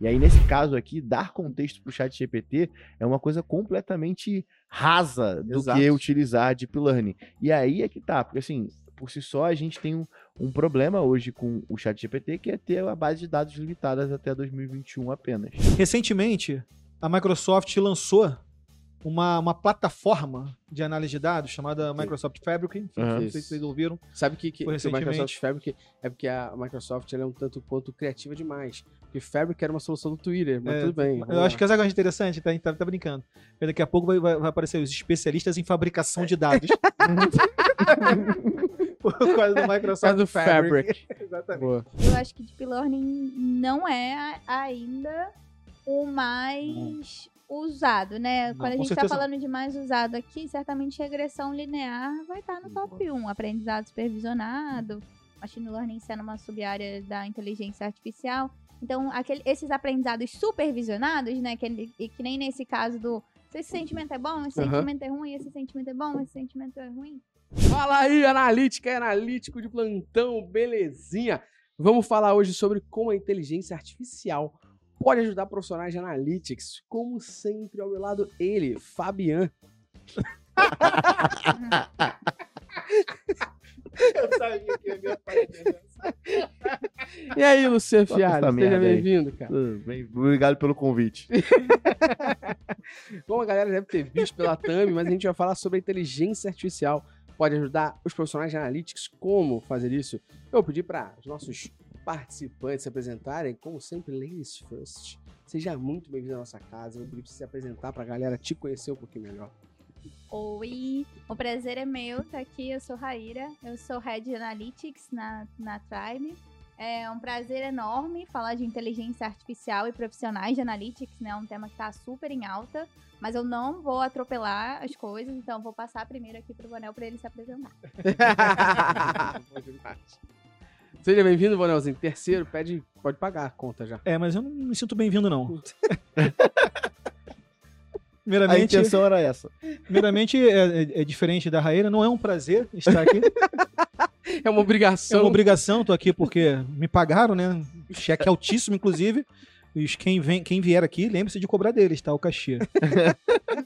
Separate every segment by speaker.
Speaker 1: E aí, nesse caso aqui, dar contexto para o chat GPT é uma coisa completamente rasa do
Speaker 2: Exato.
Speaker 1: que utilizar Deep Learning. E aí é que tá, porque assim, por si só, a gente tem um, um problema hoje com o chat GPT, que é ter a base de dados limitadas até 2021 apenas.
Speaker 3: Recentemente, a Microsoft lançou uma, uma plataforma de análise de dados chamada Microsoft Fabric.
Speaker 1: Aham.
Speaker 3: Não sei se vocês ouviram.
Speaker 2: Sabe que, que, que o Microsoft. Fabric é porque a Microsoft ela é um tanto quanto criativa demais. Porque Fabric era uma solução do Twitter, mas
Speaker 3: É,
Speaker 2: tudo bem.
Speaker 3: Eu acho que essa é coisa interessante, tá, tá, tá brincando. Porque daqui a pouco vai, vai- vai aparecer os especialistas em fabricação de dados. Por causa do Microsoft
Speaker 2: Por causa do
Speaker 3: Fabric. Exatamente.
Speaker 2: Boa.
Speaker 4: Eu acho que Deep Learning não é a- ainda o mais usado, né?
Speaker 3: Não,
Speaker 4: Quando a gente tá
Speaker 3: certeza
Speaker 4: falando de mais usado aqui, certamente regressão linear vai estar no top 1. Aprendizado supervisionado, machine learning sendo uma sub-área da inteligência artificial. Então, aquele- esses aprendizados supervisionados, né? Que, que nem nesse caso do se esse sentimento é bom, esse
Speaker 2: Aham.
Speaker 4: sentimento é ruim, esse sentimento é bom, esse sentimento é ruim.
Speaker 2: Fala aí, analítica e analítico de plantão, belezinha? Vamos falar hoje sobre como a inteligência artificial pode ajudar profissionais de analytics. Como sempre, ao meu lado, ele, Fabian.
Speaker 3: Eu sabia que ia aparecer.
Speaker 2: E aí, Luciano Fialho, seja bem-vindo, cara.
Speaker 1: Bem? Obrigado pelo convite.
Speaker 2: Como a galera deve ter visto pela thumb, mas a gente vai falar sobre a inteligência artificial. Pode ajudar os profissionais de analytics. Como fazer isso? Eu pedi para os nossos participantes se apresentarem. Como sempre, ladies first. Seja muito bem-vindo à nossa casa. Eu vou pedir pra você se apresentar pra galera te conhecer um pouquinho melhor.
Speaker 4: Oi, o prazer é meu estar aqui. Eu sou Raíra, eu sou Head Analytics na, na Tribe. É um prazer enorme falar de inteligência artificial e profissionais de analytics, né? É um tema que está super em alta, mas eu não vou atropelar as coisas, então eu vou passar primeiro aqui pro Bonel para ele se apresentar.
Speaker 2: Seja bem-vindo, Bonelzinho. Terceiro, pede, pode pagar a conta já.
Speaker 3: É, mas eu não me sinto bem-vindo, não.
Speaker 1: A
Speaker 3: Primeiramente,
Speaker 1: intenção era essa.
Speaker 3: primeiramente é, é- é diferente da Raíra, não é um prazer estar aqui.
Speaker 2: É uma
Speaker 3: É
Speaker 2: obrigação.
Speaker 3: uma obrigação, tô aqui porque me pagaram, né? Cheque altíssimo, inclusive. E quem, vem, quem vier aqui, lembre-se de cobrar deles, tá? O cachê.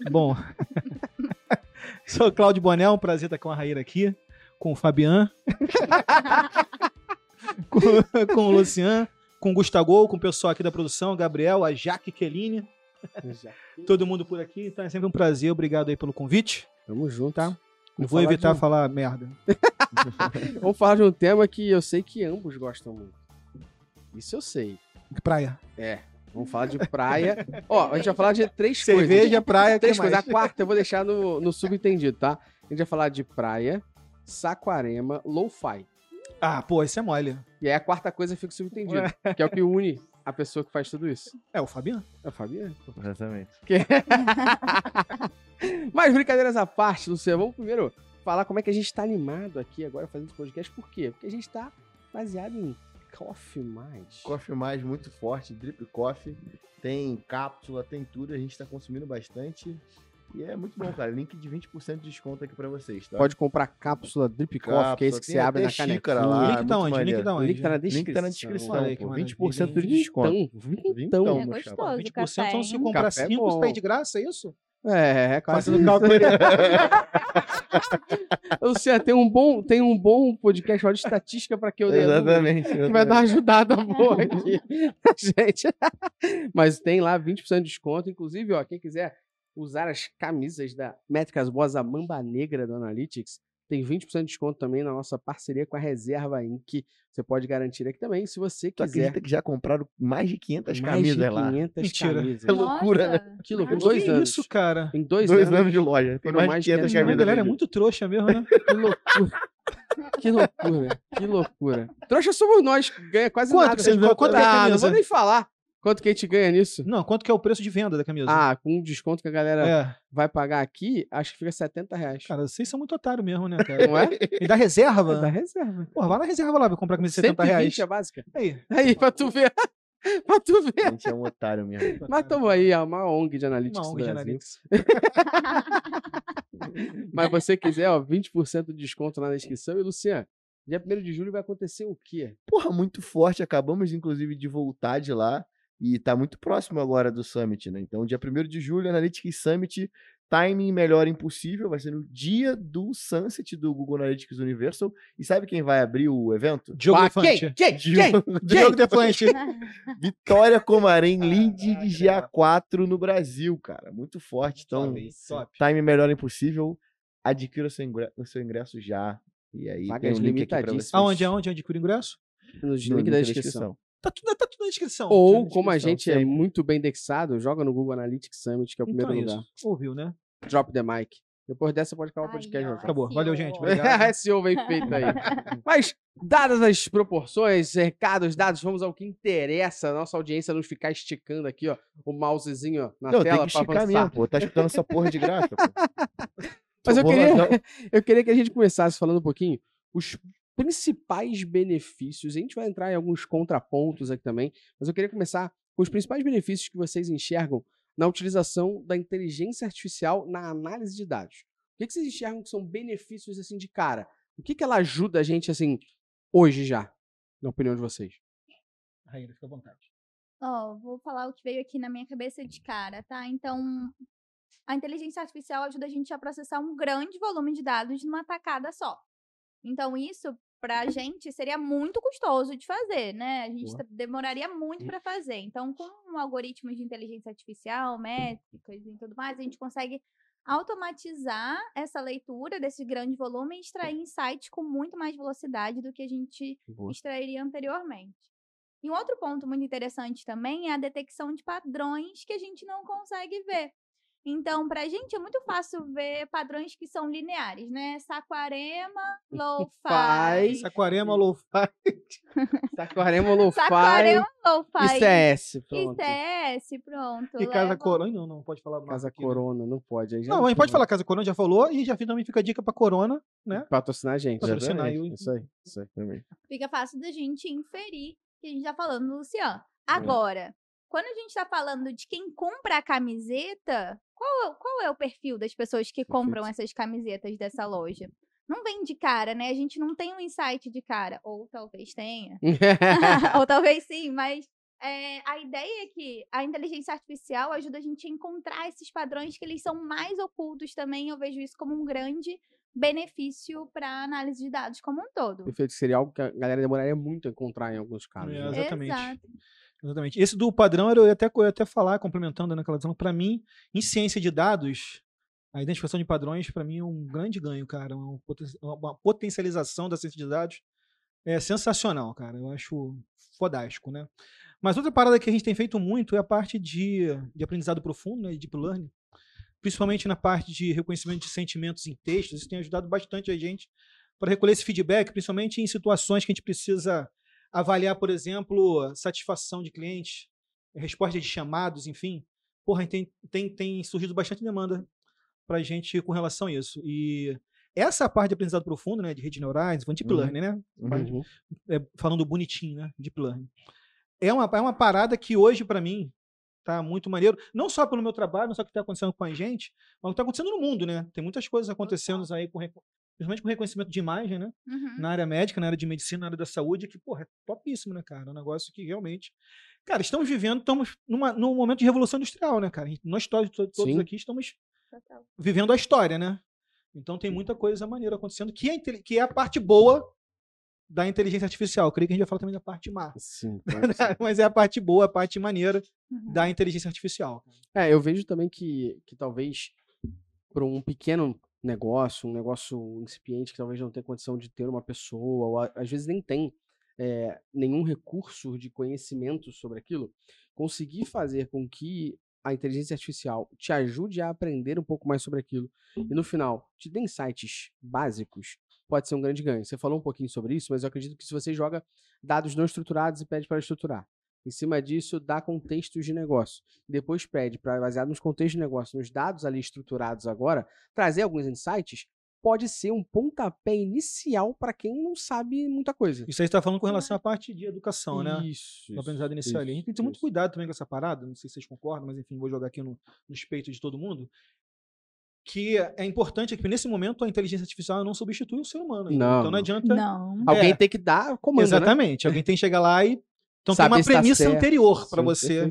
Speaker 3: Bom. Sou Cláudio Bonel, um prazer estar com a Raíra aqui, com o Fabian, com, com o Lucian, com o Gustavo, com o pessoal aqui da produção, Gabriel, a Jaque Queline, todo mundo por aqui. Então é sempre um prazer, obrigado aí pelo convite.
Speaker 2: Tamo junto.
Speaker 3: Tá.
Speaker 2: Vamos
Speaker 3: Vou
Speaker 2: falar
Speaker 3: evitar
Speaker 2: de
Speaker 3: falar merda.
Speaker 2: Vamos falar de um tema que eu sei que ambos gostam muito. Isso eu sei.
Speaker 3: Praia.
Speaker 2: É. Vamos falar de praia. Ó, a gente vai falar de três
Speaker 3: Cerveja,
Speaker 2: coisas.
Speaker 3: praia,
Speaker 2: Três coisas. A
Speaker 3: mais?
Speaker 2: quarta eu vou deixar no, no subentendido, tá? A gente vai falar de praia, saquarema, lo-fi.
Speaker 3: Ah, pô, isso é mole.
Speaker 2: E aí a quarta coisa fica subentendido, que é o que une a pessoa que faz tudo isso.
Speaker 3: É, o Fabian.
Speaker 2: É o Fabiano.
Speaker 1: Exatamente.
Speaker 2: Mas brincadeiras à parte, Luciano, vamos primeiro falar como é que a gente tá animado aqui agora fazendo esse podcast. Por quê? Porque a gente tá baseado em Coffee Mais.
Speaker 1: Coffee mais muito forte, drip coffee. Tem cápsula, tem tudo. A gente tá consumindo bastante. E é muito bom, cara. Link de 20% de desconto aqui pra vocês, tá?
Speaker 2: Pode comprar cápsula Drip Coffee, que é esse que
Speaker 1: tem
Speaker 2: você abre na canequinha.
Speaker 1: lá.
Speaker 3: link tá onde? Link tá
Speaker 2: O
Speaker 3: onde?
Speaker 2: link tá na
Speaker 1: O
Speaker 2: descrição.
Speaker 1: link tá na descrição,
Speaker 3: Olha
Speaker 1: pô.
Speaker 3: maravilha.
Speaker 1: 20% de desconto.
Speaker 2: Então, vintão.
Speaker 1: Vintão,
Speaker 4: É gostoso.
Speaker 1: chapa.
Speaker 3: 20%
Speaker 4: café,
Speaker 3: então se comprar
Speaker 2: Café é
Speaker 3: 5,
Speaker 2: bom.
Speaker 3: você tá de graça, é isso?
Speaker 2: É, quase.
Speaker 3: Fazendo cálculo.
Speaker 2: Luciano, tem um bom, tem um bom podcast de estatística pra que eu dúvida,
Speaker 1: Exatamente.
Speaker 2: que vai dar uma ajudada boa aqui, gente. Mas tem lá 20% de desconto. Inclusive, ó, quem quiser usar as camisas da Métricas Boas, a Mamba Negra do Analytics, tem 20% de desconto também na nossa parceria com a Reserva Inc. Você pode garantir aqui também, se você
Speaker 1: Tu
Speaker 2: quiser.
Speaker 1: acredita que já compraram mais de 500
Speaker 2: mais
Speaker 1: camisas
Speaker 2: de
Speaker 1: lá?
Speaker 2: 500
Speaker 3: Mentira.
Speaker 2: camisas.
Speaker 1: É loucura, né?
Speaker 4: Nossa,
Speaker 2: Que loucura. Dois
Speaker 3: que
Speaker 2: anos.
Speaker 3: isso, cara?
Speaker 2: Em dois,
Speaker 1: Dois
Speaker 2: anos.
Speaker 1: anos de loja. Tem mais
Speaker 2: mais
Speaker 1: de
Speaker 2: de
Speaker 1: 500
Speaker 2: 500
Speaker 3: A
Speaker 1: camisas.
Speaker 3: galera é muito trouxa mesmo, né?
Speaker 2: Que loucura. Que loucura, que loucura. Trouxa somos nós, que ganha quase
Speaker 3: Quanto
Speaker 2: nada.
Speaker 3: que você- quanto que é a
Speaker 2: ah, não
Speaker 3: camisa?
Speaker 2: vou nem falar. Quanto que a gente ganha nisso?
Speaker 3: Não, quanto que é o preço de venda da camisa?
Speaker 2: Ah, com o desconto que a galera
Speaker 3: é.
Speaker 2: vai pagar aqui, acho que fica 70 reais.
Speaker 3: Cara, vocês são muito otários mesmo, né, cara?
Speaker 2: Não é?
Speaker 3: E dá reserva?
Speaker 2: Da reserva.
Speaker 3: Porra, vai na reserva lá pra comprar camisa de 70 reais.
Speaker 2: 120 a básica.
Speaker 3: Aí.
Speaker 2: Aí, pra tu ver. pra tu
Speaker 1: A
Speaker 2: ver.
Speaker 1: gente é um otário mesmo.
Speaker 2: Mas tamo aí, é uma ONG de analytics
Speaker 3: Uma ONG de analytics.
Speaker 2: Mas você quiser, ó, 20% de desconto lá na descrição. E, Luciano, dia 1 de julho vai acontecer o quê?
Speaker 1: Porra, muito forte. Acabamos, inclusive, de voltar de lá. E tá muito próximo agora do Summit, né? Então, dia 1 de julho, Analytics Summit, timing melhor impossível, vai ser no dia do Sunset do Google Analytics Universal. E sabe quem vai abrir o evento?
Speaker 3: Diogo
Speaker 2: Ah,
Speaker 3: Defante.
Speaker 2: quem? Quem? Quem?
Speaker 1: Diogo-
Speaker 3: Diogo Defante.
Speaker 1: Vitória Comarém, lead de GA4 no Brasil, cara. Muito forte. Então,
Speaker 3: Top.
Speaker 1: time melhor impossível. Adquira o seu ingresso, o seu ingresso já. E aí
Speaker 2: Vagas
Speaker 1: tem um link aqui pra você.
Speaker 2: limitadíssimas.
Speaker 3: Aonde, aonde, onde adquire o ingresso?
Speaker 2: No
Speaker 1: No
Speaker 2: link da descrição.
Speaker 3: Tá tudo, tá tudo na descrição.
Speaker 2: Ou,
Speaker 3: Tá na
Speaker 2: como a
Speaker 3: descrição.
Speaker 2: gente é muito bem indexado, joga no Google Analytics Summit, que é o
Speaker 3: Então
Speaker 2: primeiro
Speaker 3: é
Speaker 2: lugar.
Speaker 3: isso. Ouviu, né?
Speaker 2: Drop the mic. Depois dessa, pode acabar o
Speaker 4: Ai,
Speaker 2: podcast.
Speaker 4: ó,
Speaker 2: Rafael.
Speaker 3: Acabou. Valeu, gente. Obrigado.
Speaker 2: SEO bem feito aí. Mas, dadas as proporções, recados dados, vamos ao que interessa. A nossa audiência não ficar esticando aqui, ó, o mousezinho ó, na
Speaker 1: Não, tem
Speaker 2: tela
Speaker 1: esticar
Speaker 2: avançar.
Speaker 1: mesmo, pô. Tá escutando essa porra de graça, pô.
Speaker 2: Mas eu queria, eu queria que a gente começasse falando um pouquinho os principais benefícios. A gente vai entrar em alguns contrapontos aqui também, mas eu queria começar com os principais benefícios que vocês enxergam na utilização da inteligência artificial na análise de dados. O que, vocês enxergam que são benefícios assim de cara? O que, que ela ajuda a gente assim hoje já, na opinião de vocês?
Speaker 3: Raíra, fica à vontade.
Speaker 4: Ó, vou falar o que veio aqui na minha cabeça de cara, tá? Então, a inteligência artificial ajuda a gente a processar um grande volume de dados numa tacada só. Então, isso, pra gente, seria muito custoso de fazer, né? A gente
Speaker 2: Boa.
Speaker 4: tá- demoraria muito para fazer. Então, com algoritmos de inteligência artificial, métricas e tudo mais, a gente consegue automatizar essa leitura desse grande volume e extrair insights com muito mais velocidade do que a gente extrairia anteriormente. E um outro ponto muito interessante também é a detecção de padrões que a gente não consegue ver. Então, pra gente é muito fácil ver padrões que são lineares, né? Saquarema, lo-fi.
Speaker 3: Saquarema, lo-fi.
Speaker 2: Saquarema Lo-Fi.
Speaker 4: Saquarema, lo-fi.
Speaker 2: Isso é S, pronto.
Speaker 4: ICS, pronto.
Speaker 3: E Casa Corona. Não, não pode falar marca
Speaker 2: Casa
Speaker 3: aqui, né?
Speaker 2: Corona, não pode. Aí já
Speaker 3: Não, a gente pode falar Casa Corona, já falou. E já também fica a dica pra Corona, né?
Speaker 2: Patrocinar a gente.
Speaker 3: Patrocinar o-
Speaker 2: Isso aí. Isso aí também.
Speaker 4: Fica fácil da gente inferir que a gente tá falando do Luciano. Agora, quando a gente tá falando de quem compra a camiseta, qual, qual é o perfil das pessoas que compram essas camisetas dessa loja? Não vem de cara, né? A gente não tem um insight de cara. Ou talvez tenha. Ou talvez sim, mas é, a ideia é que a inteligência artificial ajuda a gente a encontrar esses padrões que eles são mais ocultos também. Eu vejo isso como um grande benefício para análise de dados como um todo.
Speaker 2: Perfeito, seria algo que a galera demoraria muito a encontrar em alguns casos.
Speaker 3: É,
Speaker 2: né?
Speaker 3: exatamente.
Speaker 4: Exato.
Speaker 3: Exatamente. Esse do padrão, eu ia até, eu ia até falar, complementando naquela visão, para mim, em ciência de dados, a identificação de padrões, para mim, é um grande ganho, cara. Uma, poten- uma potencialização da ciência de dados é sensacional, cara. Eu acho fodástico, né? Mas outra parada que a gente tem feito muito é a parte de, de aprendizado profundo, né, de deep learning, principalmente na parte de reconhecimento de sentimentos em textos. Isso tem ajudado bastante a gente para recolher esse feedback, principalmente em situações que a gente precisa avaliar, por exemplo, satisfação de clientes, resposta de chamados, enfim. Porra, tem, tem, tem surgido bastante demanda para a gente com relação a isso. E essa parte de aprendizado profundo, né, de redes neurais, deep
Speaker 1: Uhum.
Speaker 3: learning, né,
Speaker 2: Uhum.
Speaker 3: é, falando bonitinho, né, deep learning, é uma, é uma parada que hoje, para mim, tá muito maneiro. Não só pelo meu trabalho, não só o que está acontecendo com a gente, mas o que está acontecendo no mundo, né? Tem muitas coisas acontecendo aí, com, principalmente com reconhecimento de imagem, né?
Speaker 4: Uhum.
Speaker 3: na área médica, na área de medicina, na área da saúde, que, porra, é topíssimo, né, cara? É um negócio que realmente. Cara, estamos vivendo, estamos numa, num momento de revolução industrial, né, cara? Nós todos, to- todos
Speaker 2: Sim.
Speaker 3: aqui estamos
Speaker 4: Total.
Speaker 3: vivendo a história, né? Então tem muita coisa maneira acontecendo, que é, que é a parte boa da inteligência artificial. Eu creio que a gente vai falar também da parte má.
Speaker 2: Sim.
Speaker 3: Mas é a parte boa, a parte maneira
Speaker 4: Uhum.
Speaker 3: da inteligência artificial.
Speaker 2: É, eu vejo também que, que talvez para um pequeno negócio, um negócio incipiente que talvez não tenha condição de ter uma pessoa, ou às vezes nem tem é, nenhum recurso de conhecimento sobre aquilo, conseguir fazer com que a inteligência artificial te ajude a aprender um pouco mais sobre aquilo e no final te dê insights básicos, pode ser um grande ganho. Você falou um pouquinho sobre isso, mas eu acredito que se você joga dados não estruturados e pede para estruturar, em cima disso, dá contextos de negócio. Depois pede para, baseado nos contextos de negócio, nos dados ali estruturados agora, trazer alguns insights, pode ser um pontapé inicial para quem não sabe muita coisa.
Speaker 3: Isso aí está falando com relação à parte de educação, né?
Speaker 2: Isso.
Speaker 3: No aprendizado inicial ali. A gente tem que ter muito
Speaker 2: isso.
Speaker 3: cuidado também com essa parada, não sei se vocês concordam, mas enfim, vou jogar aqui no, nos peitos de todo mundo. Que é importante que nesse momento a inteligência artificial não substitui o ser humano.
Speaker 2: Não,
Speaker 3: então não adianta.
Speaker 4: Não.
Speaker 2: Alguém
Speaker 3: É.
Speaker 2: tem que dar comando, né?
Speaker 3: Exatamente. Alguém tem que chegar lá e Então
Speaker 2: Saber
Speaker 3: tem uma premissa
Speaker 2: certo.
Speaker 3: anterior para você,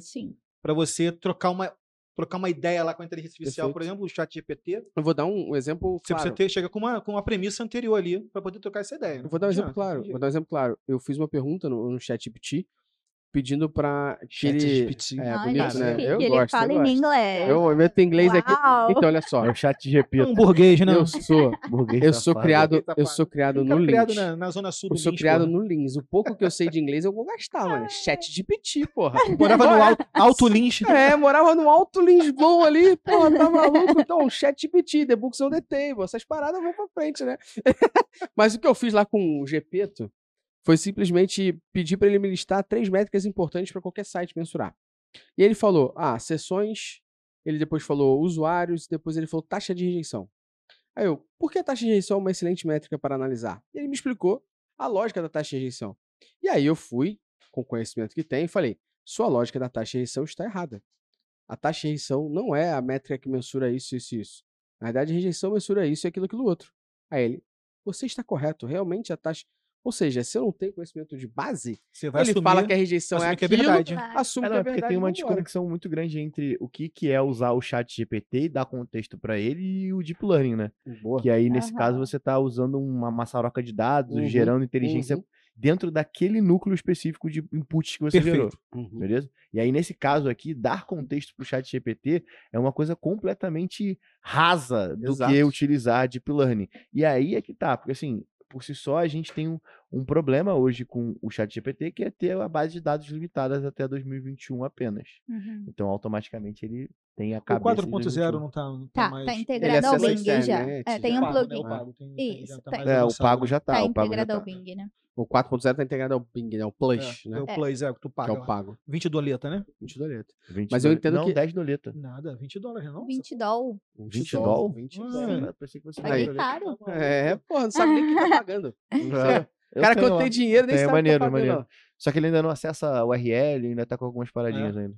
Speaker 3: para você trocar uma trocar uma ideia lá com a inteligência artificial,
Speaker 2: Perfeito.
Speaker 3: por exemplo, o chat GPT.
Speaker 2: Eu vou dar um, um exemplo
Speaker 3: Você
Speaker 2: claro.
Speaker 3: você ter, chega com uma, com uma premissa anterior ali para poder trocar essa ideia. né?
Speaker 2: Eu vou dar um exemplo claro. Vou dar um exemplo claro. Eu fiz uma pergunta no, no chat GPT pedindo pra que ele... É,
Speaker 4: Ai,
Speaker 2: bonito, né? Eu
Speaker 4: ele
Speaker 2: gosto,
Speaker 4: fala
Speaker 2: eu
Speaker 4: em
Speaker 2: gosto.
Speaker 4: inglês.
Speaker 2: Eu meto inglês aqui.
Speaker 4: Uau.
Speaker 2: Então, olha só.
Speaker 1: É o chat GP.
Speaker 3: É um burguês, né?
Speaker 2: Eu sou,
Speaker 1: burguês
Speaker 2: eu sou criado, eu sou criado no
Speaker 3: criado
Speaker 2: Lins.
Speaker 3: na, na zona sul do
Speaker 2: Eu sou
Speaker 3: Lins,
Speaker 2: criado
Speaker 3: porra.
Speaker 2: no Lins. O pouco que eu sei de inglês eu vou gastar, mano. Chat GPT, porra.
Speaker 3: Morava no alto, alto Lins.
Speaker 2: É, morava no Alto Lisboa ali, porra, tá maluco? Então, chat GPT, The Books on the Table, essas paradas vão pra frente, né? Mas o que eu fiz lá com o Gepeto foi simplesmente pedir pra ele me listar três métricas importantes pra qualquer site mensurar. E ele falou, ah, sessões, ele depois falou usuários, depois ele falou taxa de rejeição. Aí eu, por que a taxa de rejeição é uma excelente métrica para analisar? E ele me explicou a lógica da taxa de rejeição. E aí eu fui, com o conhecimento que tem, e falei, sua lógica da taxa de rejeição está errada. A taxa de rejeição não é a métrica que mensura isso, isso e isso. Na verdade, a rejeição mensura isso e aquilo, aquilo outro. Aí ele, você está correto, realmente a taxa. Ou seja, se eu não tenho conhecimento de base,
Speaker 3: Você vai
Speaker 2: ele
Speaker 3: assumir,
Speaker 2: fala que a rejeição é
Speaker 3: assumir que é
Speaker 2: aquilo,
Speaker 3: verdade.
Speaker 2: assume
Speaker 1: É,
Speaker 2: que
Speaker 1: não,
Speaker 2: é
Speaker 1: é porque
Speaker 2: verdade.
Speaker 1: tem uma desconexão muito grande entre o que, que é usar o chat GPT e dar contexto pra ele e o deep learning, né?
Speaker 2: Boa.
Speaker 1: Que aí, nesse caso,
Speaker 4: Aham.
Speaker 1: você tá usando uma maçaroca de dados,
Speaker 2: Uhum,
Speaker 1: gerando inteligência
Speaker 2: uhum.
Speaker 1: dentro daquele núcleo específico de inputs que você gerou.
Speaker 3: Perfeito.
Speaker 2: Uhum.
Speaker 1: Beleza? E aí, nesse caso aqui, dar contexto pro chat GPT é uma coisa completamente rasa do
Speaker 2: Exato.
Speaker 1: que utilizar Deep Learning. E aí é que tá, porque assim, por si só, a gente tem um, um problema hoje com o chat GPT, que é ter a base de dados limitadas até 2021 apenas.
Speaker 4: Uhum.
Speaker 1: Então, automaticamente, ele tem a
Speaker 3: O
Speaker 1: cabeça de
Speaker 3: 4.0
Speaker 1: 2021.
Speaker 3: não tá, não tá
Speaker 4: Tá,
Speaker 3: mais...
Speaker 4: tá integrado ao Bing já.
Speaker 2: internet,
Speaker 4: É, tem
Speaker 2: já.
Speaker 4: um
Speaker 3: Pago, né?
Speaker 4: plugin.
Speaker 3: O pago tem- tem-
Speaker 4: Isso,
Speaker 3: já tá
Speaker 4: tem.
Speaker 1: É, o pago
Speaker 3: né?
Speaker 1: já tá.
Speaker 4: Tá
Speaker 1: o pago já
Speaker 4: integrado ao
Speaker 1: tá.
Speaker 4: Bing, né?
Speaker 2: O 4.0 tá integrado ao Bing, né? O Plus,
Speaker 3: É,
Speaker 2: né?
Speaker 3: é o Plus, é o que tu
Speaker 2: Que
Speaker 3: paga.
Speaker 2: é o pago.
Speaker 3: 20 doleta, né?
Speaker 2: 20 doleta.
Speaker 1: 20
Speaker 2: Mas eu entendo
Speaker 1: não,
Speaker 2: que-
Speaker 1: 10 doleta.
Speaker 3: Nada, 20 dólares, não?
Speaker 4: 20 doll.
Speaker 1: 20 doll?
Speaker 2: 20
Speaker 3: Ah,
Speaker 2: doll.
Speaker 3: Sim.
Speaker 1: Eu pensei que você
Speaker 4: Paguei
Speaker 1: não
Speaker 4: caro.
Speaker 2: É, porra, não sabe nem quem tá pagando.
Speaker 1: Eu
Speaker 2: cara,
Speaker 1: tenho
Speaker 2: quando
Speaker 1: lá.
Speaker 2: tem dinheiro, nem
Speaker 1: Tem, é
Speaker 2: sabe
Speaker 1: maneiro,
Speaker 2: que tá pagando.
Speaker 1: maneiro. Só que ele ainda não acessa a URL, ainda tá com algumas paradinhas ainda.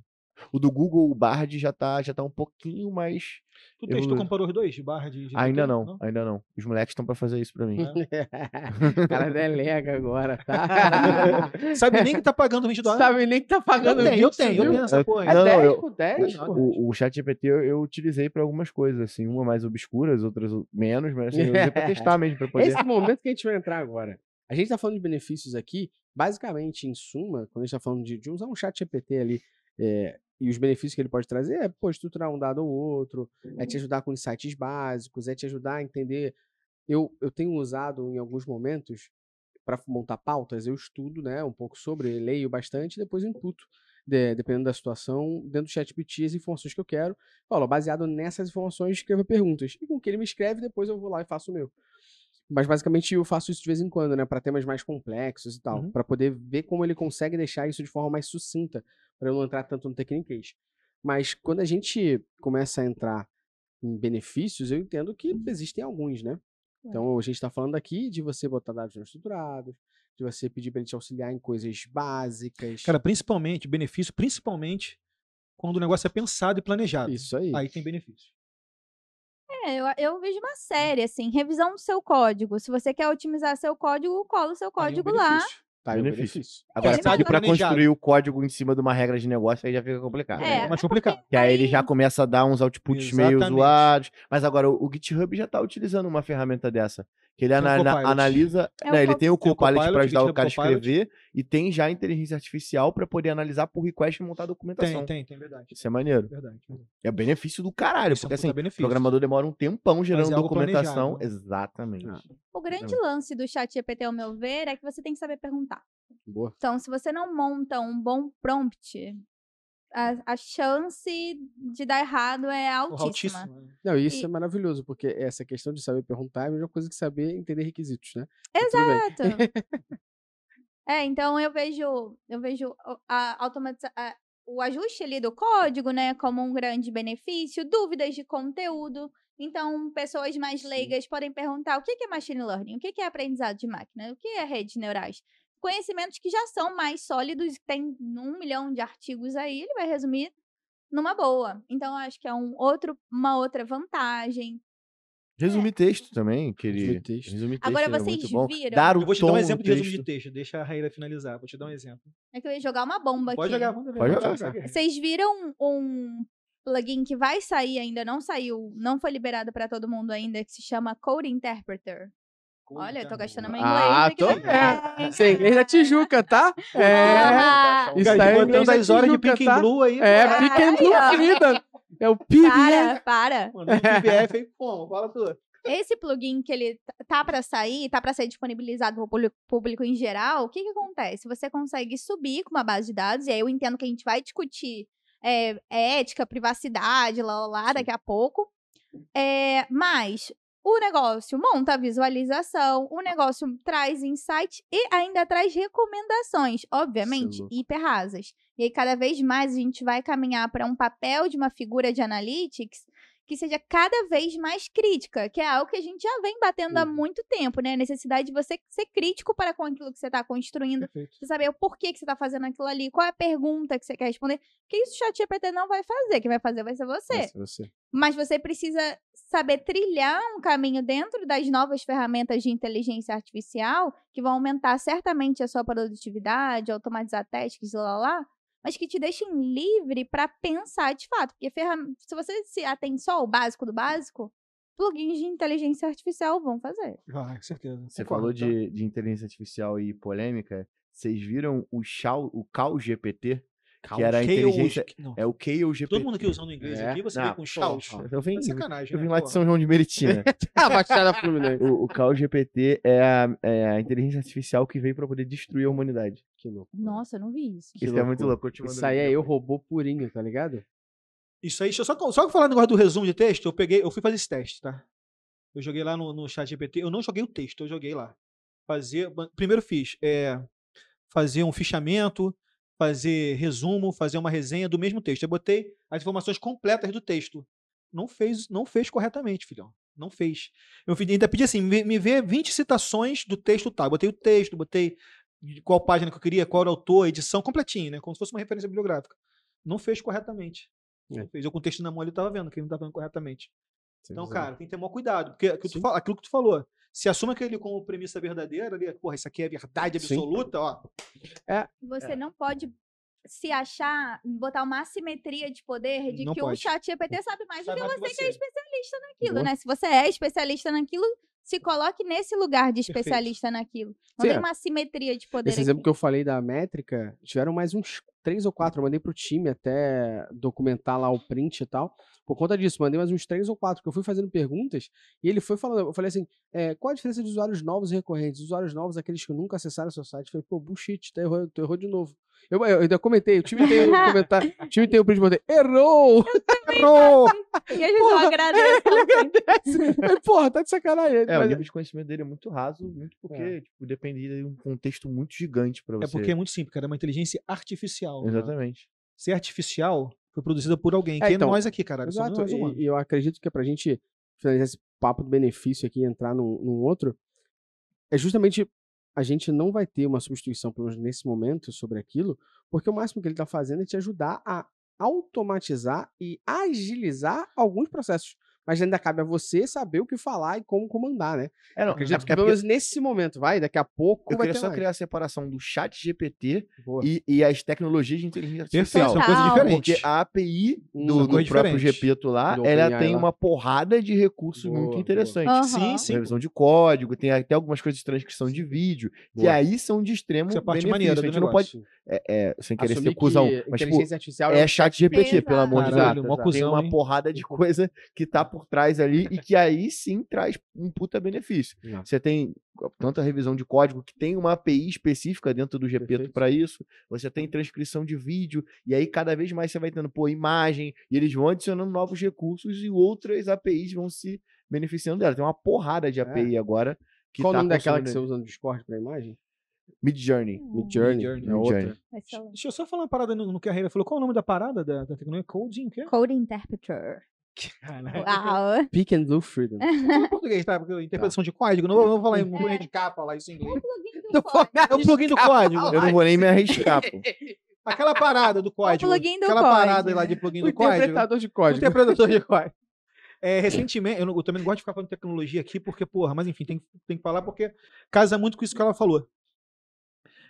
Speaker 1: O do Google, o Bard, já tá, já tá um pouquinho mais.
Speaker 3: Tu testou,
Speaker 1: Evoluiu.
Speaker 3: comparou os dois? De GPT?
Speaker 1: Ainda não, ainda não. Os moleques estão pra fazer isso pra mim.
Speaker 2: o cara delega agora, tá?
Speaker 3: Sabe nem que tá pagando 20 dólares?
Speaker 2: sabe nem que tá
Speaker 3: Eu
Speaker 2: pagando
Speaker 3: tenho, eu
Speaker 2: 20,
Speaker 3: tenho, eu tenho essa
Speaker 1: Eu-
Speaker 3: porra.
Speaker 2: É
Speaker 3: aí.
Speaker 1: Não, não,
Speaker 2: 10
Speaker 1: eu-
Speaker 2: por 10, pô.
Speaker 1: O, o chat GPT eu, eu utilizei pra algumas coisas, assim, uma mais obscuras, outras menos, mas assim, eu usei pra testar mesmo, pra
Speaker 2: É
Speaker 1: poder.
Speaker 2: esse momento que a gente vai entrar agora. A gente tá falando de benefícios aqui, basicamente, em suma, quando a gente tá falando de, de usar um chat GPT ali, é, e os benefícios que ele pode trazer é, pô, estruturar um dado ou outro, é te ajudar com insights básicos, é te ajudar a entender. Eu, eu tenho usado em alguns momentos, para montar pautas, eu estudo, né, um pouco sobre, leio bastante, depois imputo, de- dependendo da situação, dentro do chat GPT as informações que eu quero. Falo, baseado nessas informações, escreva perguntas. E com o que ele me escreve, depois eu vou lá e faço o meu. Mas basicamente eu faço isso de vez em quando, né, para temas mais complexos e tal,
Speaker 3: Uhum.
Speaker 2: para poder ver como ele consegue deixar isso de forma mais sucinta, para eu não entrar tanto no techniquez. Mas quando a gente começa a entrar em benefícios, eu entendo que existem alguns, né? Então a gente está falando aqui de você botar dados não estruturados, de você pedir para ele te auxiliar em coisas básicas.
Speaker 3: Cara, principalmente, benefício, principalmente quando o negócio é pensado e planejado.
Speaker 2: isso aí.
Speaker 3: Aí tem benefício.
Speaker 4: É, eu, eu vejo uma série, assim, revisão do seu código. Se você quer otimizar seu código, cola o seu
Speaker 3: Aí é
Speaker 4: código lá.
Speaker 2: Tá aí
Speaker 1: benefício.
Speaker 2: benefício.
Speaker 1: Agora,
Speaker 4: Ele vai
Speaker 1: pedir pra construir o código em cima de uma regra de negócio, aí já fica complicado.
Speaker 4: É,
Speaker 3: É mais complicado.
Speaker 1: Que aí ele já começa a dar uns outputs meio
Speaker 3: Exatamente.
Speaker 1: zoados. Mas agora o, o GitHub já tá utilizando uma ferramenta dessa. Que ele
Speaker 3: Tem o
Speaker 1: ana- analisa.
Speaker 4: É
Speaker 1: né, ele tem o Copilot
Speaker 3: Copilot,
Speaker 1: para ajudar o cara a escrever. E tem já a inteligência artificial para poder analisar por request e montar a documentação.
Speaker 3: Tem, tem, tem, verdade.
Speaker 1: Isso é maneiro.
Speaker 3: Verdade. verdade.
Speaker 1: É benefício do caralho.
Speaker 3: Isso é um
Speaker 1: porque assim, o programador demora um tempão gerando
Speaker 3: algo
Speaker 1: documentação.
Speaker 3: planejado.
Speaker 1: Exatamente.
Speaker 2: Ah.
Speaker 4: O grande lance do chat GPT, ao meu ver, é que você tem que saber perguntar.
Speaker 2: Boa.
Speaker 4: Então, se você não monta um bom prompt, a, a chance de dar errado é altíssima.
Speaker 3: altíssimo, né?
Speaker 2: Não, isso
Speaker 4: E-
Speaker 2: é maravilhoso, porque essa questão de saber perguntar é a mesma coisa que saber entender requisitos, né? Bem.
Speaker 4: Exato. é, então eu vejo, eu vejo o- a automatiza a- o ajuste ali do código, né, como um grande benefício, dúvidas de conteúdo. Então, pessoas mais
Speaker 2: Sim.
Speaker 4: leigas podem perguntar o que é machine learning, o que que é aprendizado de máquina, o que é redes neurais. Conhecimentos que já são mais sólidos, tem um milhão de artigos aí, ele vai resumir numa boa. Então, eu acho que é um outro, uma outra vantagem.
Speaker 1: Resumir texto também, que ele...
Speaker 2: Resumir texto.
Speaker 1: Resumir texto
Speaker 4: Agora
Speaker 1: é
Speaker 4: vocês
Speaker 1: muito bom.
Speaker 4: viram?
Speaker 1: Dar o
Speaker 3: Eu vou te dar um
Speaker 1: tom
Speaker 3: exemplo de resumo
Speaker 1: texto.
Speaker 3: de texto. Deixa a Raíra finalizar. Vou te dar um exemplo.
Speaker 4: É que eu ia jogar uma bomba
Speaker 3: Pode
Speaker 4: aqui.
Speaker 3: jogar, manda.
Speaker 1: Pode jogar.
Speaker 3: ver.
Speaker 4: Vocês viram um plugin que vai sair ainda, não saiu, não foi liberado pra todo mundo ainda, que se chama Code Interpreter. Olha, eu tô gastando meu inglês
Speaker 2: Ah,
Speaker 4: aqui
Speaker 2: tô. É. Sem inglês da Tijuca, tá? É.
Speaker 4: Ah,
Speaker 2: Isso aí,
Speaker 3: Botando as horas de Pink
Speaker 2: tá?
Speaker 3: Blue aí.
Speaker 2: É, and
Speaker 4: Ai,
Speaker 2: Blue, querida. É o PIB.
Speaker 4: para, para.
Speaker 3: Mano, o PBF aí, como? Fala tu.
Speaker 4: Esse plugin que ele tá pra sair, tá pra ser disponibilizado pro público, público em geral, o que que acontece? Você consegue subir com uma base de dados, e aí eu entendo que a gente vai discutir é, ética, privacidade, lá, lá, lá, daqui a pouco. É, mas o negócio monta a visualização, o negócio traz insight e ainda traz recomendações, obviamente,
Speaker 2: louco.
Speaker 4: hiper rasas. E aí, cada vez mais, a gente vai caminhar para um papel de uma figura de analytics que seja cada vez mais crítica, que é algo que a gente já vem batendo há
Speaker 2: Uhum.
Speaker 4: muito tempo, né? A necessidade de você ser crítico para com aquilo que você está construindo,
Speaker 3: Perfeito.
Speaker 4: você saber o porquê que você está fazendo aquilo ali, qual é a pergunta que você quer responder, que isso o ChatGPT não vai fazer, quem vai fazer vai ser você.
Speaker 2: Nossa, você.
Speaker 4: Mas você precisa saber trilhar um caminho dentro das novas ferramentas de inteligência artificial que vão aumentar certamente a sua produtividade, automatizar testes, lá, lá, mas que te deixem livre para pensar de fato. Porque se você se atém só ao básico do básico, plugins de inteligência artificial vão fazer.
Speaker 3: Ah, com certeza.
Speaker 1: Você
Speaker 3: Concordo,
Speaker 1: falou de, de inteligência artificial e polêmica. Vocês viram o, Shao, o Cal GPT? Que era a inteligência-
Speaker 3: Não.
Speaker 1: É o GPT.
Speaker 3: Todo mundo aqui usando inglês
Speaker 2: É.
Speaker 3: aqui, você
Speaker 1: Não,
Speaker 3: vem com chaus.
Speaker 1: Eu vim,
Speaker 3: É sacanagem,
Speaker 1: eu vim
Speaker 3: né,
Speaker 1: lá de? São João de Meritiba.
Speaker 2: Ah, Baixada Fluminense.
Speaker 1: o, o Cal GPT é a, é a inteligência artificial que veio pra poder destruir a humanidade.
Speaker 2: Que louco.
Speaker 4: Nossa, eu não vi isso.
Speaker 2: Que
Speaker 1: Isso é muito louco. eu
Speaker 2: Isso aí é eu robô purinho, tá ligado?
Speaker 3: Isso aí, deixa eu só, só falar no negócio do resumo de texto, eu peguei, eu fui fazer esse teste, tá? Eu joguei lá no, no chat GPT, eu não joguei o texto, eu joguei lá. Fazer, primeiro fiz, é, fazer um fichamento, fazer resumo, fazer uma resenha do mesmo texto. Eu botei as informações completas do texto. Não fez, não fez corretamente, filhão. Não fez. Eu ainda pedi assim, me, me vê 20 citações do texto tal. Botei o texto, botei qual página que eu queria, qual era o autor, a edição completinho, né? Como se fosse uma referência bibliográfica. Não fez corretamente. Não
Speaker 2: É.
Speaker 3: fez. Eu com o texto na mão ele tava vendo que ele não tava fazendo corretamente. Então,
Speaker 2: Exato.
Speaker 3: cara, tem que ter maior cuidado. Porque aquilo, que tu
Speaker 2: Sim.
Speaker 3: aquilo que tu falou, se assume aquele como premissa verdadeira ali, porra, isso aqui é verdade
Speaker 2: Sim.
Speaker 3: absoluta, ó.
Speaker 4: Você
Speaker 3: É.
Speaker 4: não pode se achar, botar uma assimetria de poder de
Speaker 3: Não
Speaker 4: que o
Speaker 3: pode.
Speaker 4: chat GPT sabe mais do que você,
Speaker 3: que
Speaker 4: é especialista naquilo,
Speaker 2: Boa.
Speaker 4: né? Se você é especialista naquilo, se coloque nesse lugar de
Speaker 3: Perfeito.
Speaker 4: especialista naquilo. Não
Speaker 2: Sim,
Speaker 4: tem
Speaker 2: é.
Speaker 4: uma assimetria de poder
Speaker 2: Esse exemplo
Speaker 4: aqui.
Speaker 2: que eu falei da métrica, tiveram mais uns três ou quatro. Eu mandei pro time até documentar lá o print e tal. Por conta disso, mandei mais uns três ou quatro, que eu fui fazendo perguntas e ele foi falando. Eu falei assim: é, qual a diferença de usuários novos e recorrentes? Usuários novos, aqueles que nunca acessaram o seu site. Eu falei, pô, bullshit, tu errou, tu errou de novo. Eu, eu ainda comentei, o time tem um comentário, o time tem o print, eu botei, errou! Errou!
Speaker 4: E eles não
Speaker 2: Porra,
Speaker 4: agradecem.
Speaker 2: Ele agradece. Porra, tá de sacanagem.
Speaker 1: É, o
Speaker 2: Mas-
Speaker 1: nível de conhecimento dele é muito raso, muito porque
Speaker 2: É.
Speaker 1: tipo, dependia de um contexto muito gigante pra você.
Speaker 3: É porque é muito simples, cara. É uma inteligência artificial. Né?
Speaker 1: Exatamente.
Speaker 3: Se é artificial, foi produzida por alguém.
Speaker 2: É,
Speaker 3: que
Speaker 2: então,
Speaker 3: é nós aqui, caralho. Somos
Speaker 2: Exato,
Speaker 3: nós
Speaker 2: e, e eu acredito que é pra gente finalizar esse papo do benefício aqui e entrar num, num outro, é justamente a gente não vai ter uma substituição, pelo menos nesse momento, sobre aquilo, porque o máximo que ele tá fazendo é te ajudar a automatizar e agilizar alguns processos. Mas ainda cabe a você saber o que falar e como comandar, né?
Speaker 1: É, não,
Speaker 2: Acredito
Speaker 1: é
Speaker 2: que pelo menos nesse momento, vai, daqui a pouco
Speaker 1: eu
Speaker 2: vai
Speaker 1: queria
Speaker 2: ter
Speaker 1: só
Speaker 2: mais.
Speaker 1: criar a separação do chat GPT e, e as tecnologias de inteligência
Speaker 3: Perfeito,
Speaker 1: artificial.
Speaker 3: são coisas diferentes.
Speaker 1: Porque a API
Speaker 2: Hum,
Speaker 1: do, do próprio. GPto lá,
Speaker 2: Do
Speaker 1: ela tem
Speaker 2: lá.
Speaker 1: uma porrada de recursos
Speaker 2: Boa,
Speaker 1: muito interessantes.
Speaker 4: Aham.
Speaker 3: Sim, sim.
Speaker 1: Revisão de código, tem até algumas coisas de transcrição de vídeo, que
Speaker 2: Boa.
Speaker 1: aí são de extremo
Speaker 3: Isso é
Speaker 1: benefício.
Speaker 3: maneira
Speaker 1: a gente não pode. É, é, sem querer
Speaker 2: Assumir
Speaker 1: ser cuzão,
Speaker 2: que
Speaker 1: mas tipo,
Speaker 2: inteligência artificial
Speaker 1: é
Speaker 2: um
Speaker 1: chat GPT, pelo amor de Deus.
Speaker 2: Exato.
Speaker 1: Tem uma
Speaker 3: hein?
Speaker 1: porrada de coisa que tá por trás ali e que aí sim traz um puta benefício.
Speaker 2: Não.
Speaker 1: Você tem tanta revisão de código que tem uma API específica dentro do
Speaker 2: Perfeito.
Speaker 1: para isso. Você tem transcrição de vídeo e aí cada vez mais você vai tendo pô, imagem e eles vão adicionando novos recursos e outras APIs vão se beneficiando dela. Tem uma porrada de API agora que
Speaker 2: Qual o
Speaker 1: tá
Speaker 2: nome daquela que você usa no Discord pra imagem?
Speaker 1: Mid Journey.
Speaker 2: Mid Journey.
Speaker 3: Midjourney.
Speaker 2: É outra.
Speaker 4: O
Speaker 3: Deixa eu só falar uma parada no, no que a Reira falou. Qual é o nome da parada da, da tecnologia? Coding, o quê?
Speaker 4: Code Interpreter.
Speaker 3: Caralho.
Speaker 4: Uau.
Speaker 2: Pick and Blue Freedom.
Speaker 3: Em português, tá? Porque interpretação de código. Não vou, não vou falar em não vou indicar falar isso em inglês.
Speaker 4: Do código.
Speaker 3: É o plugin do código.
Speaker 1: Eu não vou nem me arriscar, pô.
Speaker 3: Aquela parada do código.
Speaker 4: plugin do
Speaker 3: aquela
Speaker 4: código.
Speaker 3: parada lá de plugin
Speaker 2: O
Speaker 3: do código.
Speaker 2: interpretador de
Speaker 3: O
Speaker 2: código.
Speaker 3: interpretador de código. É, recentemente, eu, não- eu também não gosto de ficar falando de tecnologia aqui, porque, porra, mas enfim, tem, tem que falar porque casa muito com isso que ela falou.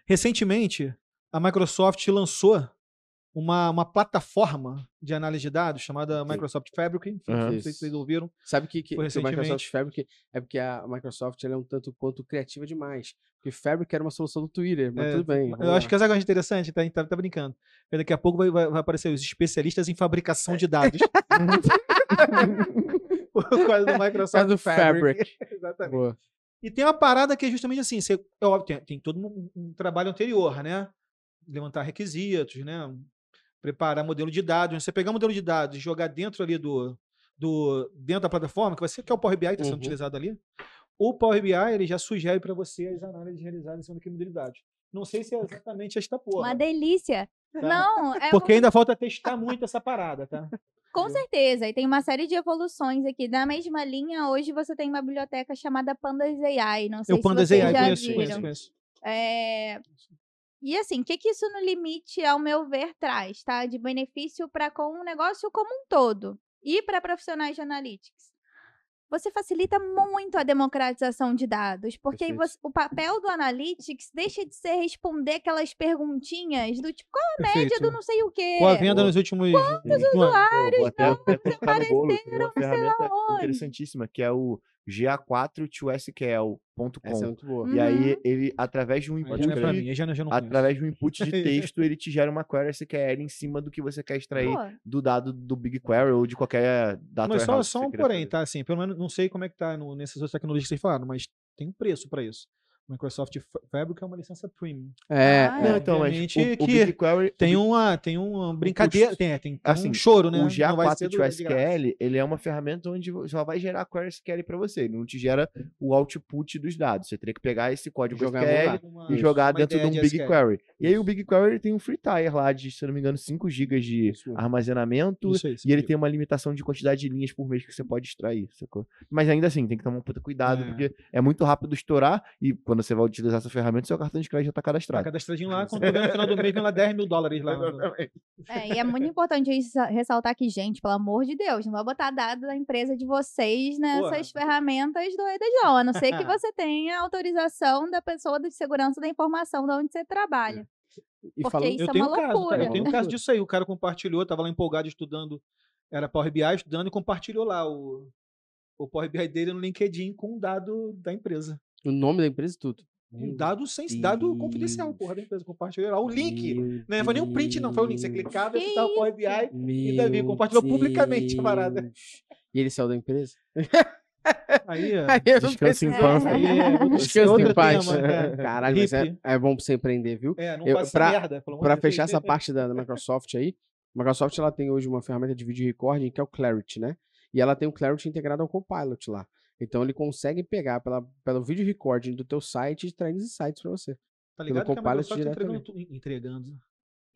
Speaker 3: Recentemente, a Microsoft lançou uma, uma plataforma de análise de dados chamada Microsoft Fabric.
Speaker 1: Aham.
Speaker 3: Não sei se vocês ouviram.
Speaker 2: Sabe que, que, que o Microsoft. Fabric é porque a Microsoft é um tanto quanto criativa demais. Porque Fabric era uma solução do Twitter, mas
Speaker 3: É,
Speaker 2: tudo bem.
Speaker 3: Eu
Speaker 2: vamos
Speaker 3: acho
Speaker 2: lá.
Speaker 3: que essa coisa interessante, tá, tá, tá brincando. Porque daqui a pouco vai, vai- vai aparecer os especialistas em fabricação de dados. Por causa do Microsoft
Speaker 2: causa do
Speaker 3: Fabric. Exatamente.
Speaker 2: Boa.
Speaker 3: E tem uma parada que é justamente assim, você, é óbvio, tem, tem todo um, um trabalho anterior, né? Levantar requisitos, né? Preparar modelo de dados. Você pegar um modelo de dados e jogar dentro ali do, do dentro da plataforma, que vai ser que é o Power BI que está sendo
Speaker 2: Uhum.
Speaker 3: utilizado ali. O Power BI ele já sugere para você as análises realizadas em cima daquele modelo de dados. Não sei se é exatamente esta porra.
Speaker 4: Uma delícia.
Speaker 3: tá?
Speaker 4: Não, é
Speaker 3: Porque
Speaker 4: um-
Speaker 3: ainda falta testar muito essa parada, tá?
Speaker 4: Com certeza. E tem uma série de evoluções aqui. Na mesma linha, hoje você tem uma biblioteca chamada Pandas AI. Não sei
Speaker 3: Eu Pandas
Speaker 4: se vocês
Speaker 3: AI,
Speaker 4: já
Speaker 3: conheço,
Speaker 4: viram.
Speaker 3: conheço, conheço.
Speaker 4: É, E assim, o que, que isso no limite, ao meu ver, traz, tá? De benefício para com o negócio como um todo e para profissionais de analytics. Você facilita muito a democratização de dados, porque você- o papel do analytics deixa de ser responder aquelas perguntinhas do tipo, qual a média
Speaker 3: Perfeito.
Speaker 4: do não sei o quê?
Speaker 3: Com a venda nos últimos. Quantos
Speaker 1: vou até,
Speaker 4: não
Speaker 1: uma
Speaker 4: apareceram, sei
Speaker 1: ferramenta
Speaker 4: aonde.
Speaker 1: interessantíssima, que é o GA4 to SQL.com.
Speaker 2: Essa é muito boa.
Speaker 1: E aí,
Speaker 4: Uhum.
Speaker 1: ele, através de um input,
Speaker 3: é pra mim, já, já
Speaker 1: através de um input de texto, ele te gera uma query SQL em cima do que você quer extrair
Speaker 4: Pô,
Speaker 1: do dado do BigQuery ou de qualquer data
Speaker 3: Mas só, só um porém,
Speaker 1: fazer.
Speaker 3: tá? Assim, pelo menos não sei como é que tá no, nessas outras tecnologias que vocês falaram, mas tem um preço para isso. Microsoft Fa- Fabric é uma licença premium.
Speaker 2: É,
Speaker 4: Ah,
Speaker 2: é.
Speaker 1: Não, então, mas
Speaker 3: Obviamente
Speaker 1: o, o
Speaker 3: que
Speaker 1: BigQuery...
Speaker 3: Tem uma, tem uma brincadeira, tem, tem, tem
Speaker 1: assim,
Speaker 3: um choro, né?
Speaker 1: O
Speaker 3: Não vai ser
Speaker 1: GA4
Speaker 3: do-
Speaker 1: to
Speaker 3: de graça.
Speaker 1: SQL, ele é uma ferramenta onde só vai gerar query SQL para você. Ele não te gera o output dos dados. Você teria que pegar esse código
Speaker 2: Jogar
Speaker 1: SQL
Speaker 3: Uma-
Speaker 1: e jogar dentro de um. BigQuery. E aí o BigQuery ele tem um free tier lá de, se eu não me engano, 5 GB de
Speaker 2: Isso
Speaker 1: armazenamento.
Speaker 3: Isso aí, isso
Speaker 1: E ele tem uma limitação de quantidade de linhas por mês que você pode extrair, sacou? Mas ainda assim, tem que tomar um puta cuidado,
Speaker 3: É.
Speaker 1: porque é muito rápido estourar e quando você vai utilizar essa ferramenta, seu cartão de crédito já tá
Speaker 3: Tá
Speaker 1: cadastrado.
Speaker 3: cadastradinho lá, quando no final do mês, vem lá 10 mil dólares lá.
Speaker 4: É, e é muito importante ressaltar que, gente, pelo amor de Deus, não vai botar dado da empresa de vocês nessas ferramentas doidas, não. A não ser que você tenha autorização da pessoa de segurança da informação de onde você trabalha.
Speaker 2: E
Speaker 4: Porque
Speaker 2: falando,
Speaker 4: isso
Speaker 3: Eu
Speaker 4: é
Speaker 3: tenho
Speaker 4: uma
Speaker 3: um caso,
Speaker 4: loucura.
Speaker 3: Eu tenho um caso disso aí. O cara compartilhou, tava lá empolgado estudando, era Power BI, estudando e compartilhou lá o, o Power BI dele no LinkedIn com um dado da empresa.
Speaker 2: o nome da empresa e tudo.
Speaker 3: Um dado sem dado confidencial, porra, da empresa. Compartilhou lá o link. Não foi nem um print, não. Foi o link. Você clicava e
Speaker 4: Que
Speaker 3: estava o Power BI.
Speaker 2: e
Speaker 3: Davi compartilhou publicamente a parada.
Speaker 2: E ele saiu da empresa?
Speaker 3: Aí,
Speaker 2: Aí eu não
Speaker 1: Descansa em paz.
Speaker 3: aí é outro
Speaker 2: em paz.
Speaker 3: tema, é.
Speaker 2: Caralho, mas é, é bom pra você empreender, viu?
Speaker 3: É, não
Speaker 2: Eu-
Speaker 3: faça
Speaker 2: pra-
Speaker 3: merda. pelo
Speaker 2: Pra fechar essa parte da, da Microsoft aí, a Microsoft ela tem hoje uma ferramenta de vídeo recording que é o Clarity, né? E ela tem o Clarity integrado ao Copilot lá. Então ele consegue pegar pela, pelo vídeo recording do teu site e os insights pra você.
Speaker 3: Tá ligado que a Microsoft tá entregando, entregando.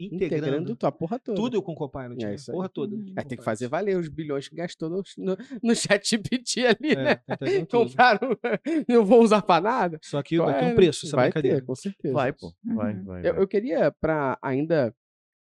Speaker 2: Integrando
Speaker 3: Integrando
Speaker 2: tua porra toda.
Speaker 3: tudo com o Copilot.
Speaker 2: É
Speaker 3: né? Porra toda.
Speaker 4: Uhum.
Speaker 2: É, tem que fazer valer os bilhões que gastou no, no, no chat GPT ali,
Speaker 3: É,
Speaker 2: né?
Speaker 3: tá.
Speaker 2: Compraram, não vou usar pra nada.
Speaker 3: Só que vai ter um preço essa
Speaker 2: vai
Speaker 3: brincadeira.
Speaker 2: ter, com certeza.
Speaker 1: Vai, pô. Vai,
Speaker 4: Uhum.
Speaker 1: vai.
Speaker 2: Eu,
Speaker 1: vai.
Speaker 2: eu queria, pra ainda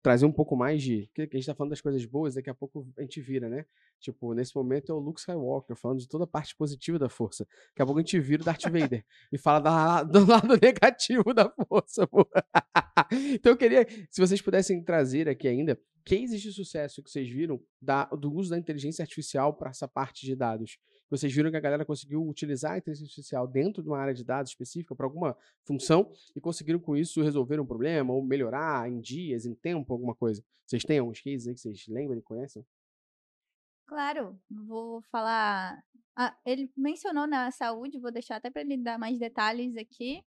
Speaker 2: trazer um pouco mais de. Que que a gente tá falando das coisas boas, daqui a pouco a gente vira, né? Tipo, nesse momento é o Luke Skywalker falando de toda a parte positiva da força. Daqui a pouco a gente vira o Darth Vader e fala da- do lado negativo da força, pô. Então eu queria, se vocês pudessem trazer aqui ainda, cases de sucesso que vocês viram da- do uso da inteligência artificial para essa parte de dados. Vocês viram que a galera conseguiu utilizar a inteligência artificial dentro de uma área de dados específica para alguma função e conseguiram com isso resolver um problema ou melhorar em dias, em tempo, alguma coisa. Vocês têm alguns cases aí que vocês lembram e conhecem?
Speaker 4: Claro, vou falar. Ah, ele mencionou na saúde, vou deixar até para ele dar mais detalhes aqui.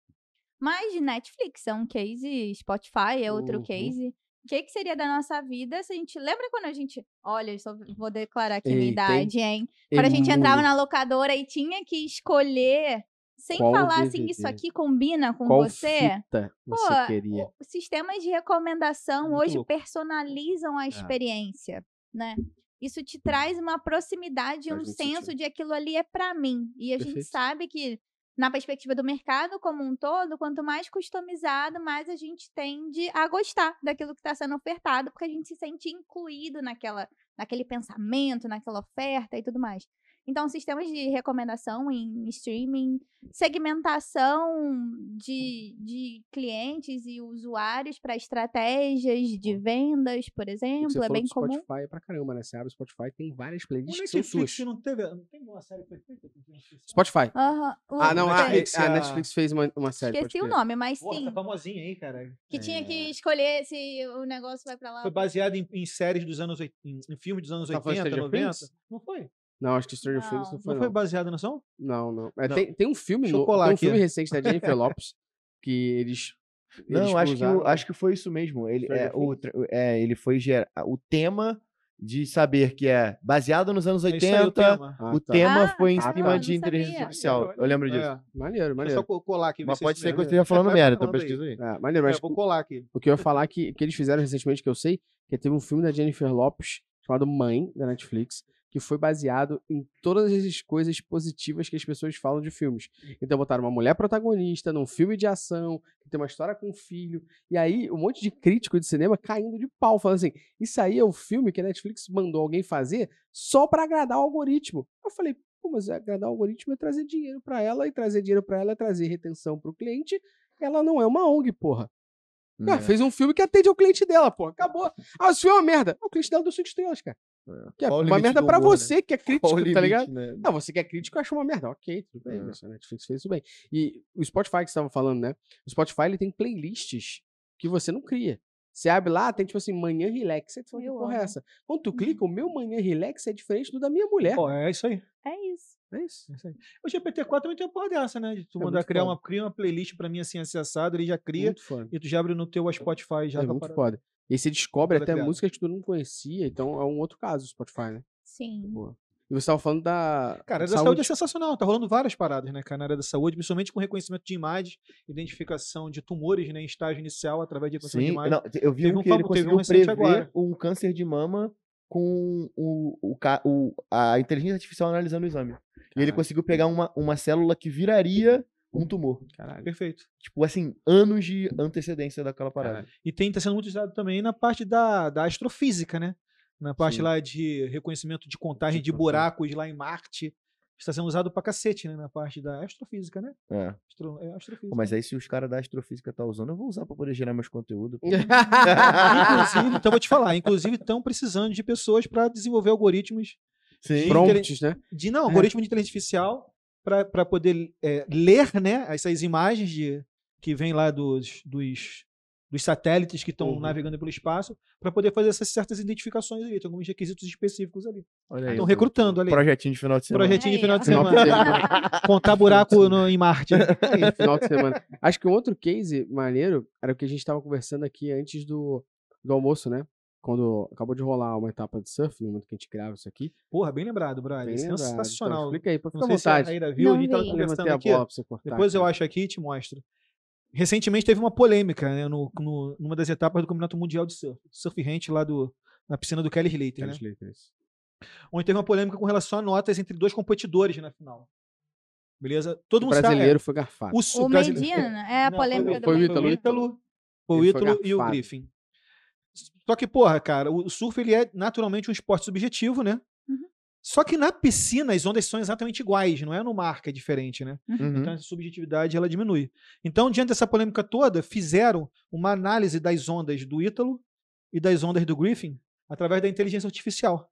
Speaker 4: Mas Netflix é um case, Spotify é outro
Speaker 2: Uhum.
Speaker 4: case. O que, que seria da nossa vida se a gente. Lembra quando a gente. Olha, só vou declarar aqui minha idade, hein? Quando a gente entrava na locadora e tinha que escolher, sem
Speaker 2: Qual
Speaker 4: falar assim, isso
Speaker 2: DVD?
Speaker 4: aqui combina com
Speaker 2: Qual
Speaker 4: você.
Speaker 2: fita você
Speaker 4: Pô,
Speaker 2: queria?
Speaker 4: o- sistemas de recomendação
Speaker 3: Muito
Speaker 4: hoje
Speaker 3: louco.
Speaker 4: personalizam a experiência, né? Isso te traz uma proximidade,
Speaker 2: Faz
Speaker 4: um senso
Speaker 2: sentido.
Speaker 4: de aquilo ali é pra mim. E a gente
Speaker 2: Perfeito.
Speaker 4: sabe que na perspectiva do mercado como um todo, quanto mais customizado, mais a gente tende a gostar daquilo que está sendo ofertado, porque a gente se sente incluído naquela, naquele pensamento, naquela oferta e tudo mais. Então, sistemas de recomendação em streaming, segmentação de, de clientes e usuários para estratégias de vendas, por
Speaker 2: O que
Speaker 4: exemplo,
Speaker 2: você
Speaker 4: é
Speaker 2: falou
Speaker 4: bem
Speaker 2: do
Speaker 4: comum.
Speaker 2: Spotify é pra caramba, né? Você abre o Spotify tem várias
Speaker 3: O
Speaker 2: playlists que são
Speaker 3: Netflix
Speaker 2: suas.
Speaker 3: não teve. Não tem uma série perfeita?
Speaker 2: Spotify.
Speaker 4: Aham, o-
Speaker 2: Ah, não, a,
Speaker 3: Netflix,
Speaker 2: a
Speaker 3: a-
Speaker 2: Netflix fez uma, uma série.
Speaker 4: Esqueci o nome, mas
Speaker 3: Porra,
Speaker 4: sim.
Speaker 3: tá famosinha aí, cara.
Speaker 4: Que tinha
Speaker 2: É.
Speaker 4: que escolher se o negócio vai pra lá.
Speaker 3: Foi baseado em, em séries dos anos 80, em, em filmes dos anos
Speaker 2: Tá falando de
Speaker 3: 80,
Speaker 2: Stranger
Speaker 3: 90.
Speaker 2: Things?
Speaker 3: Não foi?
Speaker 2: Não, acho que Stranger Things
Speaker 4: Não.
Speaker 2: não foi.
Speaker 3: Não
Speaker 2: Não,
Speaker 3: foi baseado no som?
Speaker 2: não. não. É,
Speaker 1: Não.
Speaker 2: Tem, tem um filme, no, tem um
Speaker 3: aqui.
Speaker 2: filme recente da Jennifer Lopes que eles.
Speaker 1: Não, acho que, o-
Speaker 2: usaram-
Speaker 1: acho que foi isso mesmo. Ele, é, o, é, ele foi gera, o tema de saber que é baseado nos anos
Speaker 3: É isso aí, o
Speaker 1: 80.
Speaker 3: tema.
Speaker 2: Ah,
Speaker 1: o
Speaker 2: tá.
Speaker 1: tema
Speaker 4: Ah,
Speaker 1: foi em
Speaker 2: tá,
Speaker 1: cima de inteligência artificial. Eu lembro disso.
Speaker 3: É,
Speaker 2: Maneiro, maneiro.
Speaker 3: só co- colar aqui.
Speaker 1: Mas pode ser que eu esteja falando merda, então pesquisa aí.
Speaker 2: É, maneiro, mas
Speaker 3: É, vou colar aqui.
Speaker 2: o que eu ia falar que, que eles fizeram recentemente, que eu sei, que teve um filme da Jennifer Lopes chamado Mãe, da Netflix, que foi baseado em todas as coisas positivas que as pessoas falam de filmes. Então botaram uma mulher protagonista num filme de ação, que tem uma história com um filho, e aí um monte de crítico de cinema caindo de pau, falando assim, isso aí é o filme que a Netflix mandou alguém fazer só pra agradar o algoritmo. Eu falei, pô, mas agradar o algoritmo é trazer dinheiro pra ela, e trazer dinheiro pra ela é trazer retenção pro cliente, ela não é uma ONG, porra. Cara,
Speaker 1: É.
Speaker 2: fez um filme que atende ao cliente dela, pô. Acabou. Ah, esse filme é uma merda. O cliente dela deu 5 estrelas, cara. Que é
Speaker 1: Qual
Speaker 2: uma merda
Speaker 1: humor, né?
Speaker 2: você que é crítico, tá
Speaker 1: limite,
Speaker 2: ligado?
Speaker 1: né?
Speaker 2: Não, você que é crítico acha uma merda. Ok, tudo bem.
Speaker 1: É.
Speaker 2: Mas a Netflix fez isso bem. E o Spotify que você tava falando, né? O Spotify ele tem playlists que você não cria. Você abre lá, tem tipo assim, manhã relax. Tu fala, que porra é essa? Quando tu clica, o meu manhã relax é diferente do da minha mulher.
Speaker 3: Pô, é isso aí.
Speaker 4: É isso.
Speaker 2: É isso.
Speaker 3: é isso aí. O GPT-4 também tem uma porra dessa, né? De tu
Speaker 2: É
Speaker 3: mandar criar uma, cria uma playlist pra mim assim, acessado, ele já cria
Speaker 2: Muito
Speaker 3: e tu já abre no teu Spotify já
Speaker 2: É
Speaker 3: a
Speaker 2: muito foda. E aí você descobre
Speaker 3: Toda
Speaker 2: até músicas que tu não conhecia, então é um outro caso o Spotify, né?
Speaker 4: Sim.
Speaker 2: Boa. E você tava falando da.
Speaker 3: Cara, a área da saúde. é sensacional, tá rolando várias paradas, né, cara, na área da saúde, principalmente com reconhecimento de imagens, identificação de tumores, né, em estágio inicial, através de reconhecimento
Speaker 1: Sim,
Speaker 3: de imagem.
Speaker 1: não, eu vi
Speaker 3: Teve
Speaker 1: um
Speaker 3: um
Speaker 1: que ele
Speaker 3: um
Speaker 1: conseguiu
Speaker 3: recente
Speaker 1: prever
Speaker 3: agora.
Speaker 1: um câncer de mama com o, o, o- a inteligência artificial analisando o exame. E ele conseguiu pegar uma, uma célula que viraria um tumor.
Speaker 2: Caralho.
Speaker 3: Perfeito.
Speaker 1: Tipo, assim, anos de antecedência daquela parada.
Speaker 2: Caralho.
Speaker 3: E tem, tá sendo muito usado também na parte da, da astrofísica, né? Na parte
Speaker 1: Sim.
Speaker 3: lá de reconhecimento de contagem
Speaker 2: De
Speaker 3: de buracos lá em Marte. Está sendo usado pra cacete, né? Na parte da astrofísica, né?
Speaker 1: É.
Speaker 3: Astro, é astrofísica.
Speaker 1: Pô, mas aí se os caras da astrofísica tá usando, eu vou usar pra poder gerar meus conteúdos.
Speaker 3: Inclusive, então vou te falar, inclusive estão precisando de pessoas para desenvolver algoritmos
Speaker 1: Sim.
Speaker 2: Prompts, né?
Speaker 3: de não,
Speaker 1: É.
Speaker 3: algoritmo de inteligência artificial para poder é, ler, né, essas imagens de que vêm lá dos, dos, dos satélites que estão
Speaker 2: Uhum.
Speaker 3: navegando pelo espaço para poder fazer essas certas identificações ali, tem alguns requisitos específicos ali. Estão recrutando ali.
Speaker 1: Projetinho de final de semana.
Speaker 3: Projetinho de final de
Speaker 2: Final de
Speaker 3: semana. Contar buraco no- em Marte.
Speaker 2: final de semana. Acho que um outro case maneiro era o que a gente tava conversando aqui antes do, do almoço, né? Quando acabou de rolar uma etapa de surf, no momento que a gente grava isso aqui.
Speaker 3: Porra, bem lembrado, brother.
Speaker 2: Bem lembrado.
Speaker 3: Sensacional.
Speaker 2: Então, explica aí,
Speaker 3: Não
Speaker 2: ficar à
Speaker 3: sei se a
Speaker 2: vontade.
Speaker 3: Viu, a
Speaker 4: Não
Speaker 3: gente tava conversando
Speaker 2: a
Speaker 3: aqui.
Speaker 2: bola pra você cortar.
Speaker 3: Depois eu
Speaker 2: cara.
Speaker 3: acho aqui e te mostro. Recentemente teve uma polêmica, né, no, no- numa das etapas do Campeonato Mundial de Surf. Surf lá do, na piscina do Kelly Slater, né?
Speaker 2: Kelly Slater, isso.
Speaker 3: Onde teve uma polêmica com relação a notas entre dois competidores na final. Beleza? Todo
Speaker 2: O
Speaker 3: mundo sabe.
Speaker 2: brasileiro foi
Speaker 3: é,
Speaker 2: garfado.
Speaker 3: o, su-
Speaker 4: O
Speaker 3: brasile-
Speaker 4: Mediana é a
Speaker 3: Não,
Speaker 4: polêmica
Speaker 3: foi,
Speaker 4: do
Speaker 3: foi o
Speaker 2: Ítalo,
Speaker 3: foi o
Speaker 2: foi
Speaker 3: Ítalo e o. Griffin. Só que, porra, cara, o surf ele é naturalmente um esporte subjetivo, né?
Speaker 4: Uhum.
Speaker 3: Só que na piscina as ondas são exatamente iguais, não é no mar que é diferente, né?
Speaker 1: Uhum.
Speaker 3: Então essa subjetividade ela diminui. Então, diante dessa polêmica toda, fizeram uma análise das ondas do Ítalo e das ondas do Griffin através da inteligência artificial,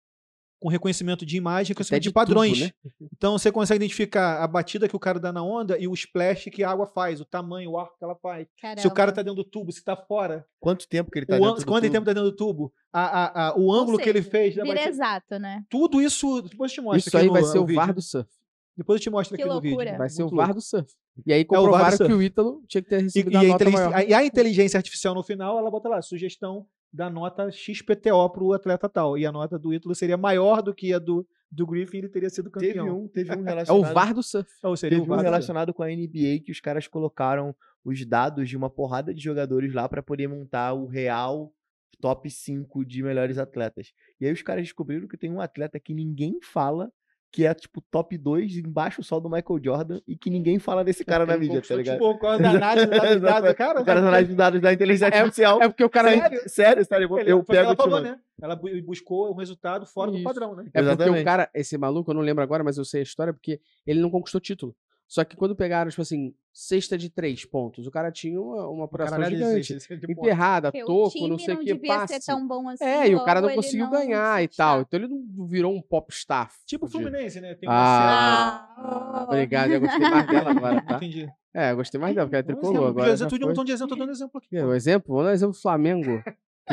Speaker 3: com reconhecimento de imagem, reconhecimento de,
Speaker 2: de tudo,
Speaker 3: padrões.
Speaker 2: né?
Speaker 3: Então você consegue identificar a batida que o cara dá na onda e o splash que a água faz, o tamanho, o arco que ela faz. Se o cara tá dentro do tubo, se tá fora,
Speaker 1: Quanto tempo que ele tá
Speaker 3: o an-
Speaker 1: dentro do
Speaker 3: quanto
Speaker 1: tubo?
Speaker 3: tempo tá dentro do tubo, a, a- a- o ângulo que ele
Speaker 4: seja,
Speaker 3: fez da batida.
Speaker 4: exato, né?
Speaker 3: Tudo isso, depois eu te mostro
Speaker 2: Isso
Speaker 3: aqui
Speaker 2: aí
Speaker 3: no,
Speaker 2: vai ser o
Speaker 3: vídeo.
Speaker 2: VAR do surf.
Speaker 3: Depois eu te mostro
Speaker 4: Que
Speaker 3: aqui no vídeo.
Speaker 4: loucura.
Speaker 2: Vai ser o VAR do surf. E aí
Speaker 3: É o VAR do
Speaker 2: comprovaram que
Speaker 3: surf.
Speaker 2: o Ítalo tinha que ter
Speaker 3: E,
Speaker 2: recebido
Speaker 3: e
Speaker 2: a
Speaker 3: a
Speaker 2: nota
Speaker 3: inteligência,
Speaker 2: maior.
Speaker 3: e a inteligência artificial no final, ela bota lá, sugestão da nota XPTO pro atleta tal. E a nota do Ítalo seria maior do que a do, do Griffin, ele teria sido
Speaker 1: Teve
Speaker 3: campeão.
Speaker 1: um, teve um
Speaker 2: É o
Speaker 1: relacionado.
Speaker 2: VAR do surf.
Speaker 3: Seria
Speaker 1: Teve
Speaker 3: o
Speaker 1: um relacionado com a NBA que os caras colocaram os dados de uma porrada de jogadores lá pra poder montar o real top 5 de melhores atletas. E aí os caras descobriram que tem um atleta que ninguém fala, que é tipo top 2 embaixo só do Michael Jordan e que ninguém fala desse cara na mídia, tá ligado?
Speaker 3: Tipo, o cara da análise dados, cara.
Speaker 1: O cara da análise de dados da inteligência artificial.
Speaker 2: É porque o cara.
Speaker 1: sério, sério, sério, eu,
Speaker 3: Ele-
Speaker 1: eu pego
Speaker 3: ela falou, né? Ela bu- buscou um resultado fora do padrão, né?
Speaker 2: É porque o cara, esse maluco, eu não lembro agora, mas eu sei a história, porque ele não conquistou título. Só que quando pegaram, tipo assim, cesta de três pontos, o cara tinha uma, uma apuração
Speaker 3: Caralho,
Speaker 2: gigante. Enterrada,
Speaker 4: Porque
Speaker 2: toco, não sei o que, passe.
Speaker 4: ser tão bom assim.
Speaker 2: É, e o cara não conseguiu
Speaker 4: não
Speaker 2: ganhar e tal. Então ele não virou um popstar.
Speaker 3: Tipo o. Fluminense, né? Tem
Speaker 2: Ah,
Speaker 4: Ah,
Speaker 2: obrigado, eu gostei mais dela agora, tá?
Speaker 3: Entendi.
Speaker 2: É, eu gostei mais dela, porque ela
Speaker 3: Um
Speaker 2: tricolou agora.
Speaker 3: eu tô de um montão de exemplo, tô dando exemplo aqui. Pô.
Speaker 2: um exemplo? Vamos dar um exemplo do Flamengo.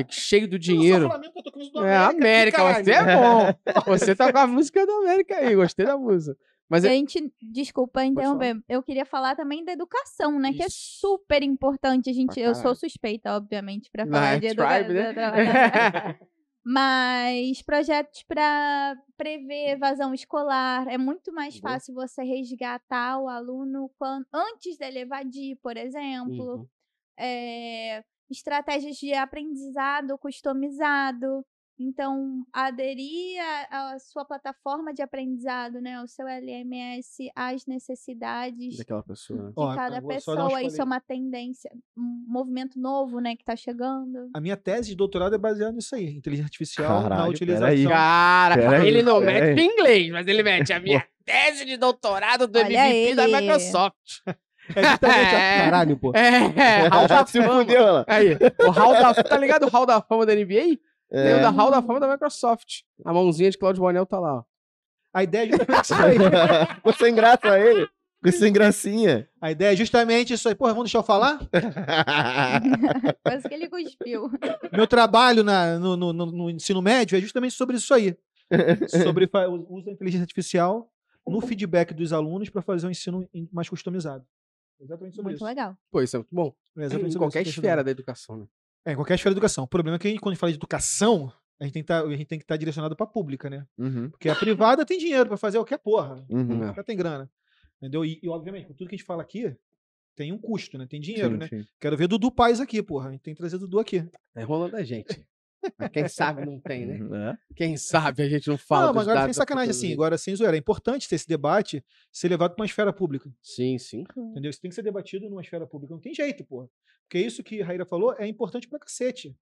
Speaker 2: que cheio do
Speaker 3: Eu não sou
Speaker 2: dinheiro.
Speaker 3: Flamengo, eu tô com a do
Speaker 2: É, América, você é bom. Você tá com a música da América aí, gostei da música. Mas é,
Speaker 4: Gente, desculpa interromper. Eu queria falar também da educação, né? Que é
Speaker 2: Isso.
Speaker 4: super importante. A gente, eu sou suspeita, obviamente, pra
Speaker 2: Na
Speaker 4: falar de educação.
Speaker 2: Tribe, né?
Speaker 4: Mas projetos para prever evasão escolar. É muito mais
Speaker 2: Boa.
Speaker 4: fácil você resgatar o aluno quando, antes dele evadir, por exemplo.
Speaker 2: Uhum.
Speaker 4: É, estratégias de aprendizado customizado. Então, aderir à sua plataforma de aprendizado, né? O seu LMS às necessidades
Speaker 2: daquela pessoa. né?
Speaker 4: de
Speaker 3: Ó,
Speaker 4: cada
Speaker 3: um
Speaker 4: pessoa. Isso é uma tendência, um movimento novo, né? Que tá chegando.
Speaker 3: A minha tese de doutorado é baseada nisso aí. Inteligência artificial na
Speaker 1: Caralho,
Speaker 3: utilização.
Speaker 1: peraí.
Speaker 2: Cara,
Speaker 1: Pera aí,
Speaker 2: ele não mete em inglês, mas ele mete a minha tese de doutorado do
Speaker 4: Olha
Speaker 2: MVP da
Speaker 4: ele.
Speaker 2: Microsoft.
Speaker 3: É justamente a
Speaker 2: É.
Speaker 3: caralho, pô.
Speaker 2: É, Hall da
Speaker 1: Se
Speaker 2: Fama.
Speaker 1: fudeu, ela.
Speaker 2: Aí, o Hall da Tá ligado o Hall da Fama da NBA? Tem o
Speaker 1: É.
Speaker 2: da Hall da Fama da Microsoft. A mãozinha de Claudio Bonel tá lá, ó.
Speaker 3: A ideia é justamente isso aí.
Speaker 1: Ficou sem graça a ele. Ficou sem gracinha.
Speaker 3: A ideia é justamente isso aí. Porra, vamos deixar eu falar?
Speaker 4: Quase que ele cuspiu.
Speaker 3: Meu trabalho na- no, no- no- no ensino médio é justamente sobre isso aí. sobre o uso da inteligência artificial no feedback dos alunos para fazer um ensino in- mais customizado. Exatamente sobre
Speaker 4: Muito
Speaker 3: isso.
Speaker 4: legal.
Speaker 2: Pô, isso é muito bom.
Speaker 3: É exatamente
Speaker 2: Em
Speaker 3: sobre
Speaker 2: qualquer esfera da educação, né?
Speaker 3: É, em qualquer esfera da educação. O problema é que gente, quando a gente fala de educação, a gente tem que tá- estar direcionado para a pública, né?
Speaker 1: Uhum,
Speaker 3: Porque a privada tem dinheiro para fazer qualquer porra.
Speaker 1: uhum.
Speaker 2: É.
Speaker 3: Já tem grana. Entendeu? E, e, obviamente, com tudo que a gente fala aqui, tem um custo, né? Tem dinheiro,
Speaker 1: Sim,
Speaker 3: né?
Speaker 1: sim.
Speaker 3: Quero ver Dudu Paz aqui, porra. A gente tem que trazer Dudu aqui.
Speaker 2: Tá enrolando a gente. Mas quem sabe não tem, né?
Speaker 1: Uhum, é.
Speaker 2: Quem sabe a gente não fala
Speaker 3: não, mas agora sem sacanagem, assim. Agora, sem zoeira. É importante ter esse debate ser levado para uma esfera pública.
Speaker 2: Sim, sim.
Speaker 3: Entendeu? Isso tem que ser debatido numa esfera pública. Não tem jeito, porra. Porque isso que a Raíra falou é importante pra cacete.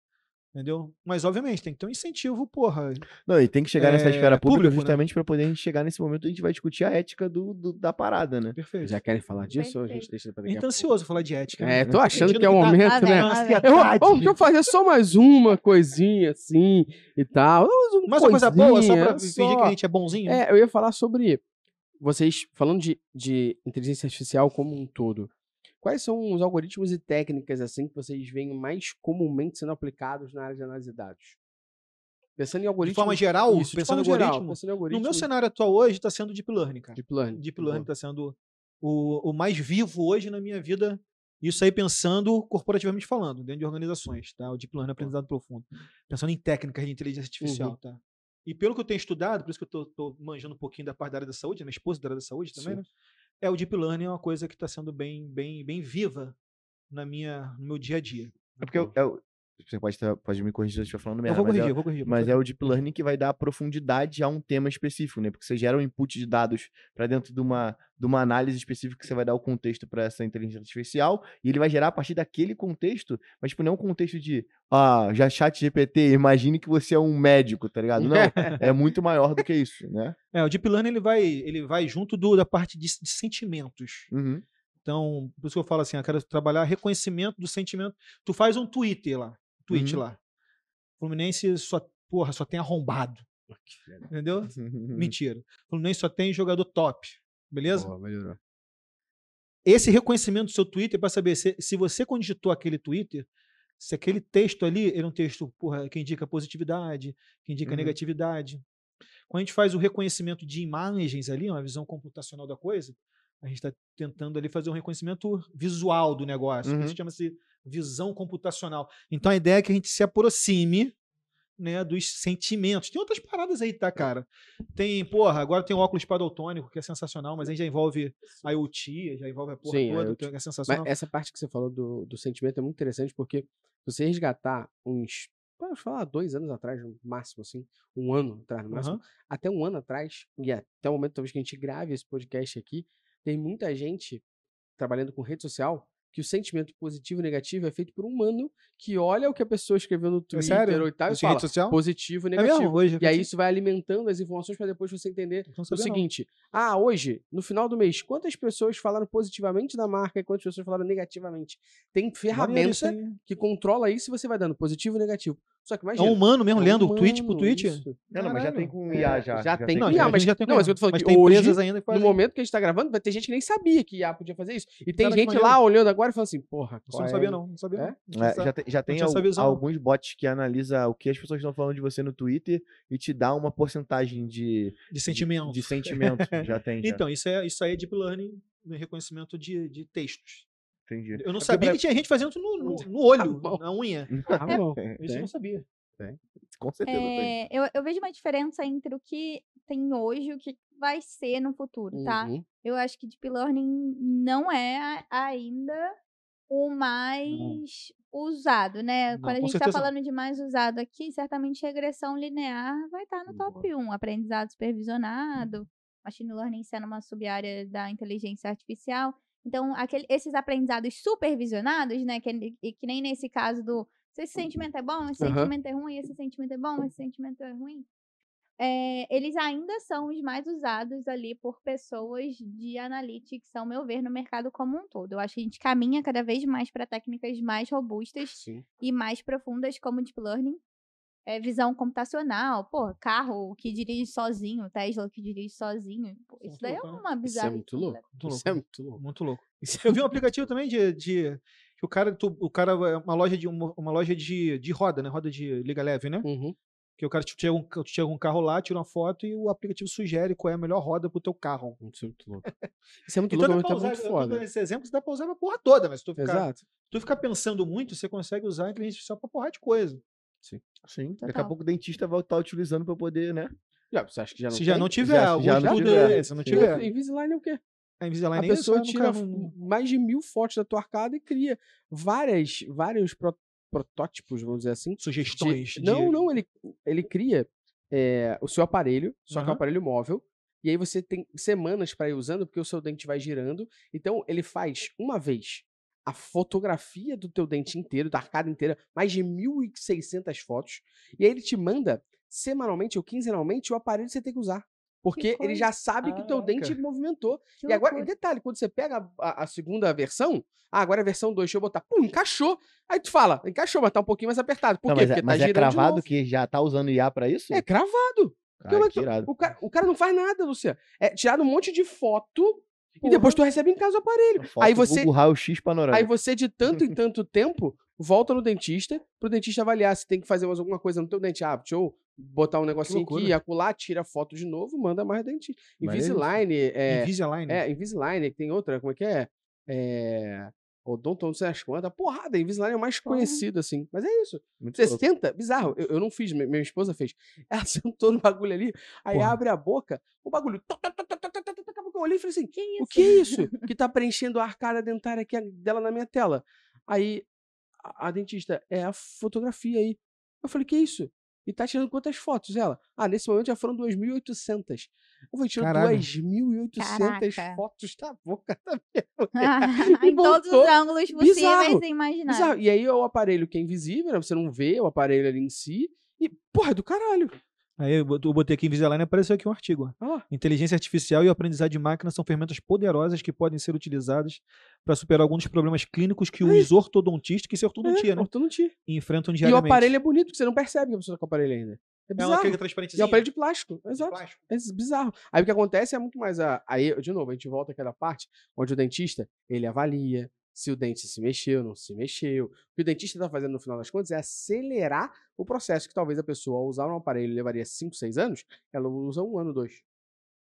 Speaker 3: Entendeu? Mas, obviamente, tem que ter um incentivo, porra.
Speaker 1: Não, e tem que chegar nessa
Speaker 3: É,
Speaker 1: esfera pública
Speaker 3: público, né?
Speaker 1: justamente pra poder a gente chegar nesse momento a gente vai discutir a ética do, do- da parada, né?
Speaker 3: Perfeito.
Speaker 2: Já querem falar disso ou a gente
Speaker 4: Perfeito.
Speaker 2: deixa pra
Speaker 3: A
Speaker 2: daqui a
Speaker 3: tá ansioso falar de ética.
Speaker 2: É,
Speaker 3: né?
Speaker 2: tô achando
Speaker 3: Sentindo
Speaker 2: que é o
Speaker 3: que tá-
Speaker 2: momento,
Speaker 4: Tá
Speaker 2: né?
Speaker 4: vendo?
Speaker 2: Eu, vamos deixa eu fazer só mais uma coisinha assim e tal. Uma
Speaker 3: Mas uma coisa boa, só pra
Speaker 2: coisinha,
Speaker 3: fingir que a gente é bonzinho.
Speaker 2: É, eu ia falar sobre vocês, falando de, de inteligência artificial como um todo. Quais são os algoritmos e técnicas assim que vocês veem mais comumente sendo aplicados na área de análise de dados? Pensando em
Speaker 3: de
Speaker 2: algoritmos.
Speaker 3: forma geral,
Speaker 2: Isso, de
Speaker 3: pensando em
Speaker 2: forma geral, pensando em
Speaker 3: No
Speaker 2: algoritmos.
Speaker 3: meu cenário atual hoje está sendo Deep Learning, cara.
Speaker 2: Deep Learning.
Speaker 3: Deep Learning está sendo o, o mais vivo hoje na minha vida. Isso aí pensando corporativamente falando, dentro de organizações, tá? O Deep Learning é aprendizado profundo. Pensando em técnicas de inteligência artificial,
Speaker 2: Uhum.
Speaker 3: tá? E pelo que eu tenho estudado, por isso que eu tô manjando um pouquinho da parte da área da saúde, minha esposa é da área da saúde também,
Speaker 2: Sim.
Speaker 3: né? É o Deep Learning é uma coisa que está sendo bem, bem, bem viva na minha, no meu dia a dia.
Speaker 1: É porque eu- o- você pode, tá- pode me corrigir se eu estiver falando
Speaker 3: Eu
Speaker 1: merda,
Speaker 3: vou
Speaker 1: mas,
Speaker 3: corrigir,
Speaker 1: é,
Speaker 3: eu vou corrigir.
Speaker 1: mas é o Deep Learning que vai dar profundidade a um tema específico, né? Porque você gera um input de dados para dentro de uma, de uma análise específica que você vai dar o contexto para essa inteligência artificial e ele vai gerar a partir daquele contexto, mas tipo, não um contexto de, ah, já chat GPT, imagine que você é um médico, tá ligado? Não, é muito maior do que isso, né?
Speaker 3: É, o Deep Learning ele vai, ele vai junto do- da parte de, de sentimentos.
Speaker 1: Uhum.
Speaker 3: Então, por isso que eu falo assim, eu quero trabalhar reconhecimento do sentimento. Tu faz um Twitter lá, tweet
Speaker 1: Uhum.
Speaker 3: lá. Fluminense só, porra, só tem arrombado, entendeu? Mentira. Fluminense só tem jogador top, beleza?
Speaker 2: Boa.
Speaker 3: Esse reconhecimento do seu Twitter é para saber se, se você digitou aquele Twitter, se aquele texto ali ele é um texto, porra, que indica positividade, que indica
Speaker 1: Uhum.
Speaker 3: negatividade. Quando a gente faz o reconhecimento de imagens ali, uma visão computacional da coisa, a gente está tentando ali fazer um reconhecimento visual do negócio.
Speaker 1: Uhum.
Speaker 3: Isso chama-se visão computacional. Então a ideia é que a gente se aproxime né, dos sentimentos. Tem outras paradas aí, tá, cara? Tem, porra, agora tem o óculos padaltônico, que é sensacional, mas aí já envolve IoT, já envolve a porra
Speaker 2: Sim,
Speaker 3: toda, que é
Speaker 2: Mas
Speaker 3: sensacional.
Speaker 2: essa parte que você falou do, do sentimento é muito interessante porque você resgatar uns Vamos falar dois anos atrás, no máximo, assim, um ano atrás, no máximo.
Speaker 3: Aham.
Speaker 2: Até um ano atrás, e até o momento, talvez, que a gente grave esse podcast aqui, tem muita gente trabalhando com rede social que o sentimento positivo e negativo é feito por um humano que olha o que a pessoa escreveu no
Speaker 3: É
Speaker 2: Twitter
Speaker 3: sério?
Speaker 2: ou tal e
Speaker 3: em
Speaker 2: fala
Speaker 3: social?
Speaker 2: positivo e
Speaker 3: É
Speaker 2: negativo.
Speaker 3: mesmo? Hoje.
Speaker 2: E aí isso vai alimentando as informações para depois você entender
Speaker 3: Não
Speaker 2: o
Speaker 3: sabia, não.
Speaker 2: seguinte: ah, hoje, no final do mês, quantas pessoas falaram positivamente da marca e quantas pessoas falaram negativamente? Tem ferramenta que controla isso e você vai dando positivo e negativo. Só que
Speaker 3: É
Speaker 2: imagina.
Speaker 3: um humano mesmo,
Speaker 2: é um
Speaker 3: lendo tweet por
Speaker 2: humano,
Speaker 3: tweet?
Speaker 2: isso.
Speaker 1: Não, não, mas já tem com IA já.
Speaker 2: já tem
Speaker 3: Não,
Speaker 2: com IA, mas-
Speaker 3: já tem
Speaker 2: não, mas eu tô falando
Speaker 3: mas
Speaker 2: que
Speaker 3: tem
Speaker 2: hoje,
Speaker 3: empresas ainda que
Speaker 2: No
Speaker 3: fazem.
Speaker 2: momento que a gente tá gravando, vai ter gente que nem sabia que IA podia fazer isso. E tem
Speaker 3: Cara,
Speaker 2: gente lá olhando agora e falando assim, porra, qual
Speaker 3: não
Speaker 2: é?
Speaker 3: sabia, não. Não sabia,
Speaker 2: É?
Speaker 3: não.
Speaker 1: É, já tem, já tem al-
Speaker 3: visão,
Speaker 1: alguns bots que analisa o que as pessoas estão falando de você no Twitter e te dá uma porcentagem de,
Speaker 3: De sentimento.
Speaker 1: de sentimento. já tem. Já.
Speaker 3: Então, isso, é, isso aí é deep learning no reconhecimento de, de textos.
Speaker 1: Entendi.
Speaker 3: Eu não
Speaker 1: porque
Speaker 3: sabia que tinha gente fazendo isso no, no, no olho,
Speaker 2: bom.
Speaker 3: na unha.
Speaker 2: Ah, bom.
Speaker 3: Isso eu
Speaker 2: Tem.
Speaker 3: não sabia.
Speaker 1: Com certeza tem.
Speaker 4: É, eu, eu vejo uma diferença entre o que tem hoje e o que vai ser no futuro, tá?
Speaker 2: Uhum.
Speaker 4: Eu acho que Deep Learning não é ainda o mais usado, né?
Speaker 3: Não,
Speaker 4: Quando a gente tá
Speaker 3: certeza não.
Speaker 4: falando de mais usado aqui, certamente regressão linear vai estar no top 1. Aprendizado supervisionado, machine learning sendo uma sub-área da inteligência artificial. Então, aquele- esses aprendizados supervisionados, né? Que, e que nem nesse caso do se esse sentimento é bom, esse
Speaker 2: Aham.
Speaker 4: sentimento é ruim, esse sentimento é bom, esse sentimento é ruim. É, eles ainda são os mais usados ali por pessoas de analytics, ao meu ver, no mercado como um todo. Eu acho que a gente caminha cada vez mais para técnicas mais robustas
Speaker 2: Sim.
Speaker 4: e mais profundas, como Deep Learning. É, visão computacional, pô, carro que dirige sozinho, Tesla que dirige sozinho. Pô, isso daí é
Speaker 3: né?
Speaker 4: uma
Speaker 2: Isso é
Speaker 4: bizarra.
Speaker 2: muito louco.
Speaker 3: Muito
Speaker 2: Isso
Speaker 3: louco.
Speaker 2: é muito louco.
Speaker 3: Muito louco.
Speaker 2: Isso é
Speaker 3: Eu vi um aplicativo também de. de que o cara, tu- o cara, é uma loja de uma, uma loja de, de roda, né? Roda de liga leve, né?
Speaker 2: Uhum.
Speaker 3: Que o cara te chega um, tu chega um carro lá, tira uma foto e o aplicativo sugere qual é a melhor roda pro teu carro.
Speaker 2: Isso é muito louco. Isso é muito
Speaker 3: Então
Speaker 2: louco, mas tá
Speaker 3: usar,
Speaker 2: muito
Speaker 3: eu tô
Speaker 2: foda.
Speaker 3: esse exemplo, dá pra usar pra porra toda, mas se tu ficar,
Speaker 2: Exato.
Speaker 3: se tu ficar pensando muito, você consegue usar a inteligência artificial pra porra de coisa.
Speaker 1: Sim. Daqui a
Speaker 4: Total.
Speaker 1: pouco o dentista vai estar utilizando para poder, né?
Speaker 2: Já, você acha que já não
Speaker 3: se já
Speaker 2: tem?
Speaker 3: não tiver,
Speaker 1: Já- já não tiver.
Speaker 3: é, se não
Speaker 1: Sim.
Speaker 3: tiver.
Speaker 2: Invisalign é o quê?
Speaker 3: A Invisalign
Speaker 2: A
Speaker 3: é isso,
Speaker 2: pessoa
Speaker 3: é no
Speaker 2: tira mais de mil fotos da tua arcada e cria várias, vários pro- protótipos, vamos dizer assim. de-
Speaker 3: sugestões. de-
Speaker 2: Não, não, ele, ele cria é, o seu aparelho, só que é um aparelho móvel. E aí você tem semanas para ir usando, porque o seu dente vai girando. Então ele faz uma vez a fotografia do teu dente inteiro, da arcada inteira, mais de 1.600 fotos. E aí ele te manda semanalmente ou quinzenalmente o aparelho que você tem que usar. Porque ele já sabe que o teu dente movimentou.
Speaker 4: Que
Speaker 2: E agora, e detalhe, quando você pega a, a- a segunda versão, ah, agora é a versão 2, deixa eu botar, pum, encaixou. Aí tu fala, encaixou, mas tá um pouquinho mais apertado. Por
Speaker 1: Não,
Speaker 2: quê?
Speaker 1: mas é,
Speaker 2: Porque
Speaker 1: mas
Speaker 2: tá
Speaker 1: é
Speaker 2: girando de
Speaker 1: cravado
Speaker 2: novo.
Speaker 1: que já tá usando IA para isso?
Speaker 2: É cravado.
Speaker 1: Cara,
Speaker 2: Como é
Speaker 1: que
Speaker 2: que-
Speaker 1: irado.
Speaker 2: O cara, o cara não faz nada, Luciano. É tirado um monte de foto e
Speaker 4: Porra.
Speaker 2: depois tu recebe em casa o aparelho. Aí você-
Speaker 1: Google Raio-X panorâmico.
Speaker 2: Aí você, de tanto em tanto tempo, volta no dentista, pro dentista avaliar se tem que fazer mais alguma coisa no teu dente. Ah, deixa eu botar um negocinho aqui, acular, tira a foto de novo, manda mais dentista.
Speaker 1: Maneiríssimo.
Speaker 2: Invisalign, é,
Speaker 3: Invisalign.
Speaker 2: é, Invisalign, tem outra, como é que é? É. Odonto, não sei as quantas. Porrada, Invisalign é o mais conhecido, assim. Mas é isso.
Speaker 1: Muito
Speaker 2: Você
Speaker 1: louco.
Speaker 2: senta, bizarro. Eu, eu não fiz, mi- minha esposa fez. Ela sentou no bagulho ali, aí
Speaker 3: Porra.
Speaker 2: abre a boca, o bagulho. tá, tá, tá, eu olhei e falei assim:
Speaker 4: Que
Speaker 2: o que é isso que tá preenchendo a arcada dentária aqui dela na minha tela? Aí a, a dentista, é a fotografia aí. Eu falei: que isso? E tá tirando quantas fotos ela? Ah, nesse momento já foram 2.800. Eu falei: tirou
Speaker 3: Caraca.
Speaker 2: 2.800
Speaker 4: Caraca.
Speaker 2: fotos da boca da minha
Speaker 4: em todos os ângulos possíveis
Speaker 2: Bizarro.
Speaker 4: e imagináveis.
Speaker 2: Bizarro. E aí é o aparelho que é invisível, né? Você não vê o aparelho ali em si. E, porra, é do caralho.
Speaker 3: Aí eu bot- eu botei aqui Invisalign e apareceu aqui um artigo. Inteligência artificial e o aprendizado de máquina são ferramentas poderosas que podem ser utilizadas para superar alguns dos problemas clínicos que os ortodontistas, que isso é ortodontia,
Speaker 2: é,
Speaker 3: né?
Speaker 2: ortodontia.
Speaker 3: Enfrentam
Speaker 2: E o
Speaker 3: diariamente.
Speaker 2: aparelho é bonito, porque você não percebe que a pessoa tá com o aparelho ainda. É
Speaker 3: é uma
Speaker 2: bizarro.
Speaker 3: aquele
Speaker 2: E
Speaker 3: transparentezinho.
Speaker 2: é um aparelho de plástico.
Speaker 3: de
Speaker 2: Exato.
Speaker 3: plástico.
Speaker 2: É bizarro. Aí o que acontece é muito mais a. Aí, de novo, a gente volta àquela parte onde o dentista ele avalia se o dente se mexeu, não se mexeu. O que o dentista está fazendo no final das contas é acelerar o processo que talvez a pessoa, ao usar um aparelho, levaria 5, 6 anos, ela usa um ano, dois.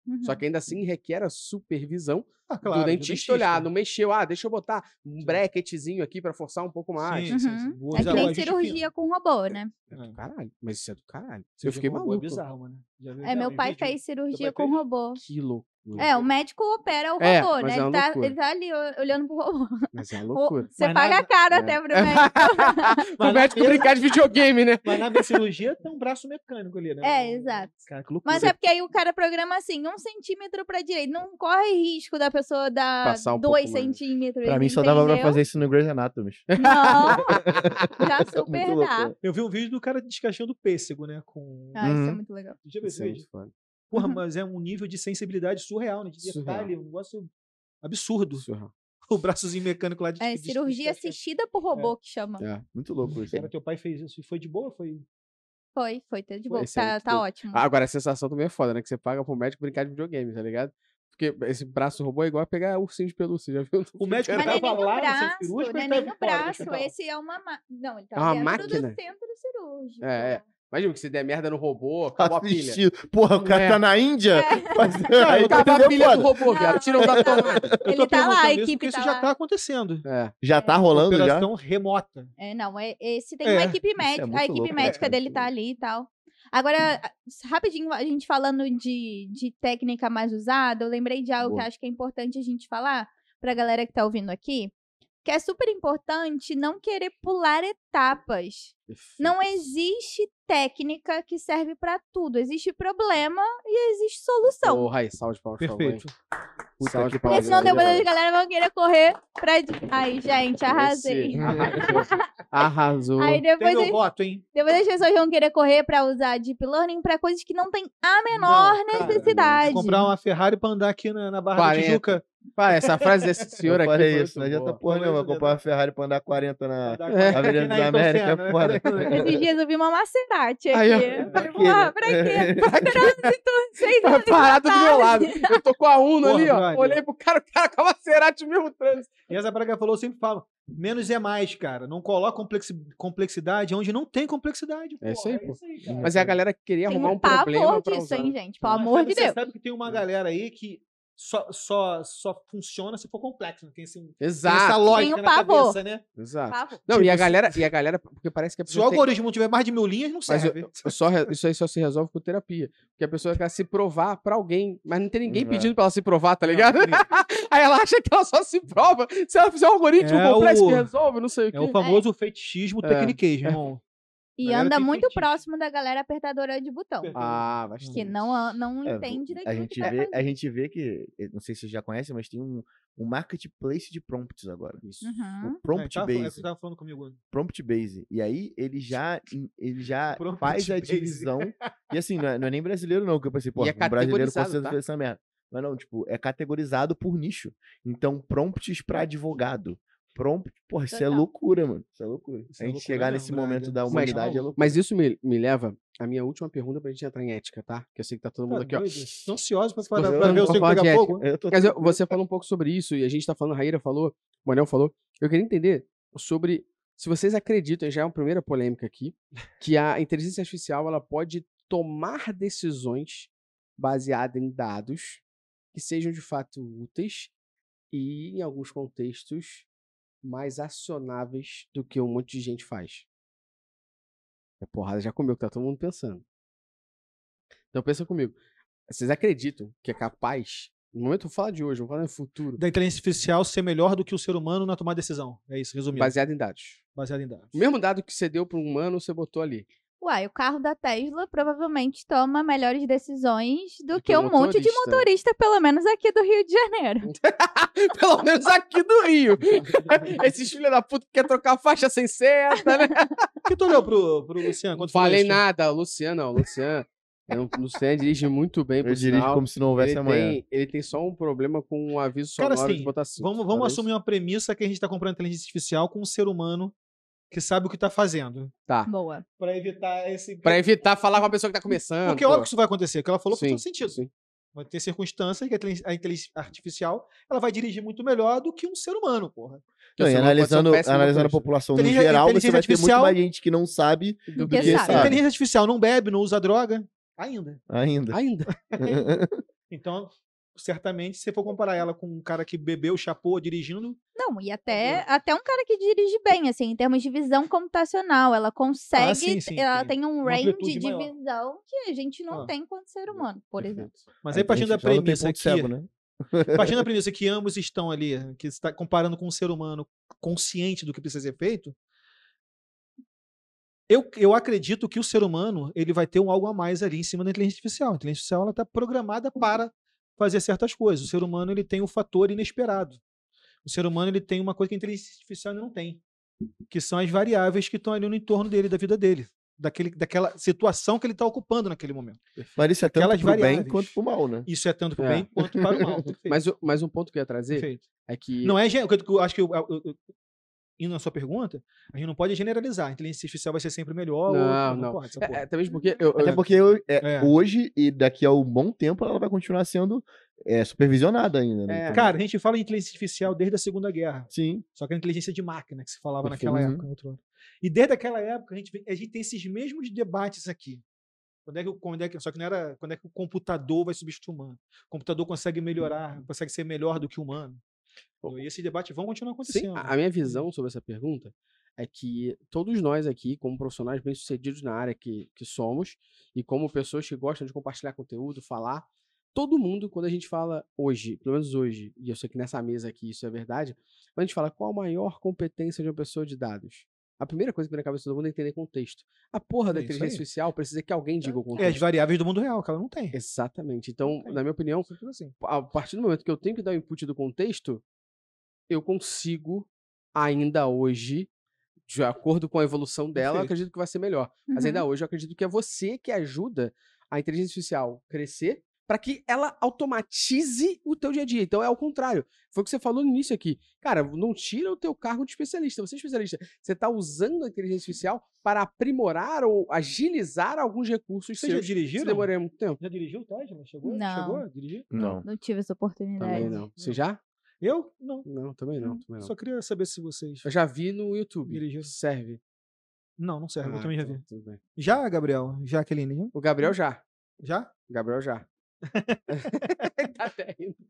Speaker 4: Uhum.
Speaker 2: Só que ainda assim requer a supervisão
Speaker 3: Ah, claro,
Speaker 2: do dentista, olhar, não mexeu, ah, deixa eu botar um
Speaker 3: Sim.
Speaker 2: bracketzinho aqui pra forçar um pouco mais.
Speaker 3: Sim, sim,
Speaker 4: Uhum.
Speaker 3: sim. Vou
Speaker 4: É
Speaker 3: usar
Speaker 4: que
Speaker 3: o
Speaker 4: nem cirurgia com robô, né?
Speaker 2: É do caralho. Mas isso é do caralho. eu fiquei
Speaker 3: robô
Speaker 2: maluco.
Speaker 3: É bizarro, mano. Já vi-
Speaker 4: É, meu pai
Speaker 3: vídeo.
Speaker 4: fez cirurgia
Speaker 3: pai
Speaker 4: com
Speaker 3: fez?
Speaker 4: robô.
Speaker 2: Que loucura.
Speaker 4: É, o médico opera o
Speaker 2: É,
Speaker 4: robô, né?
Speaker 2: é
Speaker 4: ele, tá, ele tá ali olhando pro robô.
Speaker 2: Mas é loucura.
Speaker 4: Você
Speaker 3: Mas
Speaker 4: paga
Speaker 3: nada-
Speaker 4: caro
Speaker 2: É.
Speaker 4: até pro médico.
Speaker 2: o médico brincar de videogame, né?
Speaker 3: Mas na cirurgia tem um braço mecânico ali, né?
Speaker 4: É, exato.
Speaker 3: Cara, que loucura.
Speaker 4: Mas é porque aí o cara programa assim, um centímetro pra direita. Não corre risco da pessoa dar
Speaker 2: Passar um
Speaker 4: dois centímetros.
Speaker 1: Pra mim só dava pra
Speaker 4: entendeu?
Speaker 1: fazer isso no Grey's Anatomy.
Speaker 4: Não, já
Speaker 1: Muito
Speaker 4: super dá.
Speaker 3: Eu vi um vídeo do cara descascando pêssego, né? Com.
Speaker 4: Ah, isso é
Speaker 1: Uhum.
Speaker 4: muito legal.
Speaker 3: Deixa eu ver
Speaker 2: é
Speaker 3: esse vídeo. Porra,
Speaker 4: Uhum.
Speaker 3: mas é um nível de sensibilidade surreal, né? De
Speaker 2: Surreal.
Speaker 3: detalhe, um negócio absurdo.
Speaker 2: Surreal.
Speaker 3: O braçozinho mecânico lá de
Speaker 4: É
Speaker 3: de-
Speaker 4: cirurgia
Speaker 3: de-
Speaker 4: assistida por robô que chama.
Speaker 2: É.
Speaker 1: Muito louco isso.
Speaker 3: Cara, teu pai fez isso e foi de boa? Foi.
Speaker 4: Foi, foi, tá de
Speaker 3: Foi,
Speaker 4: boa.
Speaker 2: é
Speaker 4: Tá, tá ótimo.
Speaker 2: Ah, Agora, a sensação também é foda, né? Que você paga pro médico brincar de videogame, tá ligado? Porque esse braço robô é igual a pegar ursinho de pelúcia, já viu?
Speaker 3: O médico
Speaker 4: Mas não é
Speaker 3: tava lá no
Speaker 4: braço,
Speaker 3: cirúrgico,
Speaker 4: não é
Speaker 3: ele
Speaker 4: nem
Speaker 3: tava
Speaker 4: no braço. Esse é uma máquina. Não, ele tá
Speaker 2: É uma
Speaker 4: dentro
Speaker 2: máquina?
Speaker 4: do centro cirúrgico.
Speaker 2: É, é. Imagina que se der merda no robô, acabou a pilha.
Speaker 1: Assistido. Porra, o cara
Speaker 2: É.
Speaker 1: tá na Índia? Mas- aí
Speaker 2: Acabou a pilha do robô, viado. Tira o da
Speaker 4: Ele tá lá, a equipe
Speaker 3: porque
Speaker 4: tá
Speaker 3: isso já
Speaker 4: lá.
Speaker 3: tá acontecendo.
Speaker 2: É.
Speaker 1: Já tá rolando já?
Speaker 3: Operação remota.
Speaker 4: É, não, é, esse tem
Speaker 3: É,
Speaker 4: uma equipe
Speaker 1: é
Speaker 4: médica. a equipe
Speaker 1: louco,
Speaker 4: médica dele tá ali e tal. Agora, rapidinho, a gente falando de, de técnica mais usada, eu lembrei de algo
Speaker 1: Boa.
Speaker 4: que acho que é importante a gente falar pra galera que tá ouvindo aqui. Que é super importante não querer pular etapas. Não existe técnica que serve pra tudo. Existe problema e existe solução.
Speaker 2: Porra, aí, salve de palmas?
Speaker 3: Perfeito.
Speaker 1: Puta
Speaker 2: Salve de
Speaker 4: Porque
Speaker 2: palmas,
Speaker 4: senão
Speaker 2: hein?
Speaker 4: depois a galera vão querer correr pra. Ai, gente, arrasei.
Speaker 2: Arrasou.
Speaker 4: Aí
Speaker 3: Tem
Speaker 4: depois,
Speaker 3: meu voto, hein?
Speaker 4: depois as pessoas vão querer correr pra usar Deep Learning pra coisas que não tem a menor
Speaker 3: Não, cara,
Speaker 4: necessidade.
Speaker 3: Comprar uma Ferrari pra andar aqui na, na Barra
Speaker 2: 40.
Speaker 3: da Tijuca.
Speaker 2: Pai, essa frase desse senhor aqui.
Speaker 1: falei
Speaker 2: foi
Speaker 1: isso, não adianta
Speaker 2: boa.
Speaker 1: porra nenhuma.
Speaker 3: isso,
Speaker 1: Comprar uma Ferrari pra andar 40 na
Speaker 2: É.
Speaker 1: Avenida
Speaker 3: Ayrton
Speaker 1: América, é foda.
Speaker 4: Esses dias eu vi uma Maserati aqui.
Speaker 2: Aí.
Speaker 4: Eu falei,
Speaker 1: Pra quê,
Speaker 4: porra,
Speaker 1: né?
Speaker 4: pra quê? Trânsito, seis
Speaker 2: Tá
Speaker 4: anos
Speaker 2: parado do meu lado. Eu tô com a Uno
Speaker 3: Porra,
Speaker 2: ali, ó. Olhei pro cara, o cara com a Maserati mesmo trânsito.
Speaker 3: E essa praga falou, eu sempre falo, menos é mais, cara. Não coloca complexi- complexidade onde não tem complexidade.
Speaker 2: É isso aí, pô.
Speaker 3: aí, cara.
Speaker 2: Mas é a galera que queria
Speaker 4: Tem
Speaker 2: arrumar
Speaker 4: um
Speaker 2: um problema
Speaker 4: pavor
Speaker 2: pra
Speaker 4: disso,
Speaker 2: usar.
Speaker 4: hein, gente? Pelo amor de
Speaker 3: você
Speaker 4: Deus.
Speaker 3: sabe que tem uma galera aí que só, só, só funciona se for complexo. Não tem, esse, tem essa
Speaker 2: Exato.
Speaker 3: lógica
Speaker 4: Tem um
Speaker 3: na cabeça, né?
Speaker 2: Exato.
Speaker 4: Pavor.
Speaker 2: Não, e
Speaker 3: Tipo,
Speaker 2: a
Speaker 3: se-
Speaker 2: galera, e a galera, porque parece que a
Speaker 3: Se o
Speaker 2: pessoa tem,
Speaker 3: algoritmo tiver mais de mil linhas, não serve.
Speaker 2: eu só, re- isso aí só se resolve com terapia. Porque a pessoa quer se provar pra alguém, mas não tem ninguém
Speaker 1: É.
Speaker 2: pedindo pra ela se provar, tá
Speaker 3: Não,
Speaker 2: ligado?
Speaker 3: tem-
Speaker 2: Aí ela acha que ela só se prova. Se ela fizer um algoritmo
Speaker 3: É
Speaker 2: complexo
Speaker 3: o-
Speaker 2: que resolve, não sei o quê.
Speaker 3: É o famoso fetichismo
Speaker 2: É.
Speaker 3: tecniquez, irmão.
Speaker 4: E
Speaker 3: Galera
Speaker 4: anda muito
Speaker 3: fetiche.
Speaker 4: próximo da galera apertadora de botão.
Speaker 2: Ah, bastante.
Speaker 4: Que não, a- não
Speaker 1: É,
Speaker 4: entende
Speaker 1: a
Speaker 4: daquilo
Speaker 1: gente,
Speaker 4: que tá
Speaker 1: vê,
Speaker 4: fazendo.
Speaker 1: a gente vê que, eu não sei se vocês já conhecem, mas tem um, um marketplace de prompts agora.
Speaker 2: Isso.
Speaker 4: Uhum.
Speaker 1: O Prompt
Speaker 3: é, tava, é o que
Speaker 1: Base.
Speaker 3: você tava falando comigo.
Speaker 1: Prompt Base. E aí ele já, ele já
Speaker 3: Prompt
Speaker 1: faz a
Speaker 3: Base.
Speaker 1: divisão. E assim, não é, não é nem brasileiro, não, que eu pensei, pô,
Speaker 2: E é
Speaker 1: um brasileiro certeza
Speaker 2: tá?
Speaker 1: fez essa merda. Mas não, tipo, é categorizado por nicho. Então, prompts pra advogado. Prompt, porra, isso é loucura, mano. Isso é loucura.
Speaker 3: Isso
Speaker 1: a
Speaker 3: é
Speaker 1: gente
Speaker 3: loucura
Speaker 1: chegar nesse
Speaker 3: brother.
Speaker 1: momento da
Speaker 3: Mas-
Speaker 1: humanidade é loucura.
Speaker 2: Mas isso me, me leva à minha última pergunta pra gente entrar em ética, tá? Que eu sei que tá todo mundo
Speaker 3: Tá
Speaker 2: aqui, ó.
Speaker 3: Tô ansioso pra, pra, pra ver o
Speaker 2: de
Speaker 3: pegar fogo.
Speaker 1: Tô
Speaker 2: Mas você falou um pouco sobre isso, e a gente tá falando, a Raíra falou, o Manel falou. Eu queria entender sobre se vocês acreditam, já é uma primeira polêmica aqui, que a inteligência artificial ela pode tomar decisões baseadas em dados que sejam de fato úteis e, em alguns contextos, mais acionáveis do que um monte de gente faz. A porrada já comeu, que tá todo mundo pensando. Então pensa comigo. Vocês acreditam que é capaz, no momento eu falo de hoje, eu falo no futuro,
Speaker 3: Da inteligência artificial ser melhor do que o ser humano na tomada de decisão. É isso, resumindo.
Speaker 2: baseado em dados?
Speaker 3: Baseado em dados.
Speaker 2: O mesmo dado que você deu para um humano, você botou ali.
Speaker 4: Uai, o carro da Tesla provavelmente toma melhores decisões do
Speaker 2: Do
Speaker 4: que
Speaker 2: o
Speaker 4: um monte de
Speaker 2: motorista.
Speaker 4: motorista, pelo menos aqui do Rio de Janeiro.
Speaker 2: Pelo menos aqui do Rio. Esses filhos da puta que quer trocar a faixa sem seta, né?
Speaker 3: O que tu olhou pro, pro Luciano? Quando
Speaker 2: falei
Speaker 3: isso?
Speaker 2: nada, o Luciano, não. O Luciano, o Luciano dirige muito bem, por
Speaker 1: Eu dirijo
Speaker 2: sinal.
Speaker 1: como se não houvesse
Speaker 2: ele,
Speaker 1: amanhã.
Speaker 2: tem, ele tem só um problema com um aviso
Speaker 3: Cara,
Speaker 2: sonoro
Speaker 3: assim,
Speaker 2: de botar cinto.
Speaker 3: Vamos, vamos assumir uma premissa que a gente tá comprando inteligência artificial com um ser humano que sabe o que tá fazendo.
Speaker 2: Tá.
Speaker 4: Boa.
Speaker 3: Pra evitar esse.
Speaker 2: Pra evitar falar com a pessoa que tá começando.
Speaker 3: Porque é
Speaker 2: pô.
Speaker 3: óbvio que isso vai acontecer. O que ela falou faz
Speaker 2: Sim,
Speaker 3: todo sentido.
Speaker 2: sim.
Speaker 3: Vai ter circunstâncias que a intelig- a inteligência artificial ela vai dirigir muito melhor do que um ser humano, porra.
Speaker 1: Não, e
Speaker 2: ser um
Speaker 1: analisando, analisando a população no geral, você vai ter muito mais gente que não sabe
Speaker 2: Do
Speaker 4: que
Speaker 1: que
Speaker 4: sabe.
Speaker 3: A
Speaker 1: sabe.
Speaker 3: inteligência artificial não bebe, não usa droga. Ainda.
Speaker 1: ainda.
Speaker 2: Ainda.
Speaker 3: Então, certamente, se você for comparar ela com um cara que bebeu, chapou dirigindo,
Speaker 4: Não, e até, até um cara que dirige bem, assim, em termos de visão computacional. Ela consegue.
Speaker 3: Ah, sim, sim,
Speaker 4: ela
Speaker 3: sim.
Speaker 4: tem um range de
Speaker 3: maior.
Speaker 4: visão que a gente não
Speaker 3: Ah.
Speaker 4: tem enquanto ser humano, por exemplo.
Speaker 3: Mas
Speaker 1: A
Speaker 3: aí partindo da
Speaker 1: tem
Speaker 3: premissa que,
Speaker 1: cego, né?
Speaker 3: partindo da premissa que ambos estão ali, que está comparando com um ser humano consciente do que precisa ser feito, eu, eu acredito que o ser humano ele vai ter um algo a mais ali em cima da inteligência artificial. A inteligência artificial ela está programada para fazer certas coisas. O ser humano ele tem o fator inesperado. O ser humano ele tem uma coisa que a inteligência artificial não tem, que são as variáveis que estão ali no entorno dele, da vida dele, daquele, daquela situação que ele está ocupando naquele momento.
Speaker 1: Mas isso é tanto
Speaker 3: Aquelas
Speaker 1: pro bem quanto pro mal, né?
Speaker 3: Isso é tanto para o
Speaker 2: É.
Speaker 3: bem quanto para o mal.
Speaker 2: Mas, o- mas um ponto que eu ia trazer
Speaker 3: Perfeito.
Speaker 2: é que.
Speaker 3: Não é. gen- o que Eu, eu acho que eu, eu- eu- indo na sua pergunta, a gente não pode generalizar. A inteligência artificial vai ser sempre melhor.
Speaker 2: Não,
Speaker 3: ou,
Speaker 2: não.
Speaker 3: pode, essa
Speaker 2: É, é, até mesmo porque. Eu, eu-
Speaker 1: Até porque eu- é,
Speaker 3: É.
Speaker 1: hoje e daqui a um bom tempo ela vai continuar sendo é, supervisionada ainda. Né?
Speaker 2: É.
Speaker 1: Então,
Speaker 3: Cara, a gente fala em inteligência artificial desde a Segunda Guerra.
Speaker 1: sim.
Speaker 3: Só que a inteligência de máquina que se falava
Speaker 1: Perfeito.
Speaker 3: naquela
Speaker 1: Uhum.
Speaker 3: época. outro ano. E desde aquela época a gente, vem- a gente tem esses mesmos debates aqui. Quando é que, quando é que, só que não era quando é que o computador vai substituir o humano. O computador consegue melhorar, consegue ser melhor do que o humano. E esses debates vão continuar
Speaker 2: Sim,
Speaker 3: acontecendo.
Speaker 2: a a minha visão sobre essa pergunta é que todos nós aqui, como profissionais bem-sucedidos na área que, que somos, e como pessoas que gostam de compartilhar conteúdo, falar, todo mundo, quando a gente fala hoje, pelo menos hoje, e eu sei que nessa mesa aqui isso é verdade, quando a gente fala qual a maior competência de uma pessoa de dados, a primeira coisa que vem na cabeça de todo mundo é entender contexto. A porra da
Speaker 3: É isso
Speaker 2: inteligência artificial precisa que alguém diga o
Speaker 3: É as
Speaker 2: contexto.
Speaker 3: variáveis do mundo real, que ela não tem.
Speaker 2: Exatamente. Então,
Speaker 3: tem.
Speaker 2: na minha opinião,
Speaker 3: assim.
Speaker 2: a partir do momento que eu tenho que dar o input do contexto, eu consigo ainda hoje, de acordo com a evolução dela, acredito que vai ser melhor. Mas
Speaker 4: Uhum.
Speaker 2: ainda hoje eu acredito que é você que ajuda a inteligência artificial crescer para que ela automatize o teu dia a dia. Então é ao contrário. Foi o que você falou no início aqui. Cara, não tira o teu cargo de especialista. Você é especialista. Você está usando a inteligência artificial para aprimorar ou agilizar alguns recursos
Speaker 3: Vocês já
Speaker 2: seus. Se
Speaker 3: dirigiram?
Speaker 2: demorei muito tempo.
Speaker 3: Já dirigiu o Tesla? Chegou?
Speaker 4: Não.
Speaker 3: Chegou a dirigir?
Speaker 1: Não.
Speaker 4: Não tive essa oportunidade.
Speaker 2: Também não. Você já?
Speaker 3: Eu? Não.
Speaker 2: Não, também não.
Speaker 3: Não.
Speaker 2: Também não.
Speaker 3: Só queria saber se vocês.
Speaker 2: Eu já vi no YouTube.
Speaker 3: Dirigiu.
Speaker 2: Serve.
Speaker 3: Não, não serve. eu
Speaker 2: Ah,
Speaker 3: também já
Speaker 2: então,
Speaker 3: vi.
Speaker 2: tudo bem.
Speaker 3: Já, Gabriel? Já, Aqueline?
Speaker 2: O Gabriel já.
Speaker 3: Já?
Speaker 2: Gabriel já. tá.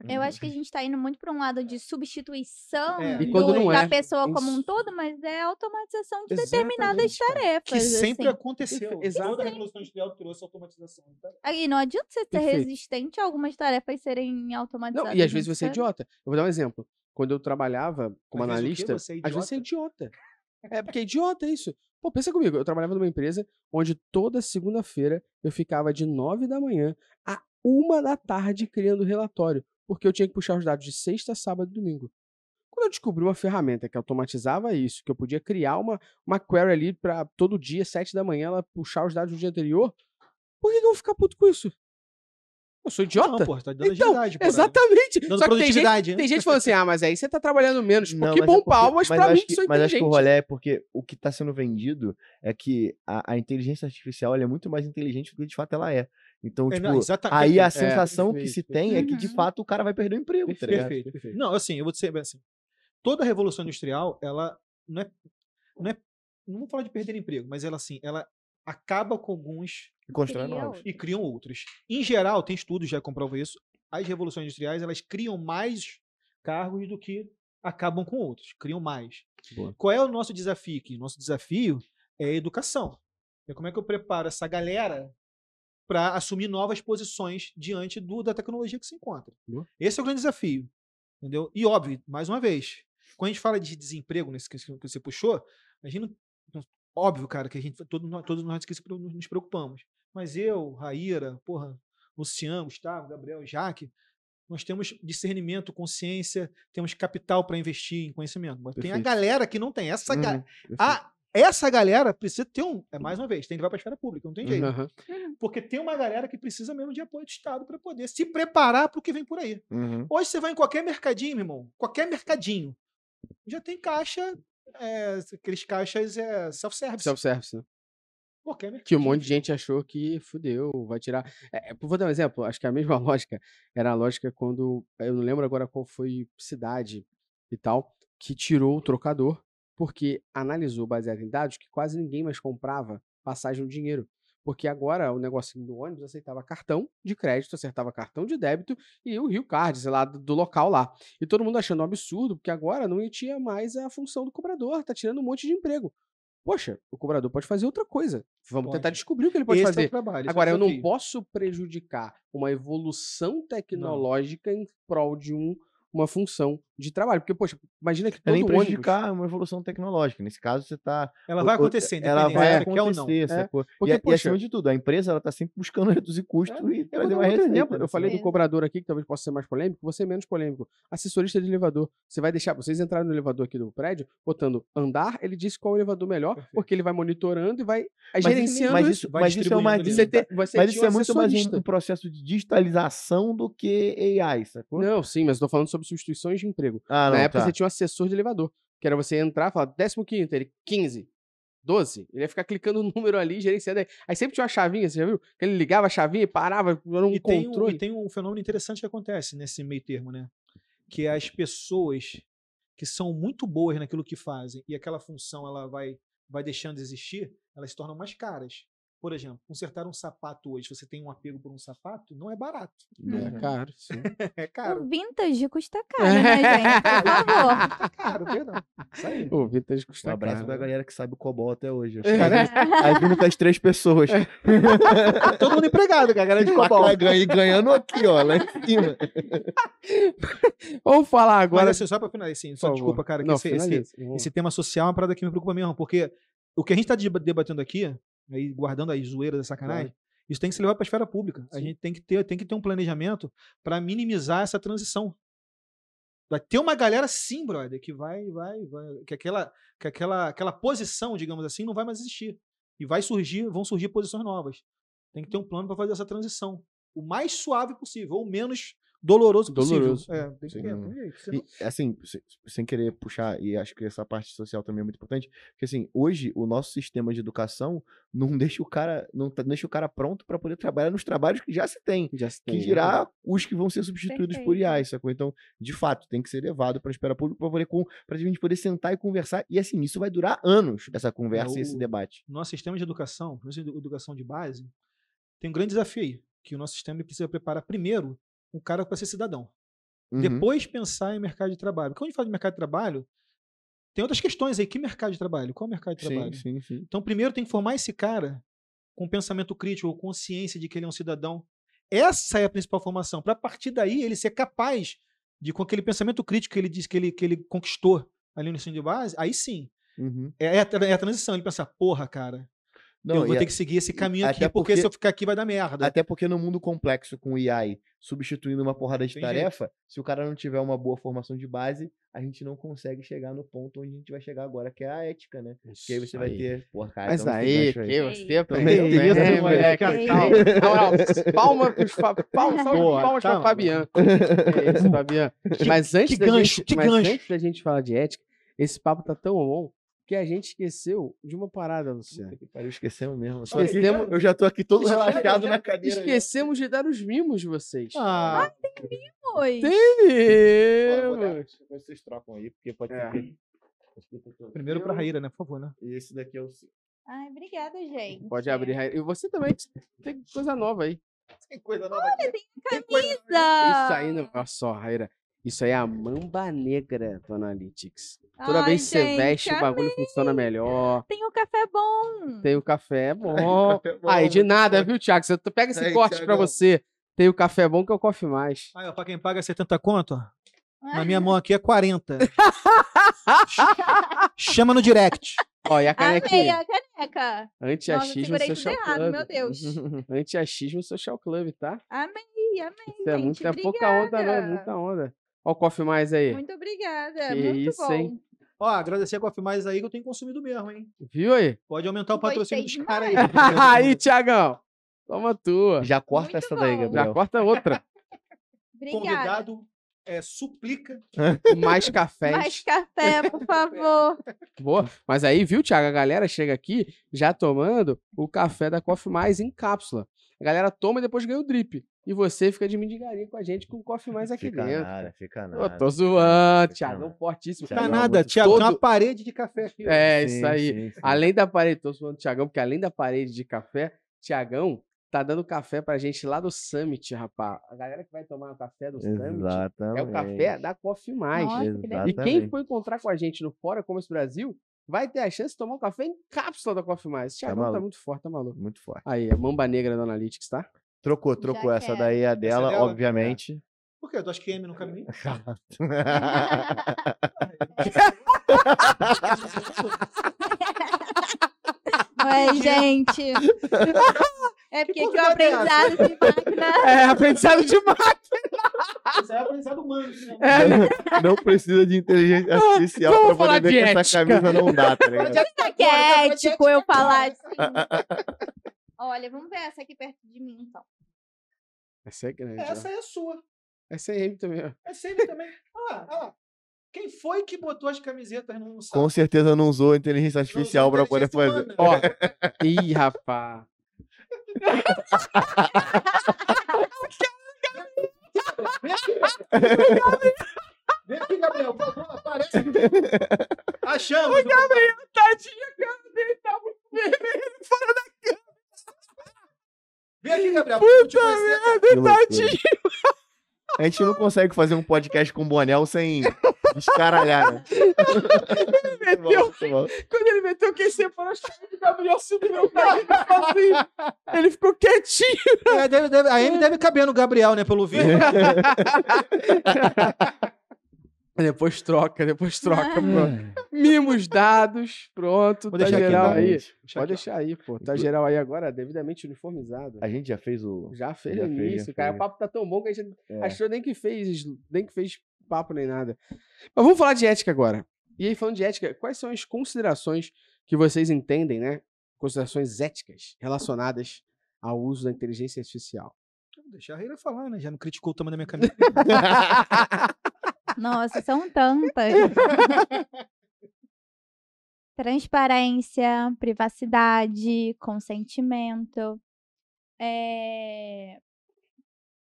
Speaker 4: Eu acho que a gente tá indo muito pra um lado de substituição
Speaker 3: É.
Speaker 2: Quando
Speaker 4: do-
Speaker 2: não
Speaker 4: da
Speaker 2: é,
Speaker 4: pessoa como um todo, mas é automatização de
Speaker 2: Exatamente,
Speaker 4: determinadas
Speaker 2: cara.
Speaker 4: tarefas.
Speaker 3: Que sempre
Speaker 4: assim.
Speaker 3: aconteceu.
Speaker 2: Exato.
Speaker 3: Toda a Revolução Industrial trouxe automatização. Tá?
Speaker 4: Aí não adianta você ser
Speaker 2: Perfeito.
Speaker 4: resistente a algumas tarefas serem automatizadas.
Speaker 2: Não, e às vezes você é idiota. Eu vou dar um exemplo. Quando eu trabalhava como
Speaker 3: Às
Speaker 2: analista,
Speaker 3: é
Speaker 2: às vezes você é idiota. É porque é idiota isso. Pô, pensa comigo. Eu trabalhava numa empresa onde toda segunda-feira eu ficava de 9 da manhã a uma da tarde criando relatório. Porque eu tinha que puxar os dados de sexta, sábado e domingo. Quando eu descobri uma ferramenta que automatizava isso, que eu podia criar uma, uma query ali para todo dia, sete da manhã, ela puxar os dados do dia anterior, por que, que eu vou ficar puto com isso? Eu sou idiota?
Speaker 3: Não, pô, tá dando
Speaker 2: Então,
Speaker 3: agilidade.
Speaker 2: Exatamente.
Speaker 3: Dando
Speaker 2: Só que tem gente,
Speaker 3: produtividade.
Speaker 2: tem gente falando assim, ah, mas aí você tá trabalhando menos.
Speaker 1: Não,
Speaker 2: que
Speaker 1: é
Speaker 2: bom
Speaker 1: porque-
Speaker 2: palmas
Speaker 1: mas
Speaker 2: pra mim que sou
Speaker 1: Mas acho que o rolê é porque o que está sendo vendido é que a, a inteligência artificial é muito mais inteligente do que de fato ela é. Então,
Speaker 3: É,
Speaker 1: tipo,
Speaker 3: não,
Speaker 1: aí a
Speaker 3: perfeito.
Speaker 1: sensação que
Speaker 2: perfeito,
Speaker 1: se tem é que de
Speaker 4: Uhum.
Speaker 1: fato o cara vai perder o emprego, tá ligado?
Speaker 3: Perfeito, perfeito. Não, assim, eu vou dizer assim. Toda a revolução industrial, ela não é, não é, não vou falar de perder emprego, mas ela assim, ela acaba com alguns
Speaker 1: E constrói novos.
Speaker 3: e criam outros. Em geral, tem estudos já que comprovam isso. As revoluções industriais, elas criam mais cargos do que acabam com outros, criam mais.
Speaker 2: Boa.
Speaker 3: Qual é o nosso desafio aqui? Nosso desafio é a educação. É como é que eu preparo essa galera para assumir novas posições diante do, da tecnologia que se encontra.
Speaker 2: Boa.
Speaker 3: Esse é o grande desafio. Entendeu? E óbvio, mais uma vez, quando a gente fala de desemprego, nesse que que você puxou, a gente não, óbvio, cara, que a gente todo, nós- todos nós que nos preocupamos. Mas eu, Raíra, porra, Luciano, Gustavo, Gabriel, Jaque, nós temos discernimento, consciência, temos capital para investir em conhecimento. Mas tem a
Speaker 2: Perfeito.
Speaker 3: galera que não tem. Essa, ga-
Speaker 1: Uhum, perfeito.
Speaker 3: a- essa galera precisa ter um. É mais uma vez, tem que levar para a esfera pública, não tem jeito.
Speaker 2: Aham.
Speaker 3: Porque tem uma galera que precisa mesmo de apoio do Estado para poder se preparar para o que vem por aí.
Speaker 1: Uhum.
Speaker 3: Hoje você vai em qualquer mercadinho, meu irmão, qualquer mercadinho, já tem caixa, é, aqueles caixas é, self-service.
Speaker 2: Self-service, né?
Speaker 3: Qualquer mercadinho.
Speaker 2: Que um monte de gente achou que fudeu, vai tirar. É, é, vou dar um exemplo, acho que a mesma lógica era a lógica quando. Eu não lembro agora qual foi cidade e tal, que tirou o trocador, porque analisou, baseado em dados, que quase ninguém mais comprava passagem no dinheiro. Porque agora o negocinho do ônibus aceitava cartão de crédito, acertava cartão de débito e o Rio Card, sei lá, do, local lá. E todo mundo achando um absurdo, porque agora não tinha mais a função do cobrador, tá tirando um monte de emprego. Poxa, o cobrador pode fazer outra coisa. Vamos tentar
Speaker 3: Pode.
Speaker 2: descobrir o que ele pode
Speaker 3: Esse é
Speaker 2: fazer.
Speaker 3: trabalho. é o
Speaker 2: Agora, eu não posso prejudicar uma evolução tecnológica em prol de um, uma função de trabalho. Porque, poxa, imagina que
Speaker 1: É
Speaker 2: todo
Speaker 1: nem
Speaker 2: ônibus...
Speaker 1: prejudicar uma evolução tecnológica. Nesse caso, você tá.
Speaker 3: Ela vai acontecer,
Speaker 1: Ela vai
Speaker 3: quer ou não.
Speaker 1: acontecer, sacou?
Speaker 2: Porque,
Speaker 1: e, e
Speaker 2: poxa,
Speaker 1: acima de tudo, a empresa ela tá sempre buscando reduzir custo
Speaker 2: É,
Speaker 1: e
Speaker 2: Eu vou
Speaker 1: trazer
Speaker 2: um
Speaker 1: mais receita.
Speaker 2: exemplo. Eu
Speaker 1: né?
Speaker 2: falei do cobrador aqui, que talvez possa ser mais polêmico, você menos polêmico. Assessorista de elevador. Você vai deixar, vocês entraram no elevador aqui do prédio, botando andar, ele disse qual é o elevador melhor,
Speaker 3: Perfeito.
Speaker 2: porque ele vai monitorando e vai
Speaker 1: Mas
Speaker 2: gerenciando
Speaker 1: mas
Speaker 2: isso.
Speaker 1: mas isso é uma
Speaker 3: distribuindo
Speaker 2: Você, tem- você
Speaker 1: Mas isso é muito mais um, processo de digitalização do que AI, sacou?
Speaker 2: Não, sim, mas eu tô falando sobre substituições de emprego.
Speaker 1: Ah,
Speaker 2: Na
Speaker 1: não,
Speaker 2: época
Speaker 1: tá.
Speaker 2: você tinha um assessor de elevador, que era você entrar e falar 15, ele 15, 12. Ele ia ficar clicando o número ali, gerenciando. Aí, aí sempre tinha uma chavinha, você já viu? Que ele ligava a chavinha e parava, era um
Speaker 3: e, tem um,
Speaker 2: controle.
Speaker 3: e tem um fenômeno interessante que acontece nesse meio termo, né? Que é as pessoas que são muito boas naquilo que fazem e aquela função ela vai, vai deixando de existir, elas se tornam mais caras. Por exemplo, consertar um sapato hoje, você tem um apego por um sapato, não é barato.
Speaker 2: É caro, sim.
Speaker 3: É caro.
Speaker 4: O vintage custa caro, né, gente? Por favor.
Speaker 3: É caro, verdade. Isso aí.
Speaker 2: O vintage
Speaker 1: Um
Speaker 2: custa
Speaker 1: abraço
Speaker 2: caro.
Speaker 1: pra galera que sabe o COBOL até hoje. Os
Speaker 2: É.
Speaker 1: caras- As únicas três pessoas.
Speaker 3: Todo mundo empregado, com a galera de cobol.
Speaker 1: Vai ganha- ganhando aqui, ó, lá em cima.
Speaker 2: Vamos falar
Speaker 3: Agora,
Speaker 2: agora.
Speaker 3: assim, só pra finalizar, assim, só desculpa, cara, que
Speaker 2: Não,
Speaker 3: esse, esse, esse tema social é uma parada que me preocupa mesmo, porque o que a gente tá deba- debatendo aqui, aí guardando as zoeiras da sacanagem, isso tem que ser levado para a esfera pública. A
Speaker 2: Sim.
Speaker 3: gente tem que ter, tem que ter um planejamento para minimizar essa transição. Vai ter uma galera sim, brother, que vai, vai, vai, que aquela, que aquela, aquela posição, digamos assim, não vai mais existir. E vai surgir, vão surgir posições novas. Tem que ter um plano para fazer essa transição. O mais suave possível, ou menos doloroso possível.
Speaker 2: Doloroso.
Speaker 3: É, tem que jeito, senão-
Speaker 1: E, assim, se- sem querer puxar, e acho que essa parte social também é muito importante, porque assim, hoje o nosso sistema de educação não deixa o cara, não tá- deixa o cara pronto para poder trabalhar nos trabalhos que já se tem.
Speaker 2: Já se
Speaker 1: Que
Speaker 2: tem, né?
Speaker 1: dirá os que vão ser substituídos por
Speaker 4: Perfeito.
Speaker 1: IA, sacou? Então, de fato, tem que ser levado para a esfera pública para poder com, pra gente poder sentar e conversar. E assim, isso vai durar anos, essa conversa e esse
Speaker 3: o-
Speaker 1: debate.
Speaker 3: nosso sistema de educação, nossa edu- educação de base, tem um grande desafio aí, que o nosso sistema precisa preparar primeiro um cara para ser cidadão.
Speaker 1: Uhum.
Speaker 3: Depois pensar em mercado de trabalho. Quando a gente fala de mercado de trabalho, tem outras questões aí. Que mercado de trabalho? Qual é o mercado de
Speaker 1: Sim,
Speaker 3: trabalho?
Speaker 1: sim, sim.
Speaker 3: Então, primeiro tem que formar esse cara com pensamento crítico, ou consciência de que ele é um cidadão. Essa é a principal formação. Para a partir daí ele ser capaz de, com aquele pensamento crítico que ele disse que ele, que ele conquistou ali no ensino de base, aí sim.
Speaker 1: Uhum.
Speaker 3: É a, tra- é a transição. Ele pensar, porra, cara,
Speaker 1: Não,
Speaker 3: eu vou ter
Speaker 1: a-
Speaker 3: que seguir esse caminho
Speaker 1: até
Speaker 3: aqui, porque,
Speaker 1: porque-
Speaker 3: se eu ficar aqui vai dar merda.
Speaker 1: Até porque no mundo complexo com o AI substituindo uma porrada de
Speaker 3: Tem
Speaker 1: tarefa, se o cara não tiver uma boa formação de base, a gente não consegue chegar no ponto onde a gente vai chegar agora, que é a ética, né? Que aí você vai ter. Porra, cara,
Speaker 2: Mas
Speaker 1: então
Speaker 2: aí, que você
Speaker 4: Ei.
Speaker 2: aprendeu bem,
Speaker 1: isso,
Speaker 2: moleque. Moral, Palma pros palmas pra
Speaker 3: calma.
Speaker 2: Fabiano. É isso, Fabiano. Mas antes da gente, mas antes da gente falar de ética, esse papo tá tão bom que a gente esqueceu de uma parada, Luciano.
Speaker 1: Puta que pariu, esquecemos mesmo. Eu,
Speaker 2: Esquecemos-
Speaker 1: eu já tô aqui todo relaxado na cadeira.
Speaker 2: Esquecemos de dar os mimos de vocês.
Speaker 3: Ah.
Speaker 1: Pô, vou dar-
Speaker 2: Temos!
Speaker 1: Depois Vocês trocam aí, porque pode
Speaker 2: É.
Speaker 3: primeiro pra Raíra, né? Por favor, né?
Speaker 1: E esse daqui é o.
Speaker 4: Ai, obrigada, gente.
Speaker 2: Pode abrir. Raí- E você também tem coisa nova aí.
Speaker 1: Tem coisa nova aqui.
Speaker 2: Isso
Speaker 4: Camisa!
Speaker 2: aí não. Olha só, Raíra. Isso aí é a mamba negra do Analytics. Toda
Speaker 4: Ai,
Speaker 2: vez que você veste, o
Speaker 4: amei.
Speaker 2: bagulho funciona melhor.
Speaker 4: Tem um café bom.
Speaker 2: Tem o café, é bom.
Speaker 1: Café bom,
Speaker 2: Aí, de
Speaker 1: muito
Speaker 2: nada, viu, Thiago? Você pega esse
Speaker 1: Aí,
Speaker 2: corte pra
Speaker 1: Thiagão.
Speaker 2: você. Tem o café bom que é o Coffee Mais.
Speaker 3: Aí, ó, pra quem paga 70 conto, ó, na minha mão aqui é 40. Chama no direct.
Speaker 2: Ó, e a
Speaker 4: Amei
Speaker 2: canequinha.
Speaker 4: a caneca.
Speaker 2: Anti-achismo Social
Speaker 4: errado,
Speaker 2: Club.
Speaker 4: meu Deus.
Speaker 2: Anti-achismo Social Club, tá?
Speaker 4: Amei, amei,
Speaker 2: Isso é
Speaker 4: gente.
Speaker 2: muita pouca onda, não.
Speaker 4: obrigada.
Speaker 2: Muita onda. Ó o Coffee Mais aí.
Speaker 4: Muito obrigada.
Speaker 2: Que
Speaker 4: muito
Speaker 2: isso,
Speaker 4: bom.
Speaker 2: hein?
Speaker 3: Ó, agradecer a Coffee Mais aí que eu tenho consumido mesmo, hein?
Speaker 2: Viu aí?
Speaker 3: Pode aumentar o patrocínio dos caras aí.
Speaker 2: aí, Tiagão. Toma tua.
Speaker 1: Já corta
Speaker 4: Muito
Speaker 1: essa daí,
Speaker 4: bom.
Speaker 2: Já
Speaker 1: Gabriel.
Speaker 2: corta outra.
Speaker 4: Obrigada.
Speaker 3: Convidado é, suplica.
Speaker 2: Mais cafés.
Speaker 4: Mais café, por favor.
Speaker 2: Boa. Mas aí, viu, Thiago? A galera chega aqui já tomando o café da Coffee Mais em cápsula. A galera toma e depois ganha o drip. E você fica de mendigaria com a gente com o Coffee Mais aqui
Speaker 1: Fica
Speaker 2: dentro.
Speaker 1: nada, fica
Speaker 2: Eu
Speaker 1: nada.
Speaker 2: tô zoando,
Speaker 1: Fica
Speaker 2: Thiago.
Speaker 1: nada.
Speaker 2: Fortíssimo.
Speaker 3: Tá
Speaker 1: Thiagão,
Speaker 3: nada,
Speaker 1: muito
Speaker 3: Thiago, tem uma
Speaker 2: todo-
Speaker 3: parede de café aqui.
Speaker 2: É,
Speaker 1: Sim,
Speaker 2: isso aí.
Speaker 1: sim, sim.
Speaker 2: Além da parede, tô zoando o Thiagão, porque além da parede de café, Tiagão tá dando café pra gente lá do Summit, rapaz. A galera que vai tomar o café do Summit
Speaker 1: Exatamente.
Speaker 2: é o café da Coffee Mais.
Speaker 4: Nossa.
Speaker 2: E quem for encontrar com a gente no Fora Commerce Brasil vai ter a chance de tomar um café em cápsula da Coffee Mais. Esse Thiagão tá,
Speaker 1: maluco.
Speaker 2: muito forte, tá maluco.
Speaker 1: Muito forte.
Speaker 2: Aí, a mamba negra do Analytics, tá?
Speaker 1: Trocou,
Speaker 4: Já
Speaker 1: trocou. Essa
Speaker 4: quero.
Speaker 1: daí é a dela,
Speaker 3: dela?
Speaker 1: obviamente.
Speaker 3: Por quê? Tu acha que M no caminho?
Speaker 4: Ué, gente. É porque aqui o aprendizado de máquina.
Speaker 2: É, aprendizado de máquina.
Speaker 3: Isso é aprendizado humano. Né?
Speaker 1: Não precisa de inteligência artificial
Speaker 2: vamos
Speaker 1: pra poder
Speaker 2: de
Speaker 1: ver que essa camisa não dá, tá ligado?
Speaker 4: Será que é ético eu falar assim? Olha, vamos ver essa aqui perto de mim, então.
Speaker 2: Essa é grande.
Speaker 3: Essa
Speaker 2: Essa,
Speaker 3: aí é sua.
Speaker 2: Essa é M também, ó.
Speaker 3: É sempre também. Olha lá, olha lá. Quem foi que botou as camisetas no saco?
Speaker 1: Com certeza não usou inteligência artificial pra poder fazer.
Speaker 3: humana.
Speaker 2: Ó. Ih, rapaz.
Speaker 3: Vem aqui. Vem aqui, Gabriel. Favor, aparece. Achamos. Gabriel.
Speaker 2: Tadinha, cara dele tá muito vermelho fora da
Speaker 3: Vem aqui, Gabriel. Puta.
Speaker 1: Que loucura.
Speaker 2: tadinha.
Speaker 1: A gente não consegue fazer um podcast com Bonel sem descaralhar, né? Muito bom,
Speaker 2: meteu, quando ele meteu quem separou as coisas do Gabriel subiu tadinho assim. Ele ficou quietinho.
Speaker 3: É, deve- deve- a M deve caber no Gabriel, né? Pelo visto.
Speaker 2: Depois troca, depois troca, pronto. Mimos dados, pronto.
Speaker 3: Vou
Speaker 2: tá
Speaker 3: deixar
Speaker 2: geral
Speaker 3: tá,
Speaker 2: aí.
Speaker 3: Deixa
Speaker 2: Pode deixar aí, pô. Tá geral aí agora, devidamente uniformizado.
Speaker 1: A gente já fez o.
Speaker 2: Já fez
Speaker 1: Já
Speaker 2: no
Speaker 1: fez, já
Speaker 2: início, cara. O
Speaker 1: fez.
Speaker 2: papo tá tão bom que a gente
Speaker 1: É.
Speaker 2: achou nem que fez, nem que fez papo nem nada. Mas vamos falar de ética agora. E aí, falando de ética, quais são as considerações que vocês entendem, né? Considerações éticas relacionadas ao uso da inteligência artificial.
Speaker 3: Deixa a Reira falar, né? Já não criticou o tamanho da minha camisa.
Speaker 4: Nossa, são tantas. Transparência, privacidade, consentimento. É...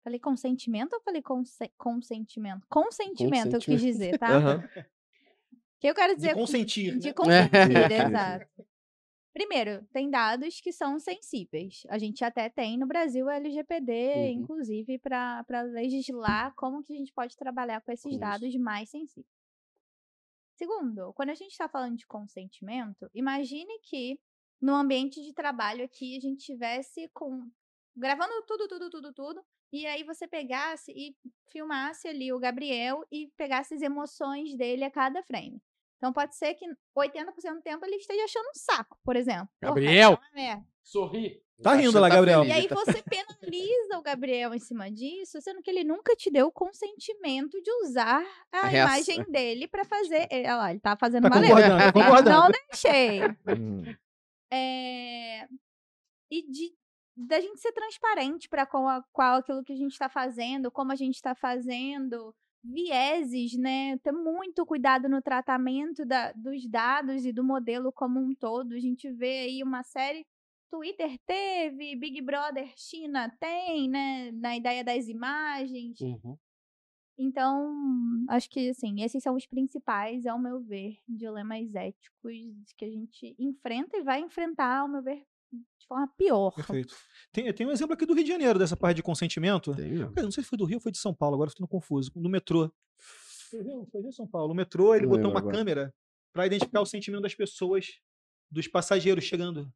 Speaker 4: Falei consentimento ou falei conse- consentimento? Consentimento, eu quis dizer, tá? O que eu quero dizer
Speaker 3: De consentir.
Speaker 4: de
Speaker 3: né?
Speaker 4: consentir,
Speaker 1: Isso,
Speaker 4: exato. Primeiro, tem dados que são sensíveis. A gente até tem no Brasil a LGPD,
Speaker 2: Uhum.
Speaker 4: inclusive, para legislar como que a gente pode trabalhar com esses
Speaker 2: isso.
Speaker 4: dados mais sensíveis. Segundo, quando a gente está falando de consentimento, imagine que no ambiente de trabalho aqui a gente tivesse com gravando tudo, tudo, tudo, tudo, e aí você pegasse e filmasse ali o Gabriel e pegasse as emoções dele a cada frame. Então pode ser que 80% do tempo ele esteja achando um saco, por exemplo.
Speaker 2: Gabriel!
Speaker 4: tá merda.
Speaker 2: Sorri.
Speaker 3: Tá rindo lá, Gabriel.
Speaker 4: E aí você penaliza o Gabriel em cima disso, sendo que ele nunca te deu o consentimento de usar a,
Speaker 2: A reação.
Speaker 4: imagem dele pra fazer. eh, Olha lá, ele tá fazendo
Speaker 3: Tá
Speaker 4: valer.
Speaker 3: concordando, tá concordando.
Speaker 4: Não deixei. É, E de da gente ser transparente para a- qual aquilo que a gente está fazendo, como a gente está fazendo, vieses, né? Ter muito cuidado no tratamento da- dos dados e do modelo como um todo. A gente vê aí uma série. Twitter teve, Big Brother China tem, né? Na ideia das imagens.
Speaker 2: Uhum.
Speaker 4: Então, acho que, assim, esses são os principais, ao meu ver, dilemas éticos que a gente enfrenta e vai enfrentar, ao meu ver, de forma pior.
Speaker 3: Perfeito. Tem, tem um exemplo aqui do Rio de Janeiro, dessa parte de consentimento.
Speaker 2: Tem
Speaker 3: não sei se foi do Rio ou foi de São Paulo, agora eu tô ficando confuso. No metrô. Foi Rio, foi Rio ou São Paulo. O metrô, ele
Speaker 2: Não
Speaker 3: botou uma
Speaker 2: agora.
Speaker 3: câmera pra identificar o sentimento das pessoas, dos passageiros chegando.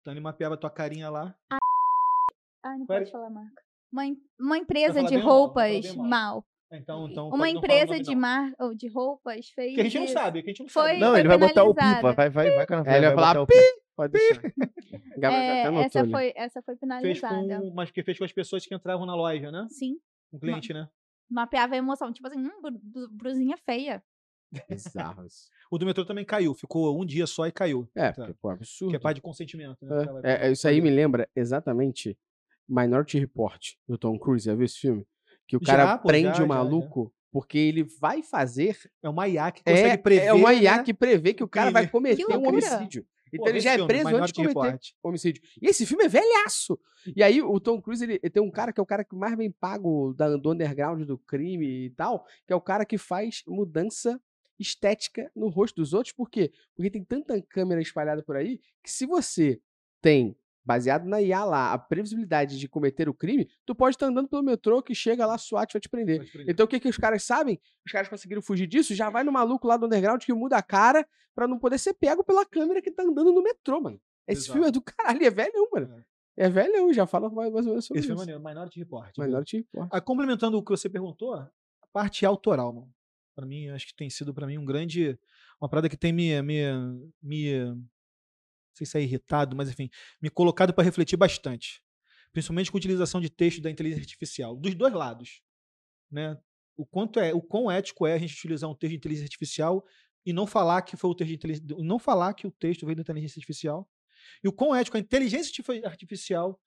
Speaker 3: Então ele mapeava a tua carinha lá.
Speaker 4: Ai, não pode falar marca. Uma, uma empresa
Speaker 3: falar
Speaker 4: de
Speaker 3: vai falar
Speaker 4: roupas,
Speaker 3: mal.
Speaker 4: mal.
Speaker 3: Então, então
Speaker 4: Uma
Speaker 3: falar
Speaker 4: empresa de, mar... ou de roupas fez.
Speaker 3: Que a gente não sabe, que a gente não
Speaker 4: Foi-
Speaker 3: sabe.
Speaker 1: Não,
Speaker 4: foi
Speaker 1: ele vai botar o pipa. Vai, vai, vai.
Speaker 2: É, ele vai falar
Speaker 1: botar o
Speaker 2: pi. Pode deixar. Gabriel
Speaker 4: É,
Speaker 2: até anotou
Speaker 4: essa, foi, essa foi
Speaker 3: Fez
Speaker 4: penalizada.
Speaker 3: com, mas que fez com as pessoas que entravam na loja, né?
Speaker 4: Sim.
Speaker 3: Com o cliente, né?
Speaker 4: Mapeava a emoção. Tipo assim, hum, bru- bru- brusinha feia.
Speaker 2: Bizarro isso.
Speaker 3: O do metrô também caiu, ficou um dia só e caiu.
Speaker 2: É,
Speaker 3: Tá.
Speaker 2: porque, pô, absurdo.
Speaker 3: Que é parte de consentimento, né? Aquela-
Speaker 2: É, é, isso aí me lembra exatamente Minority Report, do Tom Cruise. Já viu esse filme? Que o
Speaker 3: Já,
Speaker 2: cara
Speaker 3: pô,
Speaker 2: prende
Speaker 3: já,
Speaker 2: o
Speaker 3: já, já.
Speaker 2: maluco porque ele vai fazer.
Speaker 3: É uma IA que consegue
Speaker 2: É,
Speaker 3: prever.
Speaker 2: é uma IA
Speaker 3: né?
Speaker 2: que prevê que o cara vai cometer um homicídio. Então
Speaker 3: Pô,
Speaker 2: ele já é preso antes de cometer homicídio. E esse filme é velhaço. E aí o Tom Cruise, ele, ele tem um cara que é o cara que mais bem pago da, do underground do crime e tal, que é o cara que faz mudança estética no rosto dos outros. Por quê? Porque tem tanta câmera espalhada por aí que se você tem baseado na IA lá, a previsibilidade de cometer o crime, tu pode estar andando pelo metrô que chega lá, SWAT vai te prender. Então o que, que os caras sabem? Os caras conseguiram fugir disso, já vai no maluco lá do underground que muda a cara pra não poder ser pego pela câmera que tá andando no metrô, mano. Esse
Speaker 3: Exato.
Speaker 2: filme é do caralho, é velhão, mano. É velhão, já fala mais, mais ou menos sobre
Speaker 3: Esse
Speaker 2: isso.
Speaker 3: filme é maneiro, Minority Report.
Speaker 2: Te importa.
Speaker 3: Ah, complementando o que você perguntou, a parte autoral, mano. Pra mim, acho que tem sido pra mim um grande. Uma parada que tem me. me, me sei se é irritado, mas enfim, me colocado pra refletir bastante. Principalmente com a utilização de texto da inteligência artificial. Dos dois lados. Né? O quanto é, o quão ético é a gente utilizar um texto de inteligência artificial e não falar que foi o texto de inteligência, não falar que o texto veio da inteligência artificial. E o quão ético a inteligência artifi- artificial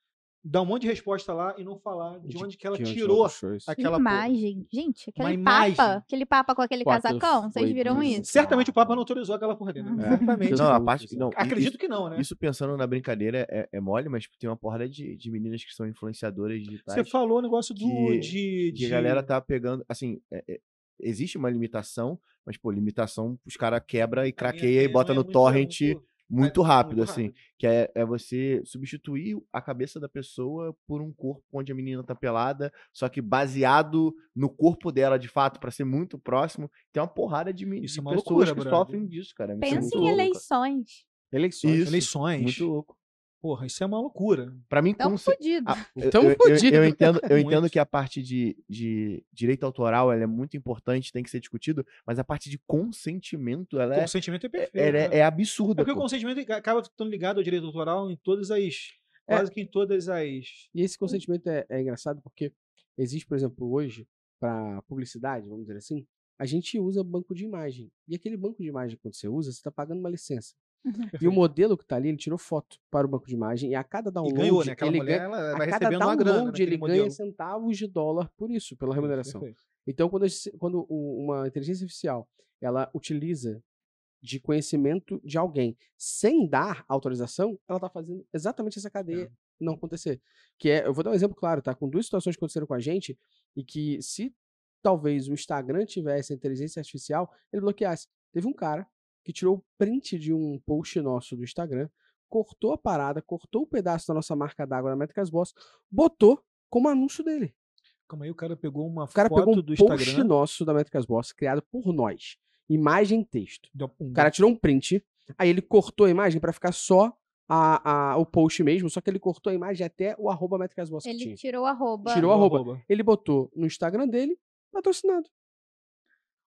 Speaker 3: dar um monte de resposta lá e não falar de, onde que ela
Speaker 2: de onde
Speaker 3: tirou
Speaker 2: isso.
Speaker 3: aquela porra.
Speaker 4: imagem. Gente, aquele
Speaker 3: imagem.
Speaker 4: papa. Aquele papa com aquele
Speaker 2: aquilo
Speaker 4: casacão. Vocês viram
Speaker 2: bizarro.
Speaker 4: isso?
Speaker 3: Certamente o Papa não autorizou aquela porra dele. né?
Speaker 2: É.
Speaker 3: Certamente.
Speaker 1: Não, a
Speaker 2: Isso,
Speaker 1: parte.
Speaker 2: isso.
Speaker 1: Não,
Speaker 3: Acredito
Speaker 1: isso,
Speaker 3: que não, né?
Speaker 1: isso pensando na brincadeira é, é mole, mas tem uma porrada de, de meninas que são influenciadoras digitais.
Speaker 3: Você falou o negócio do.
Speaker 1: que-
Speaker 3: de,
Speaker 1: que a galera tá pegando. Assim, é- é- existe uma limitação, mas, pô, limitação os caras quebra e craqueia e bota no torrent muito, rápido,
Speaker 3: muito
Speaker 1: assim. Que é, é você substituir a cabeça da pessoa por um corpo onde a menina tá pelada, só que baseado no corpo dela, de fato, pra ser muito próximo. Tem uma porrada de, de
Speaker 3: é uma
Speaker 1: pessoas
Speaker 3: loucura,
Speaker 1: que
Speaker 3: brother.
Speaker 1: sofrem disso, cara. É
Speaker 4: Pensa
Speaker 1: muito
Speaker 4: em
Speaker 1: louco.
Speaker 4: eleições.
Speaker 2: Eleições.
Speaker 1: Isso.
Speaker 3: Eleições.
Speaker 1: Muito louco.
Speaker 3: Porra, isso é uma loucura.
Speaker 1: Pra mim,
Speaker 4: Tão
Speaker 1: conce-
Speaker 4: fodido.
Speaker 1: Ah, eu-
Speaker 2: Tão
Speaker 1: eu, eu-
Speaker 2: fudido.
Speaker 1: Eu, entendo, eu entendo que a parte de, de direito autoral ela é muito importante, tem que ser discutido, mas a parte de consentimento, ela
Speaker 3: O
Speaker 1: é,
Speaker 3: consentimento é
Speaker 1: é,
Speaker 3: perfeito.
Speaker 1: ela
Speaker 3: né?
Speaker 1: é, é absurda.
Speaker 3: Porque o
Speaker 1: pô.
Speaker 3: consentimento acaba estando ligado ao direito autoral em todas as.
Speaker 2: É.
Speaker 3: Quase que em todas as.
Speaker 2: E esse consentimento é, é engraçado porque existe, por exemplo, hoje, para publicidade, vamos dizer assim, a gente usa banco de imagem. E aquele banco de imagem, quando você usa, você está pagando uma licença. E o modelo que tá ali, ele tirou foto para o banco de imagem e a cada
Speaker 3: E
Speaker 2: download,
Speaker 3: ganhou, né? Aquela
Speaker 2: ele
Speaker 3: mulher
Speaker 2: ganha,
Speaker 3: ela
Speaker 2: a
Speaker 3: vai
Speaker 2: cada
Speaker 3: recebendo uma grana.
Speaker 2: download ele
Speaker 3: naquele
Speaker 2: ganha
Speaker 3: modelo.
Speaker 2: centavos de dólar por isso, pela remuneração.
Speaker 3: Perfeito.
Speaker 2: Então, quando, quando uma inteligência artificial ela utiliza de conhecimento de alguém sem dar autorização, ela está fazendo exatamente essa cadeia não acontecer. Que é, eu vou dar um exemplo claro, tá? Com duas situações que aconteceram com a gente e que se talvez o Instagram tivesse a inteligência artificial, ele bloqueasse. Teve um cara que tirou o print de um post nosso do Instagram, cortou a parada, cortou o pedaço da nossa marca d'água da Métricas Boss, botou como anúncio dele.
Speaker 3: Calma aí, o cara pegou uma
Speaker 2: O cara
Speaker 3: foto
Speaker 2: pegou um
Speaker 3: do
Speaker 2: post
Speaker 3: Instagram.
Speaker 2: nosso da Métricas Boss, criado por nós. Imagem e texto.
Speaker 3: um-
Speaker 2: O cara tirou um print, aí ele cortou a imagem pra ficar só a, a- o post mesmo, só que ele cortou a imagem até o arroba Métricas Boss que
Speaker 4: Ele
Speaker 2: tinha.
Speaker 4: tirou a roupa.
Speaker 2: Tirou a arroba. Ele botou no Instagram dele, patrocinado.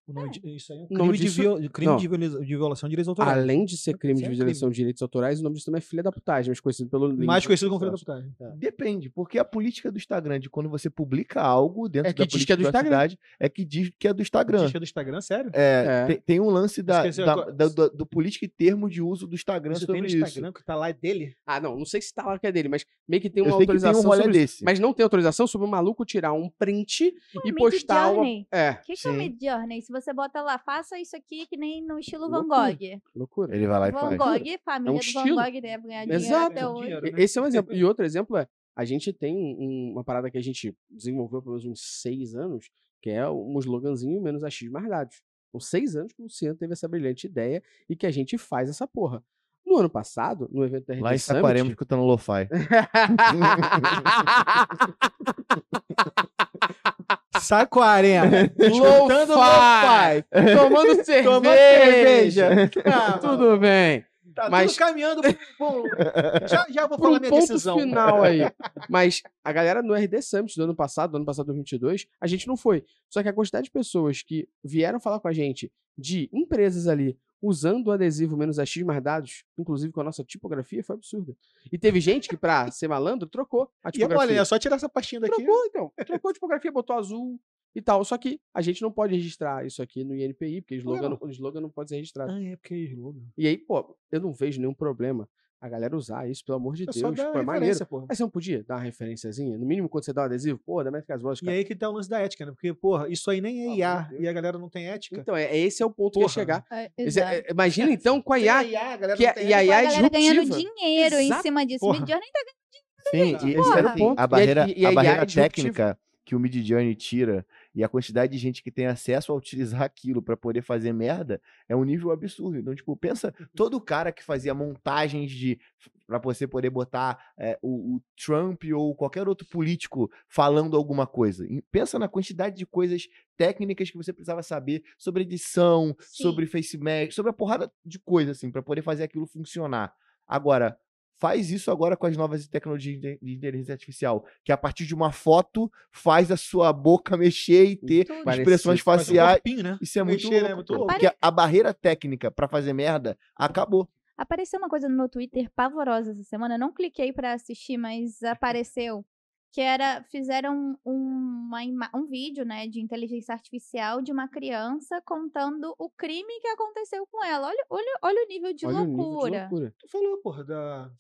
Speaker 3: O nome de- isso aí é um crime, de,
Speaker 2: disso-
Speaker 3: viol- crime
Speaker 2: não.
Speaker 3: de viola- de violação de direitos autorais.
Speaker 2: Além de ser crime
Speaker 3: Isso
Speaker 2: de
Speaker 3: é
Speaker 2: violação de direitos autorais, o nome disso também é filha da putagem, mas conhecido pelo
Speaker 3: Mais conhecido como
Speaker 2: do
Speaker 3: filho da putagem.
Speaker 1: Depende, porque a política do Instagram, de quando você publica algo dentro
Speaker 2: É que
Speaker 1: da
Speaker 2: diz que é
Speaker 1: política
Speaker 2: do
Speaker 1: da
Speaker 2: Instagram.
Speaker 1: cidade, é que diz que é do Instagram.
Speaker 3: Diz que é do Instagram, sério?
Speaker 1: É,
Speaker 2: É.
Speaker 1: Tem, tem um lance da,
Speaker 3: Esqueci,
Speaker 1: da-
Speaker 3: eu-
Speaker 1: da- do, do política e termo de uso do Instagram
Speaker 3: Isso tem
Speaker 1: sobre
Speaker 3: no
Speaker 1: isso.
Speaker 3: Instagram, que tá lá é dele.
Speaker 2: Ah, não, não sei se tá lá que é dele, mas meio que tem
Speaker 1: Eu
Speaker 2: uma
Speaker 1: sei que tem um
Speaker 2: autorização sobre isso.
Speaker 1: desse.
Speaker 2: Mas não tem autorização sobre o maluco tirar um print e postar. É,
Speaker 4: O que, é o
Speaker 1: Sim.
Speaker 4: Você bota lá, faça isso aqui que nem no estilo Van. Gogh.
Speaker 2: loucura.
Speaker 1: Ele vai lá e
Speaker 4: Van
Speaker 1: faz.
Speaker 4: Gogh, família
Speaker 2: um
Speaker 4: do
Speaker 2: estilo.
Speaker 4: Van Gogh deve ganhar dinheiro
Speaker 2: Exato.
Speaker 4: até hoje.
Speaker 3: Dinheiro, né?
Speaker 2: Esse é um exemplo. E outro exemplo é, a gente tem um- uma parada que a gente desenvolveu pelo menos uns seis anos, que é um sloganzinho menos achismo mais dados. São seis anos que o Luciano teve essa brilhante ideia e que a gente faz essa porra. No ano passado, no evento da RD
Speaker 1: Lá em
Speaker 2: Summit-
Speaker 1: Saquarema, escutando lo-fi.
Speaker 3: Saquarema. Escutando
Speaker 2: Lo-fi. Tomando cerveja.
Speaker 3: Tomando cerveja. Ah,
Speaker 2: Tudo bem.
Speaker 3: Tá
Speaker 2: Mas-
Speaker 3: tudo caminhando pro, Já, já vou falar minha
Speaker 2: ponto
Speaker 3: decisão.
Speaker 2: final aí. Mas a galera no RD Summit do ano passado, do ano passado 2022, a gente não foi. Só que a quantidade de pessoas que vieram falar com a gente de empresas ali usando o adesivo menos X mais dados, inclusive com a nossa tipografia, foi absurda. E teve gente que, pra ser malandro, trocou a
Speaker 3: E
Speaker 2: tipografia.
Speaker 3: olha, é só tirar essa pastinha daqui.
Speaker 2: Trocou, então. Trocou a tipografia, botou azul e tal. Só que a gente não pode registrar isso aqui no INPI, porque
Speaker 3: Por que
Speaker 2: slogan,
Speaker 3: não?
Speaker 2: o slogan não pode ser registrado.
Speaker 3: Ah, é porque é slogan.
Speaker 2: E aí, pô, eu não vejo nenhum problema a galera usar isso, pelo amor de
Speaker 3: É
Speaker 2: Deus. Pô, é maneiro.
Speaker 3: porra.
Speaker 2: Mas você não podia dar uma referenciazinha? No mínimo, quando você dá um adesivo, pô, da Métricas Boas.
Speaker 3: E aí que tá o lance da ética, né? Porque, porra, isso aí nem é IA e a galera não tem ética.
Speaker 2: Então, é, esse é o ponto que ia
Speaker 3: Porra.
Speaker 2: chegar.
Speaker 4: É,
Speaker 2: é- imagina então com a IA,
Speaker 3: a galera
Speaker 2: que
Speaker 3: não
Speaker 2: a-
Speaker 3: tem
Speaker 2: e a. IA
Speaker 4: a
Speaker 2: é
Speaker 4: galera ganhando dinheiro em
Speaker 2: Exato.
Speaker 4: cima disso.
Speaker 3: Porra.
Speaker 4: Mid Journey tá
Speaker 1: Sim, e
Speaker 2: Porra.
Speaker 1: esse era, assim,
Speaker 2: Ponto. E
Speaker 1: a barreira,
Speaker 2: e- e a
Speaker 1: a barreira
Speaker 2: é
Speaker 1: técnica que o Midjourney tira e a quantidade de gente que tem acesso a utilizar aquilo pra poder fazer merda é um nível absurdo. Então, tipo, pensa todo cara que fazia montagens de para você poder botar é, o, o, Trump ou qualquer outro político falando alguma coisa. E pensa na quantidade de coisas técnicas que você precisava saber sobre edição,
Speaker 4: Sim.
Speaker 1: sobre face sobre a porrada de coisa assim para poder fazer aquilo funcionar. Agora, faz isso agora com as novas tecnologias de inteligência artificial, que a partir de uma foto faz a sua boca mexer e ter.
Speaker 2: Parece-
Speaker 1: expressões
Speaker 3: um
Speaker 1: faciais.
Speaker 3: corpinho, né?
Speaker 1: Isso é muito
Speaker 3: Mexer, né?
Speaker 1: louco,
Speaker 3: Muito louco.
Speaker 1: porque a barreira técnica pra fazer merda acabou.
Speaker 4: Apareceu uma coisa no meu Twitter pavorosa essa semana. Eu não cliquei pra assistir, mas apareceu. Que era. Fizeram uma, ima- um vídeo, né, de inteligência artificial de uma criança contando o crime que aconteceu com ela. Olha, olha, olha o nível de
Speaker 2: Olha o nível de
Speaker 4: loucura.
Speaker 2: loucura.
Speaker 3: Tu falou, porra, da.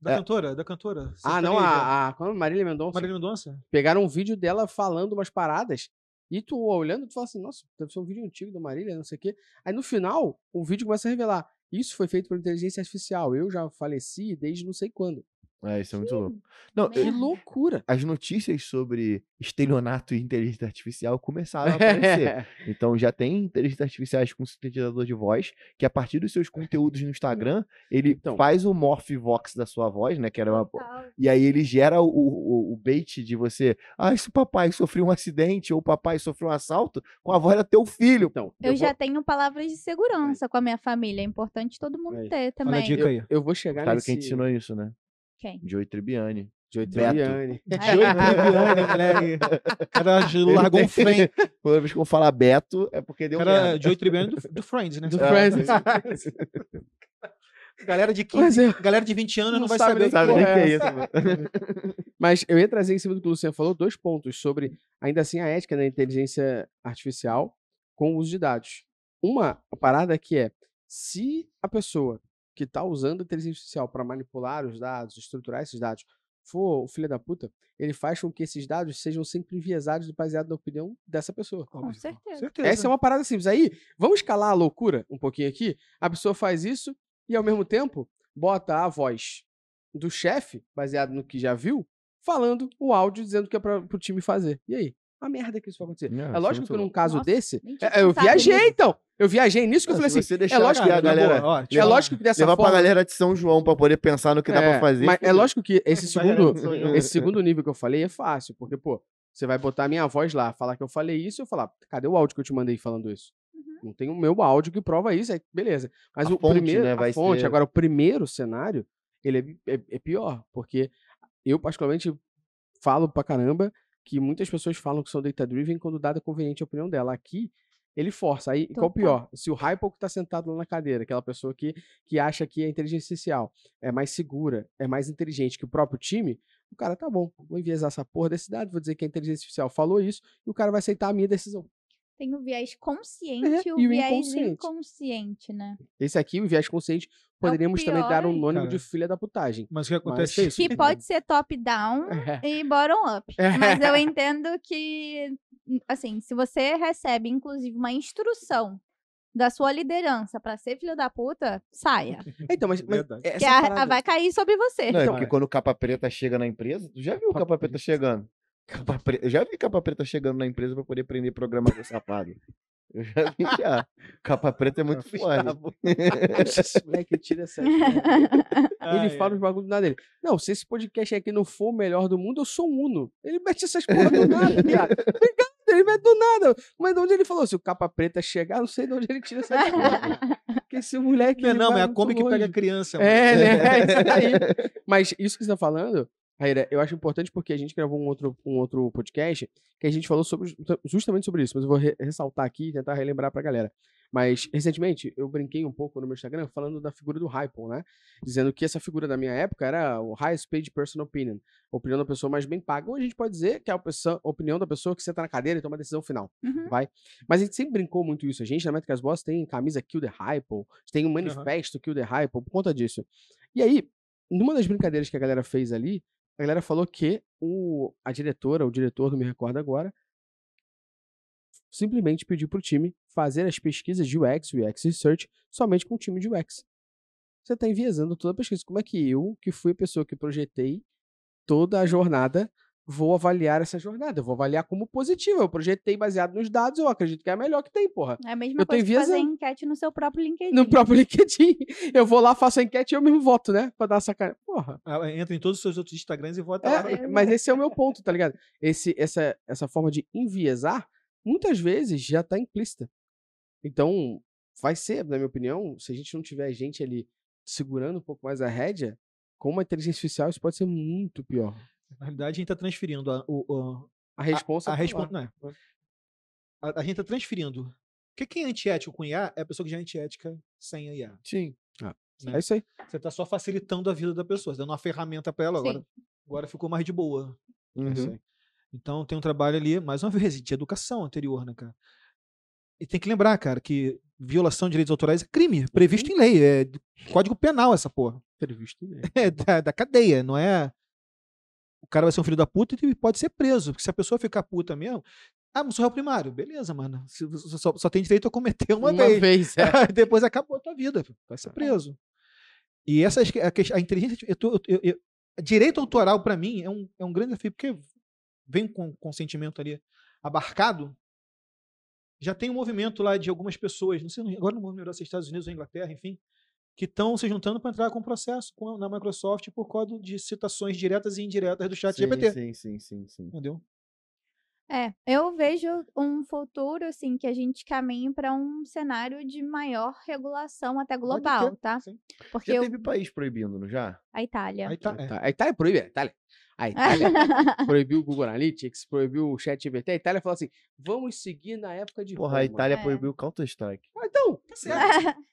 Speaker 3: Da
Speaker 1: É.
Speaker 3: cantora, da cantora.
Speaker 2: Ah, não, a, a, qual é? Marília Mendonça.
Speaker 3: Marília Mendonça?
Speaker 2: Pegaram um vídeo dela falando umas paradas e tu olhando, tu fala assim, nossa, deve ser um vídeo antigo da Marília, não sei o quê. Aí no final, o vídeo começa a revelar, isso foi feito por inteligência artificial, eu já faleci desde não sei quando.
Speaker 1: É, isso é muito louco. Não.
Speaker 2: Que loucura!
Speaker 1: as notícias sobre estelionato e inteligência artificial começaram a aparecer. Então já tem inteligência artificiais com sintetizador de voz, que a partir dos seus conteúdos no Instagram, ele
Speaker 2: Então.
Speaker 1: faz o Morph-Vox da sua voz, né? Que era uma. E aí ele gera o, o, o bait de você. Ah, se o papai sofreu um acidente ou o papai sofreu um assalto, com a voz do teu filho.
Speaker 2: Então,
Speaker 4: Eu,
Speaker 2: eu,
Speaker 4: já
Speaker 2: vou,
Speaker 4: tenho palavras de segurança com a minha família. É importante todo mundo
Speaker 2: Aí.
Speaker 4: ter
Speaker 3: Olha a
Speaker 4: também.
Speaker 3: dica aí.
Speaker 2: eu vou chegar
Speaker 1: Sabe
Speaker 2: nesse...
Speaker 1: quem ensinou isso, né?
Speaker 4: Quem?
Speaker 1: Joey Tribbiani.
Speaker 2: Joey
Speaker 1: Beto.
Speaker 2: Tribbiani.
Speaker 3: Joey Tribbiani, moleque. O cara largou um frame.
Speaker 1: Toda vez que eu falar Beto, é porque deu
Speaker 3: cara,
Speaker 1: merda.
Speaker 3: Joey Tribbiani do, do Friends, né?
Speaker 2: Do
Speaker 1: É.
Speaker 2: Friends.
Speaker 3: Galera de
Speaker 2: Mas
Speaker 3: 15,
Speaker 2: eu-
Speaker 3: galera de 20 anos não,
Speaker 2: Não
Speaker 3: vai
Speaker 2: sabe
Speaker 3: saber.
Speaker 2: nem
Speaker 1: Sabe
Speaker 2: porra
Speaker 1: nem o que
Speaker 2: é
Speaker 1: é isso.
Speaker 2: Mas eu ia trazer em cima do que o Luciano falou dois pontos sobre, ainda assim, a ética da inteligência artificial com o uso de dados. Uma parada que é, se a pessoa que está usando a inteligência artificial para manipular os dados, estruturar esses dados, for o filho da puta, ele faz com que esses dados sejam sempre enviesados e baseados na opinião dessa pessoa.
Speaker 4: Com certeza.
Speaker 3: Certeza.
Speaker 2: Essa é uma parada simples. Aí, vamos escalar a loucura um pouquinho aqui. A pessoa faz isso e, ao mesmo tempo, bota a voz do chefe, baseado no que já viu, falando o áudio dizendo que é para o time fazer. E aí? A merda que isso vai acontecer.
Speaker 1: Não,
Speaker 2: é
Speaker 1: é
Speaker 2: lógico que num caso
Speaker 4: Nossa,
Speaker 2: desse. é, eu viajei, então. Eu viajei nisso que eu
Speaker 1: Não,
Speaker 2: falei assim.
Speaker 1: você
Speaker 2: É lógico,
Speaker 1: que a
Speaker 3: na boa,
Speaker 1: galera.
Speaker 3: ó,
Speaker 2: é lógico que dessa
Speaker 1: Levar
Speaker 2: forma.
Speaker 1: pra galera de São João pra poder pensar no que dá
Speaker 2: É,
Speaker 1: pra fazer.
Speaker 2: Mas é lógico que esse
Speaker 3: galera
Speaker 2: segundo, esse segundo nível que eu falei é fácil, porque, pô, você vai botar a minha voz lá, falar que eu falei isso, e eu falar, cadê o áudio que eu te mandei falando isso?
Speaker 4: Uhum.
Speaker 2: Não tem o meu áudio que prova isso, aí beleza. Mas
Speaker 1: A
Speaker 2: o
Speaker 1: fonte,
Speaker 2: primeiro,
Speaker 1: né,
Speaker 2: a fonte,
Speaker 1: ser-
Speaker 2: agora o primeiro cenário, ele é, é- é pior, porque eu particularmente falo pra caramba que muitas pessoas falam que são data-driven quando dada conveniente a opinião dela. Aqui, ele força. Aí, qual o
Speaker 4: Total.
Speaker 2: pior? Se o Hypo que tá sentado lá na cadeira, aquela pessoa que, que acha que a inteligência artificial é mais segura, é mais inteligente que o próprio time, o cara, tá bom, vou enviesar essa porra desse dado, vou dizer que a inteligência artificial falou isso, e o cara vai aceitar a minha decisão.
Speaker 4: Tem o viés consciente e o
Speaker 2: e o
Speaker 4: viés
Speaker 2: inconsciente.
Speaker 4: inconsciente, né?
Speaker 2: Esse aqui, o viés consciente, poderíamos também dar um
Speaker 3: cara.
Speaker 2: de filha da putagem.
Speaker 3: Mas o que acontece
Speaker 2: é
Speaker 3: é
Speaker 2: isso.
Speaker 3: isso.
Speaker 4: Que pode ser top-down
Speaker 2: É.
Speaker 4: e bottom-up.
Speaker 2: É.
Speaker 4: Mas eu entendo que, assim, se você recebe, inclusive, uma instrução da sua liderança pra ser filho da puta, saia.
Speaker 2: Então, mas, mas essa
Speaker 4: Que a,
Speaker 2: parada-
Speaker 4: a vai cair sobre você.
Speaker 1: Não, é
Speaker 2: Então,
Speaker 1: porque
Speaker 2: é.
Speaker 1: quando o capa preta chega na empresa, tu já viu o capa preta chegando? Capa preta, eu já vi capa preta chegando na empresa pra poder prender programador safado. Eu já vi já. Capa preta é muito foda.
Speaker 2: Esse moleque tira essa. Ele
Speaker 3: Ah,
Speaker 2: fala os bagulhos do nada dele. Não, se esse podcast aqui não for o melhor do mundo, eu sou um Uno. Ele mete essas porra do nada, viado. Obrigado, ele mete do nada. Mas de onde ele falou? Se o capa preta chegar, não sei de onde ele tira essas porra. Porque esse moleque.
Speaker 3: Não, é não, é a Kombi que pega a criança. mano.
Speaker 2: É, né? É isso aí. Mas isso que você tá falando, Raíra, eu acho importante porque a gente gravou um outro, um outro podcast que a gente falou sobre, justamente sobre isso, mas eu vou re- ressaltar aqui e tentar relembrar pra galera. Mas, recentemente, eu brinquei um pouco no meu Instagram falando da figura do Hypon, né? Dizendo que essa figura da minha época era o highest paid person opinion. A opinião da pessoa mais bem paga. Ou a gente pode dizer que é a opinião da pessoa que senta na cadeira e toma a decisão final.
Speaker 4: Uhum.
Speaker 2: Vai. Mas a gente sempre brincou muito isso. A gente, na Métricas Boss, tem camisa Kill the Hypo, tem um manifesto Kill the Hypo por conta disso. E aí, numa das brincadeiras que a galera fez ali, a galera falou que o, a diretora, o diretor, não me recordo agora, simplesmente pediu pro time fazer as pesquisas de UX, UX Research, somente com o time de UX. Você tá enviesando toda a pesquisa. Como é que eu, que fui a pessoa que projetei toda a jornada, vou avaliar essa jornada. Eu vou avaliar como positiva. Eu projetei baseado nos dados, eu acredito que é a melhor que tem, porra.
Speaker 4: É a mesma
Speaker 2: Eu
Speaker 4: coisa que fazer enquete no seu próprio LinkedIn.
Speaker 2: No próprio LinkedIn. Eu vou lá, faço a enquete e eu mesmo voto, né? Pra dar uma sacanagem. Porra.
Speaker 3: Ah, Entra em todos os seus outros Instagrams e vota lá.
Speaker 2: É, mas esse é o meu ponto, tá ligado? Esse, essa, essa forma de enviesar, muitas vezes já tá implícita. Então, vai ser, na minha opinião, se a gente não tiver gente ali segurando um pouco mais a rédea, com uma inteligência artificial isso pode ser muito pior.
Speaker 3: Na realidade, a gente está transferindo a, o, o-
Speaker 2: A resposta
Speaker 3: a, respon- não é. a, a gente está transferindo. Porque quem é antiético com IA é a pessoa que já é antiética sem a IA.
Speaker 1: Sim.
Speaker 2: É isso aí.
Speaker 3: Você está só facilitando a vida da pessoa, dando uma ferramenta para ela. Agora,
Speaker 4: Sim.
Speaker 3: agora ficou mais de boa.
Speaker 2: É isso
Speaker 1: Uhum.
Speaker 2: aí.
Speaker 3: Então tem um trabalho ali, mais uma vez, de educação anterior, né, cara? E tem que lembrar, cara, que violação de direitos autorais é crime, previsto em lei. É Código penal essa porra.
Speaker 2: Previsto né?
Speaker 3: É da, da cadeia, não é. O cara vai ser um filho da puta e pode ser preso. Porque se a pessoa ficar puta mesmo. Ah, mas sou réu primário. Beleza, mano. Se- Só, só- tem direito a cometer uma, vez.
Speaker 2: é.
Speaker 3: Depois acabou a tua vida. Vai ser preso. E essa a, a inteligência. Eu tô- eu- eu- direito autoral, para mim, é um, é um grande desafio, porque vem com consentimento ali abarcado. Já tem um movimento lá de algumas pessoas, não sei, agora não vou lembrar se é Estados Unidos ou Inglaterra, enfim, que estão se juntando para entrar com processo com a- na Microsoft por causa de citações diretas e indiretas do chat
Speaker 1: sim,
Speaker 3: GPT.
Speaker 1: sim, sim, sim, sim.
Speaker 3: Entendeu?
Speaker 4: É, eu vejo um futuro, assim, que a gente caminhe para um cenário de maior regulação até global,
Speaker 3: ter,
Speaker 4: tá?
Speaker 3: sim.
Speaker 4: Porque
Speaker 1: Já
Speaker 4: eu-
Speaker 1: teve país proibindo, não já?
Speaker 4: a Itália.
Speaker 3: Aí tá. é.
Speaker 2: A Itália proíbe, a Itália. A Itália proibiu o Google Analytics, proibiu o ChatGPT. A Itália falou assim: vamos seguir na época de
Speaker 1: Porra, a
Speaker 2: Roma.
Speaker 1: Itália
Speaker 4: É.
Speaker 1: proibiu o Counter-Strike.
Speaker 2: Ah, então, tá certo.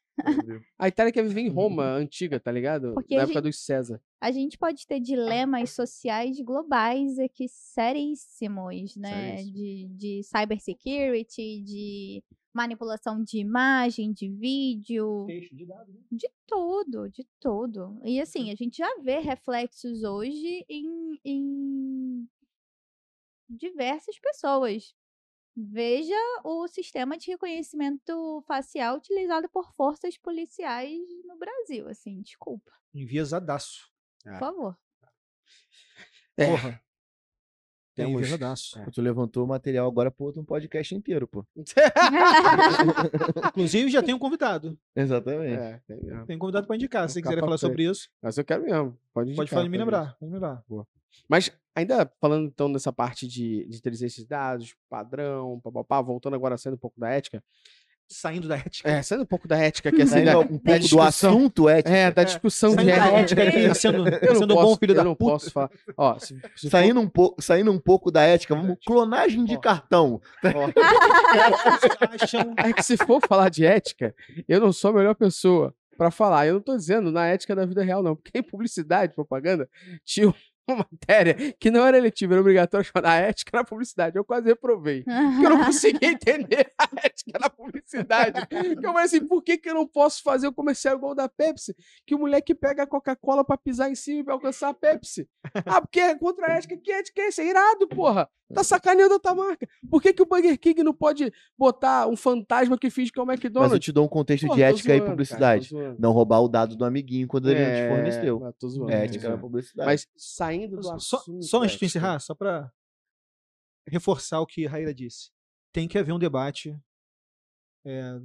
Speaker 2: A Itália quer viver em Roma antiga, tá ligado?
Speaker 4: Porque
Speaker 2: na época
Speaker 4: gente-
Speaker 2: dos César.
Speaker 4: a gente pode ter dilemas sociais globais aqui seríssimos, né?
Speaker 1: Seríssimo.
Speaker 4: De, de cybersecurity, de manipulação de imagem, de vídeo,
Speaker 3: Texto de dados, né?
Speaker 4: de tudo, de tudo. E assim, a gente já vê reflexos hoje em, em diversas pessoas. Veja o sistema de reconhecimento facial utilizado por forças policiais no Brasil, assim, desculpa,
Speaker 3: Enviesadaço.
Speaker 2: Ah.
Speaker 4: por favor.
Speaker 2: É,
Speaker 3: Porra. É
Speaker 2: Temos-
Speaker 3: enviesadaço.
Speaker 1: Tu levantou o material agora pro outro um podcast inteiro, pô.
Speaker 3: Inclusive, já tem um convidado.
Speaker 1: Exatamente.
Speaker 2: É, tem mesmo.
Speaker 3: Tem um convidado para indicar. Se você quiser falar sobre isso,
Speaker 2: Mas eu quero mesmo. Pode,
Speaker 3: pode falar me lembrar. Pode me lembrar.
Speaker 2: Mas ainda falando então dessa parte de, de inteligência de dados, padrão, papapá, voltando agora saindo um pouco da ética.
Speaker 3: Saindo da ética.
Speaker 2: É, saindo um pouco da ética aqui, assim,
Speaker 1: Saindo
Speaker 2: da,
Speaker 1: um
Speaker 2: da
Speaker 1: pouco do
Speaker 2: discussão.
Speaker 1: assunto ético.
Speaker 2: É, da discussão
Speaker 3: Saindo
Speaker 2: de
Speaker 3: da
Speaker 2: ética.
Speaker 3: ética aqui, sendo,
Speaker 2: Eu não
Speaker 3: sendo
Speaker 2: posso,
Speaker 3: bom filho
Speaker 2: eu
Speaker 3: da
Speaker 2: não
Speaker 3: puta.
Speaker 2: posso falar. Ó, se, se for-
Speaker 1: Saindo um, pouco, saindo um pouco da ética, vamos. Clonagem de
Speaker 3: Ó.
Speaker 1: cartão.
Speaker 2: É que se for falar de ética, eu não sou a melhor pessoa pra falar. Eu não tô dizendo na ética da vida real, não. Porque em publicidade, propaganda, tinha uma matéria que não era eletiva, era obrigatória chamada ética na publicidade. Eu quase reprovei. Porque eu não conseguia entender a ética na publicidade. Eu falei assim, por que, que eu não posso fazer o comercial igual o da Pepsi? Que o moleque pega a Coca-Cola pra pisar em cima e vai alcançar a Pepsi. Ah, porque é contra a ética. Que ética é essa? É irado, porra. Tá sacaneando a tua marca. Por que, que o Burger King não pode botar um fantasma que finge que é o
Speaker 1: Mas eu
Speaker 2: McDonald's?
Speaker 1: te dou um contexto
Speaker 2: Porra,
Speaker 1: de ética e
Speaker 2: zoando, cara,
Speaker 1: publicidade.
Speaker 2: zoando.
Speaker 1: Não roubar o dado do amiguinho quando ele não te
Speaker 2: É,
Speaker 1: forneceu.
Speaker 2: mas tô zoando,
Speaker 1: É ética na
Speaker 2: zoando.
Speaker 1: publicidade.
Speaker 2: Mas saindo do
Speaker 3: Só,
Speaker 2: assunto.
Speaker 3: só antes de encerrar, só para reforçar o que a Raíra disse. Tem que haver um debate. é,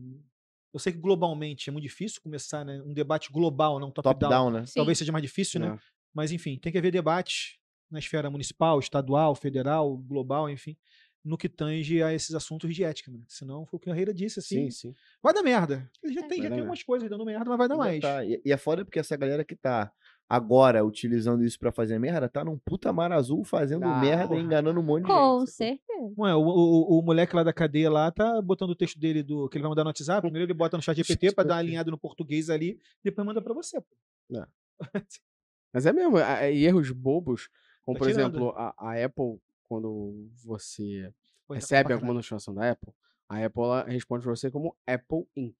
Speaker 3: eu sei que globalmente é muito difícil começar né, um debate global, não top-down.
Speaker 1: Top-down, né?
Speaker 4: Sim.
Speaker 3: Talvez seja mais difícil, né?
Speaker 2: né?
Speaker 3: Mas enfim, tem que haver debate na esfera municipal, estadual, federal, global, enfim, no que tange a esses assuntos de ética, mano. Senão, foi o que a Raíra disse, assim,
Speaker 2: Sim, sim.
Speaker 3: vai dar merda. Já
Speaker 4: É.
Speaker 3: tem,
Speaker 2: Vai
Speaker 3: já tem umas coisas dando merda, mas vai dar mais.
Speaker 1: tá. E, e é foda porque essa galera que tá agora utilizando isso pra fazer merda, tá num puta mar azul fazendo
Speaker 2: Ah,
Speaker 1: merda
Speaker 3: porra.
Speaker 1: e enganando um monte de
Speaker 4: Com
Speaker 1: gente. sacou?
Speaker 4: certeza.
Speaker 3: Não é, o, o, o moleque lá da cadeia lá tá botando o texto dele do que ele vai mandar no WhatsApp. Primeiro ele bota no chat GPT pra dar uma alinhada no português ali, depois manda pra você. Pô.
Speaker 2: Mas é mesmo, e erros bobos, como por exemplo, a, a Apple, quando você recebe
Speaker 3: pra
Speaker 2: alguma notificação da Apple, a Apple responde pra você como Apple Inc.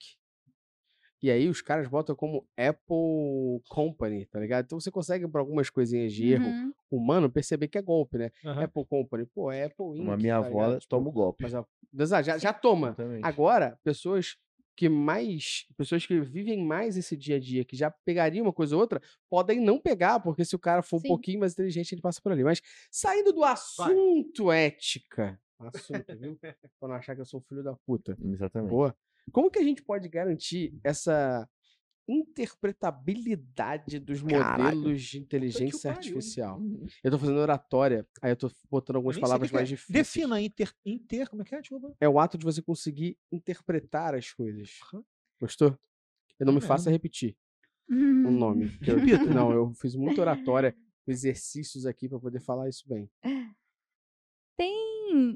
Speaker 2: E aí os caras botam como Apple Company, tá ligado? Então você consegue, por algumas coisinhas de erro
Speaker 4: Uhum.
Speaker 2: humano, perceber que é golpe, né?
Speaker 3: Aham.
Speaker 2: Apple Company, pô, é Apple Inc.
Speaker 1: Uma minha
Speaker 2: tá
Speaker 1: avó
Speaker 2: ligado? Tipo,
Speaker 1: toma o golpe.
Speaker 2: mas a- já, já toma.
Speaker 1: Exatamente.
Speaker 2: Agora, pessoas que mais pessoas que vivem mais esse dia a dia, que já pegariam uma coisa ou outra, podem não pegar, porque se o cara for um
Speaker 4: Sim.
Speaker 2: pouquinho mais inteligente, ele passa por ali. Mas saindo do assunto ética, assunto, viu? Pra não achar que eu sou um filho da puta.
Speaker 1: Exatamente.
Speaker 2: Boa. Como que a gente pode garantir essa interpretabilidade dos
Speaker 1: Caralho.
Speaker 2: modelos de inteligência
Speaker 3: pariu.
Speaker 2: artificial?
Speaker 1: Uhum.
Speaker 2: Eu tô fazendo oratória, aí eu tô botando
Speaker 3: Eu
Speaker 2: algumas palavras
Speaker 3: é.
Speaker 2: mais difíceis.
Speaker 3: Defina inter, inter. Como é que é? Desculpa.
Speaker 2: É o ato de você conseguir interpretar as coisas. Gostou? Eu não me faça repetir o nome. eu- não, eu fiz muita oratória, exercícios aqui pra poder falar isso bem.
Speaker 4: Tem.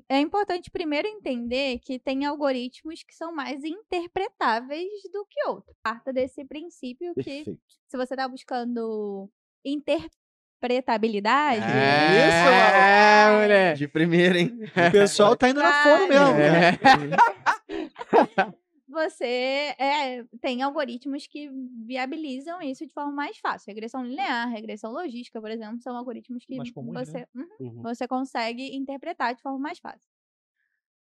Speaker 4: É importante primeiro entender que tem algoritmos que são mais interpretáveis do que outros. Parta desse princípio que
Speaker 2: Perfeito.
Speaker 4: se você tá buscando interpretabilidade.
Speaker 2: É, mulher.
Speaker 1: De primeira, hein?
Speaker 3: O pessoal tá indo na fome mesmo.
Speaker 2: É.
Speaker 4: você é, tem algoritmos que viabilizam isso de forma mais fácil. Regressão linear, regressão logística, por exemplo, são algoritmos que
Speaker 3: comuns,
Speaker 4: você, Uhum,
Speaker 2: Uhum.
Speaker 4: você consegue interpretar de forma mais fácil.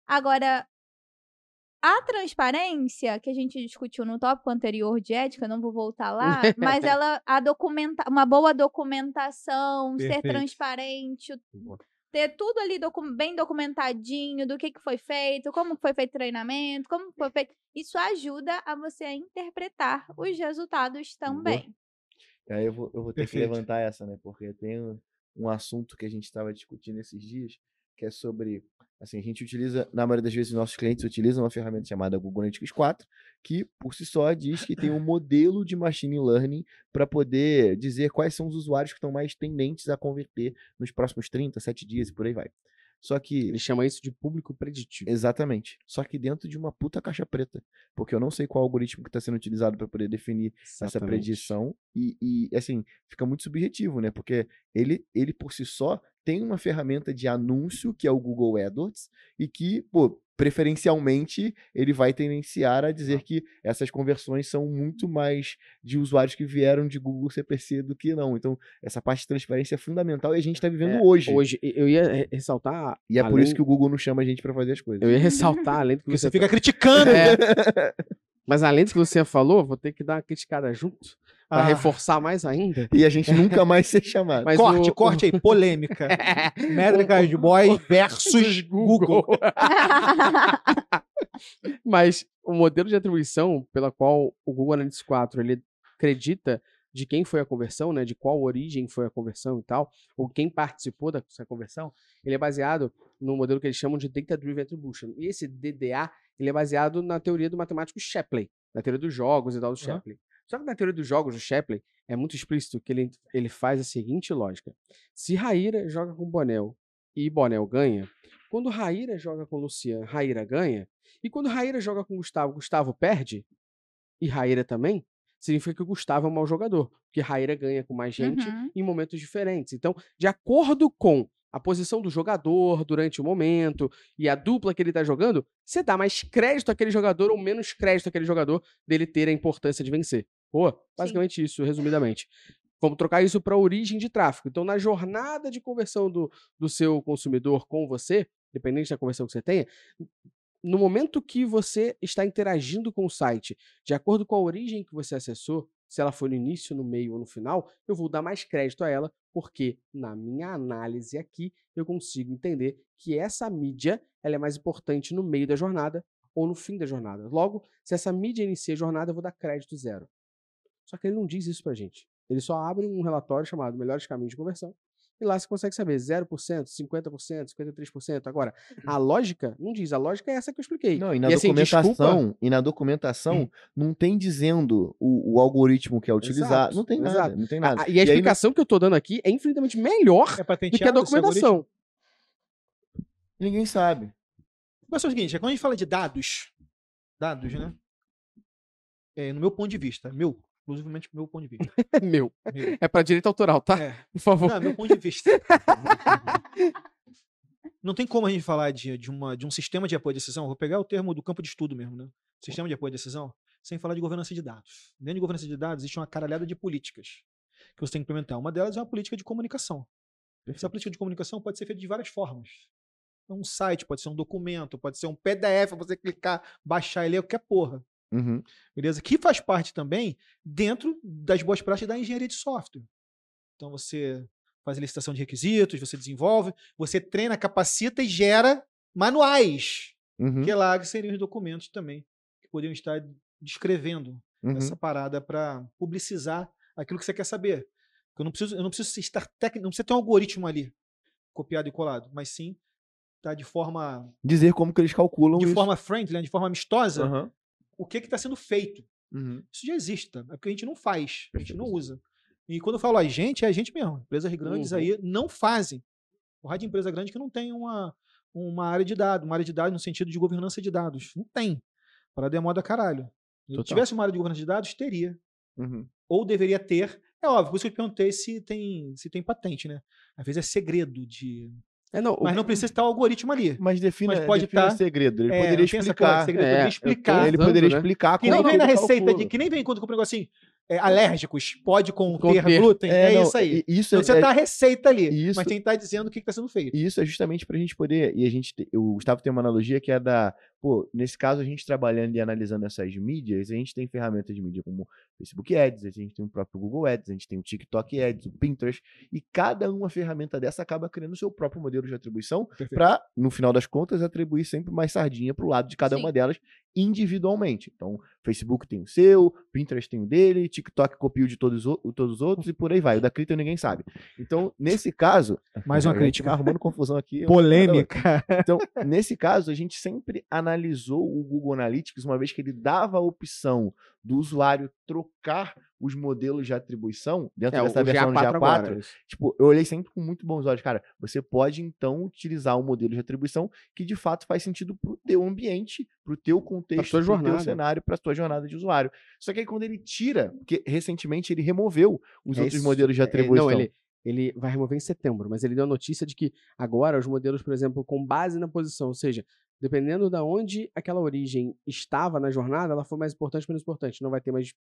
Speaker 4: Agora, a transparência que a gente discutiu no tópico anterior de ética, não vou voltar lá, mas ela a documenta, uma boa documentação, ser
Speaker 3: Perfeito.
Speaker 4: transparente,
Speaker 2: Boa.
Speaker 4: Ter tudo ali docu- bem documentadinho do que, que foi feito, como que foi feito o treinamento, como que foi feito. Isso ajuda a você a interpretar os resultados também.
Speaker 1: Aí eu vou, eu vou ter que
Speaker 3: Perfeito.
Speaker 1: levantar essa, né? Porque tem um, um assunto que a gente estava discutindo esses dias, que é sobre. Assim, a gente utiliza, na maioria das vezes, nossos clientes utilizam uma ferramenta chamada Google Analytics 4, que por si só diz que tem um modelo de machine learning para poder dizer quais são os usuários que estão mais tendentes a converter nos próximos 30, 7 dias e por aí vai. Só que
Speaker 2: Ele chama isso de público preditivo.
Speaker 1: Exatamente. Só que dentro de uma puta caixa preta. Porque eu não sei qual algoritmo que está sendo utilizado para poder definir essa
Speaker 2: Exatamente.
Speaker 1: predição. E, e, assim, fica muito subjetivo, né? Porque ele, ele por si só tem uma ferramenta de anúncio, que é o Google AdWords, e que, pô, preferencialmente ele vai tendenciar a dizer que essas conversões são muito mais de usuários que vieram de Google CPC do que não. Então, essa parte de transparência é fundamental e a gente está vivendo
Speaker 2: É,
Speaker 1: hoje.
Speaker 2: Hoje, e- eu ia re- ressaltar.
Speaker 1: E é por isso que o Google não chama a gente para fazer as coisas.
Speaker 2: Eu ia ressaltar, além do que
Speaker 3: Porque
Speaker 2: você,
Speaker 3: você fica criticando.
Speaker 2: É. Mas além do que você falou, vou ter que dar uma criticada junto, pra
Speaker 3: Ah,
Speaker 2: reforçar mais ainda.
Speaker 1: E a gente nunca mais ser chamado.
Speaker 2: Mas
Speaker 3: corte,
Speaker 2: o-
Speaker 3: corte aí, polêmica. Métricas de boy versus Google.
Speaker 2: Mas o modelo de atribuição pela qual o Google Analytics 4 ele acredita de quem foi a conversão, né, de qual origem foi a conversão e tal, ou quem participou dessa conversão, ele é baseado no modelo que eles chamam de Data Driven Attribution. E esse DDA, ele é baseado na teoria do matemático Shapley, na teoria dos jogos e tal do
Speaker 3: Aham.
Speaker 2: Shapley. Só que na teoria dos jogos do Shapley é muito explícito que ele, ele faz a seguinte lógica. Se Raíra joga com Bonel e Bonel ganha, quando Raíra joga com Luciano, Raíra ganha, e quando Raíra joga com Gustavo, Gustavo perde, e Raíra também, significa que o Gustavo é um mau jogador, porque Raíra ganha com mais gente
Speaker 4: Uhum.
Speaker 2: em momentos diferentes. Então, de acordo com a posição do jogador durante o momento e a dupla que ele tá jogando, você dá mais crédito àquele jogador ou menos crédito àquele jogador dele ter a importância de vencer. Pô, basicamente isso, resumidamente. Vamos trocar isso para origem de tráfego. Então, na jornada de conversão do, do seu consumidor com você, dependente da conversão que você tenha, no momento que você está interagindo com o site, de acordo com a origem que você acessou, se ela foi no início, no meio ou no final, eu vou dar mais crédito a ela, porque na minha análise aqui eu consigo entender que essa mídia ela é mais importante no meio da jornada ou no fim da jornada. Logo, se essa mídia inicia a jornada, eu vou dar crédito zero. Só que ele não diz isso pra gente. Ele só abre um relatório chamado Melhores Caminhos de Conversão. E lá você consegue saber 0%, 50%, 53%. Agora, a lógica não diz. A lógica é essa que eu expliquei.
Speaker 1: Não, e na
Speaker 2: E, assim,
Speaker 1: documentação,
Speaker 2: desculpa-
Speaker 1: e na documentação não tem dizendo o, o algoritmo que é utilizado.
Speaker 2: Exato,
Speaker 1: não tem nada,
Speaker 2: exato.
Speaker 1: não tem
Speaker 2: A-
Speaker 1: nada.
Speaker 2: a- e a
Speaker 1: aí,
Speaker 2: explicação que eu tô dando aqui é infinitamente melhor
Speaker 3: É
Speaker 2: do que a documentação.
Speaker 1: ninguém sabe.
Speaker 3: Mas é o seguinte, é quando a gente fala de dados, dados, né? É, no meu ponto de vista, meu, exclusivamente meu ponto de vista.
Speaker 2: É meu.
Speaker 3: Meu.
Speaker 2: É pra direito autoral, tá?
Speaker 3: É.
Speaker 2: Por favor.
Speaker 3: Não, meu ponto de vista. Não tem como a gente falar de, de, uma, de um sistema de apoio à decisão. Vou pegar o termo do campo de estudo mesmo, né? Sistema de apoio à decisão, sem falar de governança de dados. Dentro de governança de dados existe uma caralhada de políticas que você tem que implementar. Uma delas é uma política de comunicação. Essa política de comunicação pode ser feita de várias formas. Um site, pode ser um documento, pode ser um PDF, você clicar, baixar e ler qualquer porra.
Speaker 1: Uhum.
Speaker 3: beleza? Que faz parte também dentro das boas práticas da engenharia de software. Então você faz a licitação de requisitos, você desenvolve, você treina, capacita e gera manuais,
Speaker 1: Uhum.
Speaker 3: que lá seriam os documentos também, que poderiam estar descrevendo
Speaker 1: Uhum.
Speaker 3: essa parada para publicizar aquilo que você quer saber. Eu não preciso, eu não preciso estar técnico, não precisa ter um algoritmo ali copiado e colado, mas sim tá de forma
Speaker 1: Dizer como que eles calculam
Speaker 3: de
Speaker 1: isso.
Speaker 3: forma friendly, né, de forma amistosa,
Speaker 1: Aham.
Speaker 3: O que está sendo feito.
Speaker 1: Uhum.
Speaker 3: Isso já existe, tá? É porque a gente não faz, a gente não usa. E quando eu falo a gente, é a gente mesmo. Empresas grandes
Speaker 2: Uhum.
Speaker 3: aí não fazem. O rádio de empresa grande que não tem uma, uma área de dados, uma área de dados no sentido de governança de dados. Não tem. Para é moda caralho. Se tivesse uma área de governança de dados, teria.
Speaker 1: Uhum.
Speaker 3: Ou deveria ter. É óbvio, por isso que eu te perguntei se tem, se tem patente, né? Às vezes é segredo de.
Speaker 2: É, não, o-
Speaker 3: Mas não precisa estar o algoritmo ali.
Speaker 1: Mas defina,
Speaker 3: Mas pode
Speaker 1: defina
Speaker 3: tá-
Speaker 1: segredo. Ele
Speaker 3: É,
Speaker 1: poderia explicar.
Speaker 3: segredo,
Speaker 2: É,
Speaker 3: poderia explicar.
Speaker 1: Ele
Speaker 2: usando,
Speaker 1: poderia
Speaker 2: né?
Speaker 1: explicar
Speaker 3: Que nem vem na receita de. Que nem vem quando compra um negócio assim. é, alérgicos, pode conter,
Speaker 2: Conter.
Speaker 3: glúten. É,
Speaker 1: não,
Speaker 3: isso aí.
Speaker 1: Isso
Speaker 3: Então você
Speaker 1: é,
Speaker 3: tá a receita ali,
Speaker 1: Isso-
Speaker 3: mas tem que estar dizendo o que está sendo feito.
Speaker 1: E isso é justamente pra gente poder. E a gente. te- O Gustavo tem uma analogia que é da. Pô, nesse caso, a gente trabalhando e analisando essas mídias, a gente tem ferramentas de mídia como Facebook Ads, a gente tem o próprio Google Ads, a gente tem o TikTok Ads, o Pinterest, e cada uma ferramenta dessa acaba criando o seu próprio modelo de atribuição para, no final das contas, atribuir sempre mais sardinha pro lado de cada
Speaker 4: Sim.
Speaker 1: uma delas individualmente. Então, Facebook tem o seu, Pinterest tem o dele, TikTok copia o de todos, o- todos os outros e por aí vai. O da Crypto ninguém sabe. Então, nesse caso.
Speaker 3: Mais uma crítica.
Speaker 1: arrumando confusão aqui.
Speaker 3: Polêmica.
Speaker 1: Então, nesse caso, a gente sempre analisou o Google Analytics, uma vez que ele dava a opção do usuário trocar os modelos de atribuição dentro
Speaker 2: é, o
Speaker 1: dessa versão do
Speaker 2: GA4
Speaker 1: GA4.
Speaker 2: agora. isso.
Speaker 1: Tipo, eu olhei sempre com muito bons olhos. Cara, você pode então utilizar um modelo de atribuição que de fato faz sentido pro teu ambiente, pro teu contexto, pro
Speaker 2: jornada.
Speaker 1: teu cenário, pra tua jornada de usuário. Só que aí quando ele tira, porque recentemente ele removeu os
Speaker 2: É
Speaker 1: outros
Speaker 2: isso.
Speaker 1: modelos de
Speaker 2: É,
Speaker 1: atribuição.
Speaker 2: não, ele, ele vai remover em setembro, mas ele deu a notícia de que agora os modelos, por exemplo, com base na posição, ou seja, dependendo da onde aquela origem estava na jornada, ela foi mais importante ou menos importante. Não vai ter mais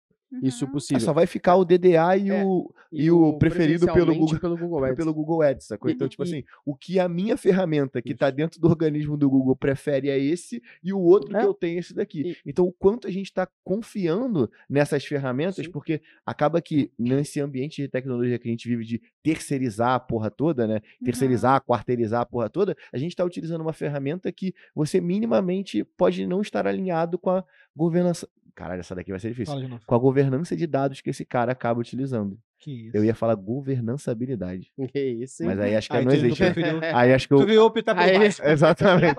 Speaker 2: isso
Speaker 4: Uhum.
Speaker 1: Ah,
Speaker 2: possível.
Speaker 1: só vai ficar o DDA e,
Speaker 2: É,
Speaker 1: o, e o preferido pelo Google-
Speaker 2: pelo Google Ads.
Speaker 1: pelo Google Ads, sacou?
Speaker 2: E-
Speaker 1: Então,
Speaker 2: e-
Speaker 1: tipo
Speaker 2: e-
Speaker 1: assim, o que a minha ferramenta que tá dentro do organismo do Google prefere é esse e o outro
Speaker 2: É.
Speaker 1: que eu tenho é esse daqui.
Speaker 2: E-
Speaker 1: Então, o quanto a gente tá confiando nessas ferramentas,
Speaker 2: Sim.
Speaker 1: porque acaba que nesse ambiente de tecnologia que a gente vive de terceirizar a porra toda, né? Terceirizar, quarteirizar a porra toda, a gente tá utilizando uma ferramenta que você minimamente pode não estar alinhado com a governança. Caralho, essa daqui vai ser difícil.
Speaker 3: Fala de novo.
Speaker 1: Com a governança de dados que esse cara acaba utilizando.
Speaker 3: Que isso.
Speaker 1: Eu ia falar governançabilidade.
Speaker 2: Que isso, hein?
Speaker 1: Mas aí acho que
Speaker 3: Aí
Speaker 1: não
Speaker 3: tu-
Speaker 1: existe. né?
Speaker 3: preferiu-
Speaker 1: Aí acho que eu.
Speaker 3: Tu viu optar por
Speaker 2: Aí-
Speaker 3: baixo.
Speaker 1: Exatamente.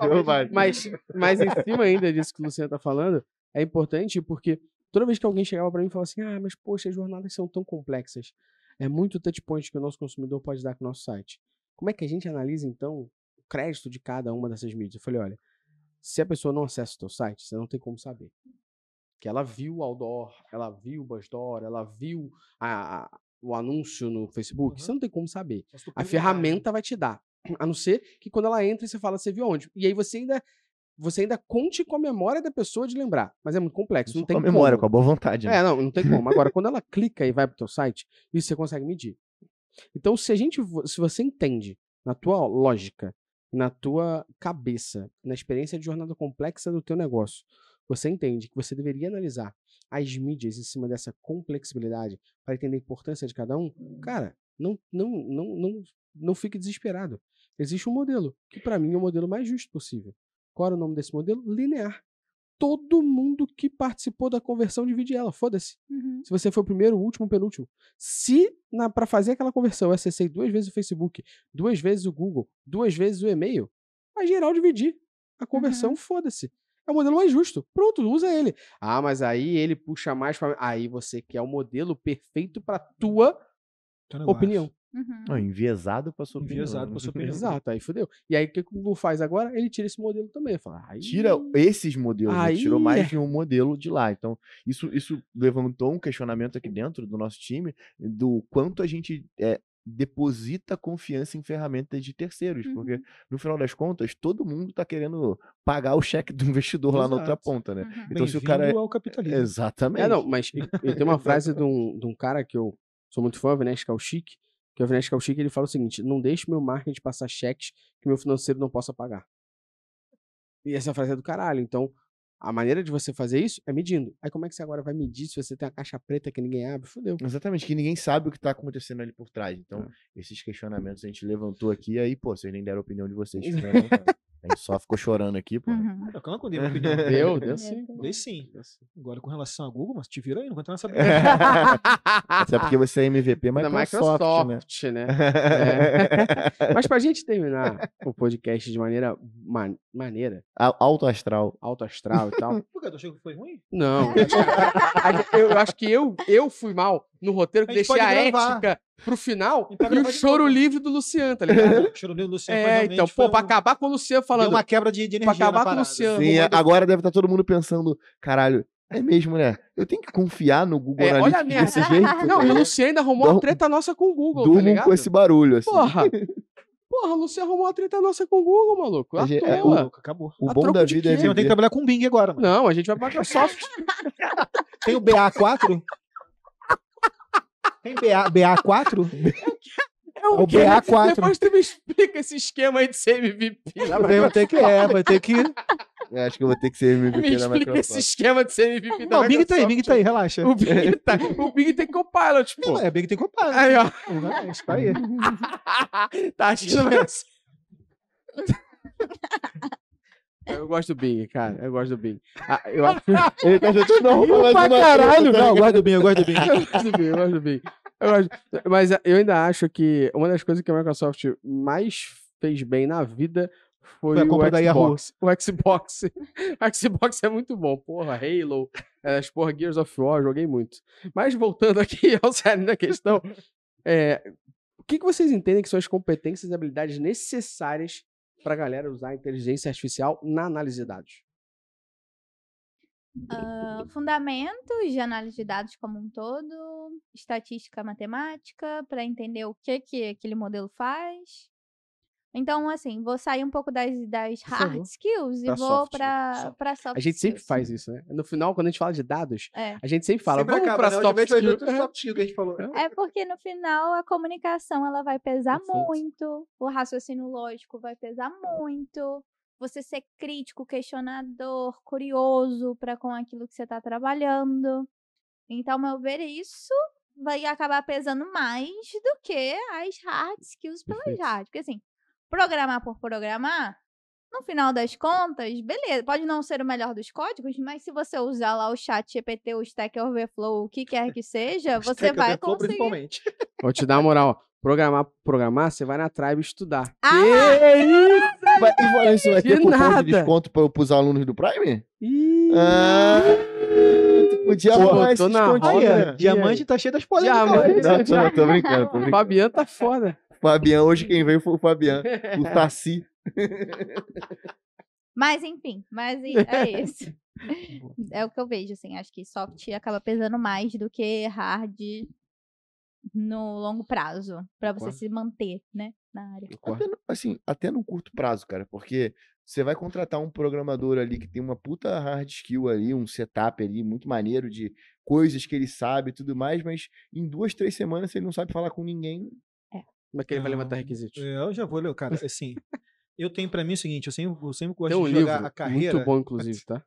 Speaker 2: Mas, mas em cima ainda disso que o Luciano tá falando, é importante porque toda vez que alguém chegava pra mim e falava assim, ah, mas poxa, as jornadas são tão complexas. É muito touch point que o nosso consumidor pode dar com o nosso site. Como é que a gente analisa, então, o crédito de cada uma dessas mídias? Eu falei, olha, se a pessoa não acessa o teu site, você não tem como saber. Que ela viu o outdoor, ela viu o Buzzdoor, ela viu a- a- o anúncio no Facebook,
Speaker 3: Uhum.
Speaker 2: você não tem como saber.
Speaker 3: Tu
Speaker 2: A
Speaker 3: pegou
Speaker 2: ferramenta vai te dar. A não ser que quando ela entra, você fala, você viu onde? E aí você ainda você ainda conte com a memória da pessoa de lembrar. Mas é muito complexo, não tem
Speaker 1: com a memória,
Speaker 2: como.
Speaker 1: com a boa vontade. né?
Speaker 2: É, não, não tem como. Agora, quando ela clica e vai pro teu site, isso você consegue medir. Então, se a gente, se você entende na tua lógica, na tua cabeça, na experiência de jornada complexa do teu negócio, você entende que você deveria analisar as mídias em cima dessa complexibilidade para entender a importância de cada um, cara, não, não, não, não, não fique desesperado. Existe um modelo, que para mim é o modelo mais justo possível. Qual era o nome desse modelo? Linear. Todo mundo que participou da conversão divide ela, foda-se.
Speaker 4: Uhum.
Speaker 2: Se você foi o primeiro, o último, o penúltimo. Se para fazer aquela conversão eu acessei duas vezes o Facebook, duas vezes o Google, duas vezes o e-mail, vai geral dividir. A conversão,
Speaker 4: Uhum.
Speaker 2: foda-se. É o modelo mais justo. Pronto, usa ele. Ah, mas aí ele puxa mais pra. Aí você quer o modelo perfeito pra tua opinião.
Speaker 4: Uhum.
Speaker 1: Não, enviesado pra sua opinião.
Speaker 3: Enviesado
Speaker 1: né?
Speaker 3: pra sua opinião.
Speaker 2: Exato, aí fodeu. E aí o que que o Google faz agora? Ele tira esse modelo também. Fala, aí...
Speaker 1: Tira esses modelos, ele
Speaker 2: Aí
Speaker 1: tirou mais
Speaker 2: é.
Speaker 1: de um modelo de lá. Então, isso, isso levantou um questionamento aqui dentro do nosso time do quanto a gente é, deposita confiança em ferramentas de terceiros. Porque,
Speaker 4: Uhum.
Speaker 1: no final das contas, todo mundo tá querendo pagar o cheque do investidor lá na outra
Speaker 3: Exato.
Speaker 1: ponta, né?
Speaker 4: Uhum.
Speaker 1: Então, se o cara é-
Speaker 3: ao capitalismo.
Speaker 1: Exatamente.
Speaker 2: É, não, mas tem uma frase de um, de um cara que eu sou muito fã, Venés Kaushik, que é o Venés Kaushik, ele fala o seguinte, não deixe meu marketing passar cheques que meu financeiro não possa pagar. E essa frase é do caralho, então A maneira de você fazer isso é medindo. Aí como é que você agora vai medir se você tem uma caixa preta que ninguém abre? Fudeu.
Speaker 1: Exatamente, que ninguém sabe o que tá acontecendo ali por trás. Então,
Speaker 2: É.
Speaker 1: esses questionamentos a gente levantou aqui, aí, pô, vocês nem deram a opinião de vocês. né? A gente só ficou chorando aqui, pô.
Speaker 4: Uhum.
Speaker 3: Eu não dei minha opinião.
Speaker 2: Deu, deu sim.
Speaker 3: Dei sim.
Speaker 2: Deu sim.
Speaker 3: Agora, com relação a Google, mas te vira aí, não vou entrar nessa briga.
Speaker 1: Até porque você é MVP
Speaker 2: Da
Speaker 1: Microsoft, né?
Speaker 2: Microsoft, né? É. Mas pra gente terminar o podcast de maneira ma- maneira,
Speaker 1: Alto astral.
Speaker 2: alto astral e tal.
Speaker 3: Por que? Tu achou que foi ruim?
Speaker 2: Não. eu, acho que eu, eu fui mal no roteiro que
Speaker 3: A
Speaker 2: deixei a
Speaker 3: gravar.
Speaker 2: ética pro final
Speaker 3: pode
Speaker 2: e o choro
Speaker 3: novo.
Speaker 2: livre do Luciano, tá ligado?
Speaker 3: Choro do Luciano foi
Speaker 2: é, então, pô, pra
Speaker 3: um-
Speaker 2: acabar com o Luciano
Speaker 3: Deu
Speaker 2: falando.
Speaker 3: uma quebra de, de
Speaker 2: Pra
Speaker 3: energia na
Speaker 2: acabar com o. Luciano.
Speaker 1: Sim, agora deve estar todo mundo pensando, caralho, é mesmo, né? Eu tenho que confiar no Google
Speaker 2: É, olha a
Speaker 1: Analytics
Speaker 2: minha-
Speaker 1: desse jeito.
Speaker 2: Não,
Speaker 1: tá
Speaker 2: o? Luciano ainda arrumou uma
Speaker 1: Durmo-
Speaker 2: treta nossa com o Google, tá
Speaker 1: Durmam
Speaker 2: ligado?
Speaker 1: com esse barulho, assim.
Speaker 2: Porra! Porra, o Luciano arrumou uma treta nossa com o Google, maluco.
Speaker 1: A gente- é,
Speaker 2: toa.
Speaker 3: Acabou.
Speaker 1: O
Speaker 2: a
Speaker 1: bom da vida é
Speaker 3: Você não tem que trabalhar com Bing agora, mano.
Speaker 2: Não, a gente vai pra Microsoft.
Speaker 3: Tem o BA4? Tem BA, BA4?
Speaker 2: É
Speaker 3: o BA4.
Speaker 2: Depois tu me explica esse esquema aí de ser MVP.
Speaker 3: Vai vai ter que, é, vai ter que...
Speaker 1: Eu acho que eu vou ter que ser
Speaker 2: Me
Speaker 1: MVP da
Speaker 2: explica esse
Speaker 1: Microsoft.
Speaker 2: esquema de ser MVP da
Speaker 3: Não, o Bing tá aí,
Speaker 2: Microsoft.
Speaker 3: Bing tá aí, relaxa.
Speaker 2: O Bing, tá, o Bing tem Copilot, pô.
Speaker 3: É, Bing tem que ocupar.
Speaker 2: Aí, ó.
Speaker 3: Exatamente, tá aí.
Speaker 2: tá assistindo essa? Eu gosto do Bing, cara. Eu gosto do Bing. Ah, eu acho
Speaker 1: Ele tá já não, mais uma
Speaker 3: caralho! Não, eu gosto do Bing, eu gosto do Bing.
Speaker 2: eu gosto do Bing, eu gosto do Bing. Eu gosto- Mas eu ainda acho que uma das coisas que a Microsoft mais fez bem na vida foi,
Speaker 3: Foi a
Speaker 2: o
Speaker 3: compra da Yahoo.
Speaker 2: Xbox. O Xbox. O Xbox é muito bom. Porra, Halo, as porra Gears of War, joguei muito. Mas voltando aqui ao sério da questão, é, o que, que vocês entendem que são as competências e habilidades necessárias pra galera usar a inteligência artificial na análise de dados?
Speaker 4: Ah, fundamentos de análise de dados como um todo, estatística matemática, para entender o que, que aquele modelo faz. Então, assim, vou sair um pouco das, das hard skills e
Speaker 2: Pra
Speaker 4: vou
Speaker 2: soft,
Speaker 4: para
Speaker 2: soft.
Speaker 4: para soft
Speaker 2: A gente sempre
Speaker 4: skills.
Speaker 2: faz isso, né? No final, quando a gente fala de dados,
Speaker 4: É.
Speaker 2: a gente sempre fala,
Speaker 3: Sempre
Speaker 2: vamos pra
Speaker 3: né?
Speaker 2: soft
Speaker 3: outro soft skill que a gente falou.
Speaker 4: É porque no final a comunicação ela vai pesar
Speaker 2: Perfeito.
Speaker 4: muito, o raciocínio lógico vai pesar muito, você ser crítico, questionador, curioso para com aquilo que você está trabalhando. Então, ao meu ver, isso vai acabar pesando mais do que as hard skills pelas
Speaker 2: Perfeito.
Speaker 4: hard. Porque assim, programar por programar, no final das contas, beleza, pode não ser o melhor dos códigos, mas se você usar lá o chat GPT, o Stack Overflow, o que quer que seja, você
Speaker 3: Stack
Speaker 4: vai
Speaker 3: Overflow,
Speaker 4: conseguir.
Speaker 3: Principalmente.
Speaker 2: Vou te dar uma moral. ó. Programar, programar, você vai na Tribe estudar.
Speaker 4: Ah,
Speaker 1: Vai, e vai- isso vai
Speaker 2: De
Speaker 1: ter cupom
Speaker 2: nada.
Speaker 1: de desconto para os alunos do Prime?
Speaker 2: Ih,
Speaker 1: Ah, podia arrumar esse
Speaker 2: na roda.
Speaker 3: diamante tá cheio das polêmicas.
Speaker 2: Diamante.
Speaker 1: Não, tô, tô brincando, tô brincando.
Speaker 2: Fabiano tá foda.
Speaker 1: Fabiano, hoje quem veio foi o Fabiano. O Tassi.
Speaker 4: Mas enfim, mas e- é isso. É o que eu vejo, assim. Acho que soft acaba pesando mais do que hard no longo prazo, pra você se manter, né, na área.
Speaker 1: Até no, assim, até no curto prazo, cara, porque você vai contratar um programador ali que tem uma puta hard skill ali, um setup ali muito maneiro de coisas que ele sabe e tudo mais, mas em duas, três semanas, se ele não sabe falar com ninguém,
Speaker 2: Como é que ele vai levantar requisitos?
Speaker 3: É, Eu já vou ler, cara. Assim, eu tenho pra mim o seguinte: eu sempre, eu sempre gosto
Speaker 2: Tem um
Speaker 3: de
Speaker 2: livro
Speaker 3: jogar a carreira.
Speaker 2: muito bom, inclusive, tá?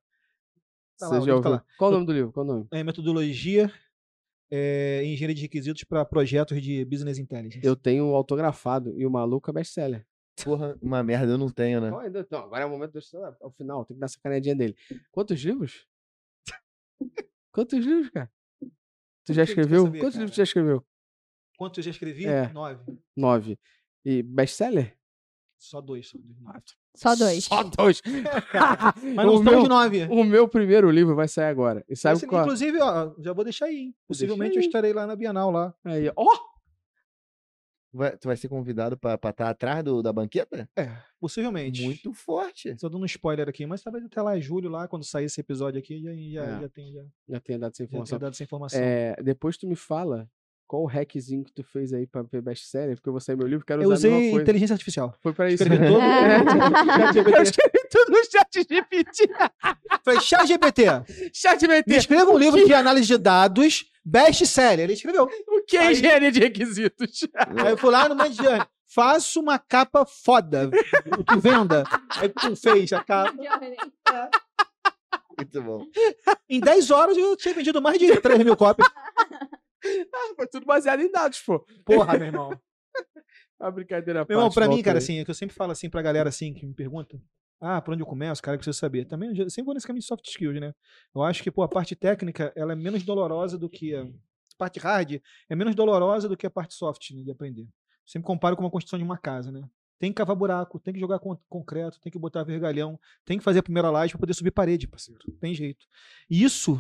Speaker 3: Tá
Speaker 2: Você
Speaker 3: lá, o
Speaker 2: já
Speaker 3: livro tá
Speaker 2: ouviu?
Speaker 3: lá.
Speaker 2: Qual o nome do livro? Qual o nome?
Speaker 3: É metodologia é, em engenharia de requisitos para projetos de business intelligence.
Speaker 2: Eu tenho autografado e o maluco é best-seller.
Speaker 1: porra, uma merda eu não tenho, né?
Speaker 2: Ainda- Não, agora é o momento do ao final, tem que dar essa canadinha dele. Quantos livros? Quantos livros, cara? Tu já escreveu?
Speaker 3: saber,
Speaker 2: Quantos
Speaker 3: cara?
Speaker 2: livros tu já escreveu?
Speaker 3: Quanto eu já escrevi?
Speaker 2: É.
Speaker 3: Nove.
Speaker 2: Nove. E best-seller?
Speaker 3: Só dois. Só dois.
Speaker 4: Só dois.
Speaker 2: Só dois.
Speaker 3: Mas não
Speaker 2: o, meu,
Speaker 3: nove.
Speaker 2: o meu primeiro livro vai sair agora. E sabe
Speaker 3: Esse,
Speaker 2: qual?
Speaker 3: Inclusive, ó, já vou deixar aí. hein? Possivelmente eu
Speaker 2: aí.
Speaker 3: estarei lá na Bienal lá.
Speaker 2: Aí, ó!
Speaker 1: Vai- tu vai ser convidado pra estar atrás do, da banqueta?
Speaker 3: É, possivelmente.
Speaker 1: Muito forte.
Speaker 3: Só dando um spoiler aqui, mas talvez até lá em julho, lá, quando sair esse episódio aqui, já, já,
Speaker 2: É.
Speaker 3: já tem já,
Speaker 2: Já tenho dado essa
Speaker 3: já
Speaker 2: informação.
Speaker 3: tenho dado essa informação.
Speaker 2: É, depois tu me fala qual o hackzinho que tu fez aí pra ver best-seller, porque eu vou sair meu livro, quero
Speaker 3: eu
Speaker 2: usar a mesma
Speaker 3: usei
Speaker 2: coisa.
Speaker 3: inteligência artificial.
Speaker 2: Foi pra isso.
Speaker 3: Escrevi
Speaker 2: né?
Speaker 3: todo.
Speaker 2: Eu escrevi tudo no chat GPT.
Speaker 3: Falei, chat GPT,
Speaker 2: Chat
Speaker 3: me
Speaker 2: GPT.
Speaker 3: escreva um livro de análise de dados best seller. Ele escreveu.
Speaker 2: O que é
Speaker 3: Aí-
Speaker 2: engenharia de requisitos?
Speaker 3: Aí eu fui lá no Mandiane. Faça uma capa foda. Tu venda. Aí tu fez a capa.
Speaker 1: Muito bom.
Speaker 3: Em 10 horas eu tinha vendido mais de 3 mil cópias.
Speaker 2: Foi tudo baseado em dados, pô.
Speaker 3: Porra, meu irmão.
Speaker 2: Uma brincadeira à
Speaker 3: Meu irmão,
Speaker 2: parte,
Speaker 3: pra mim, cara,
Speaker 2: aí.
Speaker 3: assim, é que eu sempre falo assim pra galera assim que me pergunta. Ah, por onde eu começo? Cara, que precisa saber. Também eu sempre vou nesse caminho de soft skills, né? Eu acho que, pô, a parte técnica, ela é menos dolorosa do que a a parte hard, é menos dolorosa do que a parte soft, né, de aprender. Sempre comparo com uma construção de uma casa, né? Tem que cavar buraco, tem que jogar con- concreto, tem que botar vergalhão, tem que fazer a primeira laje para poder subir parede, parceiro. Tem jeito. E isso,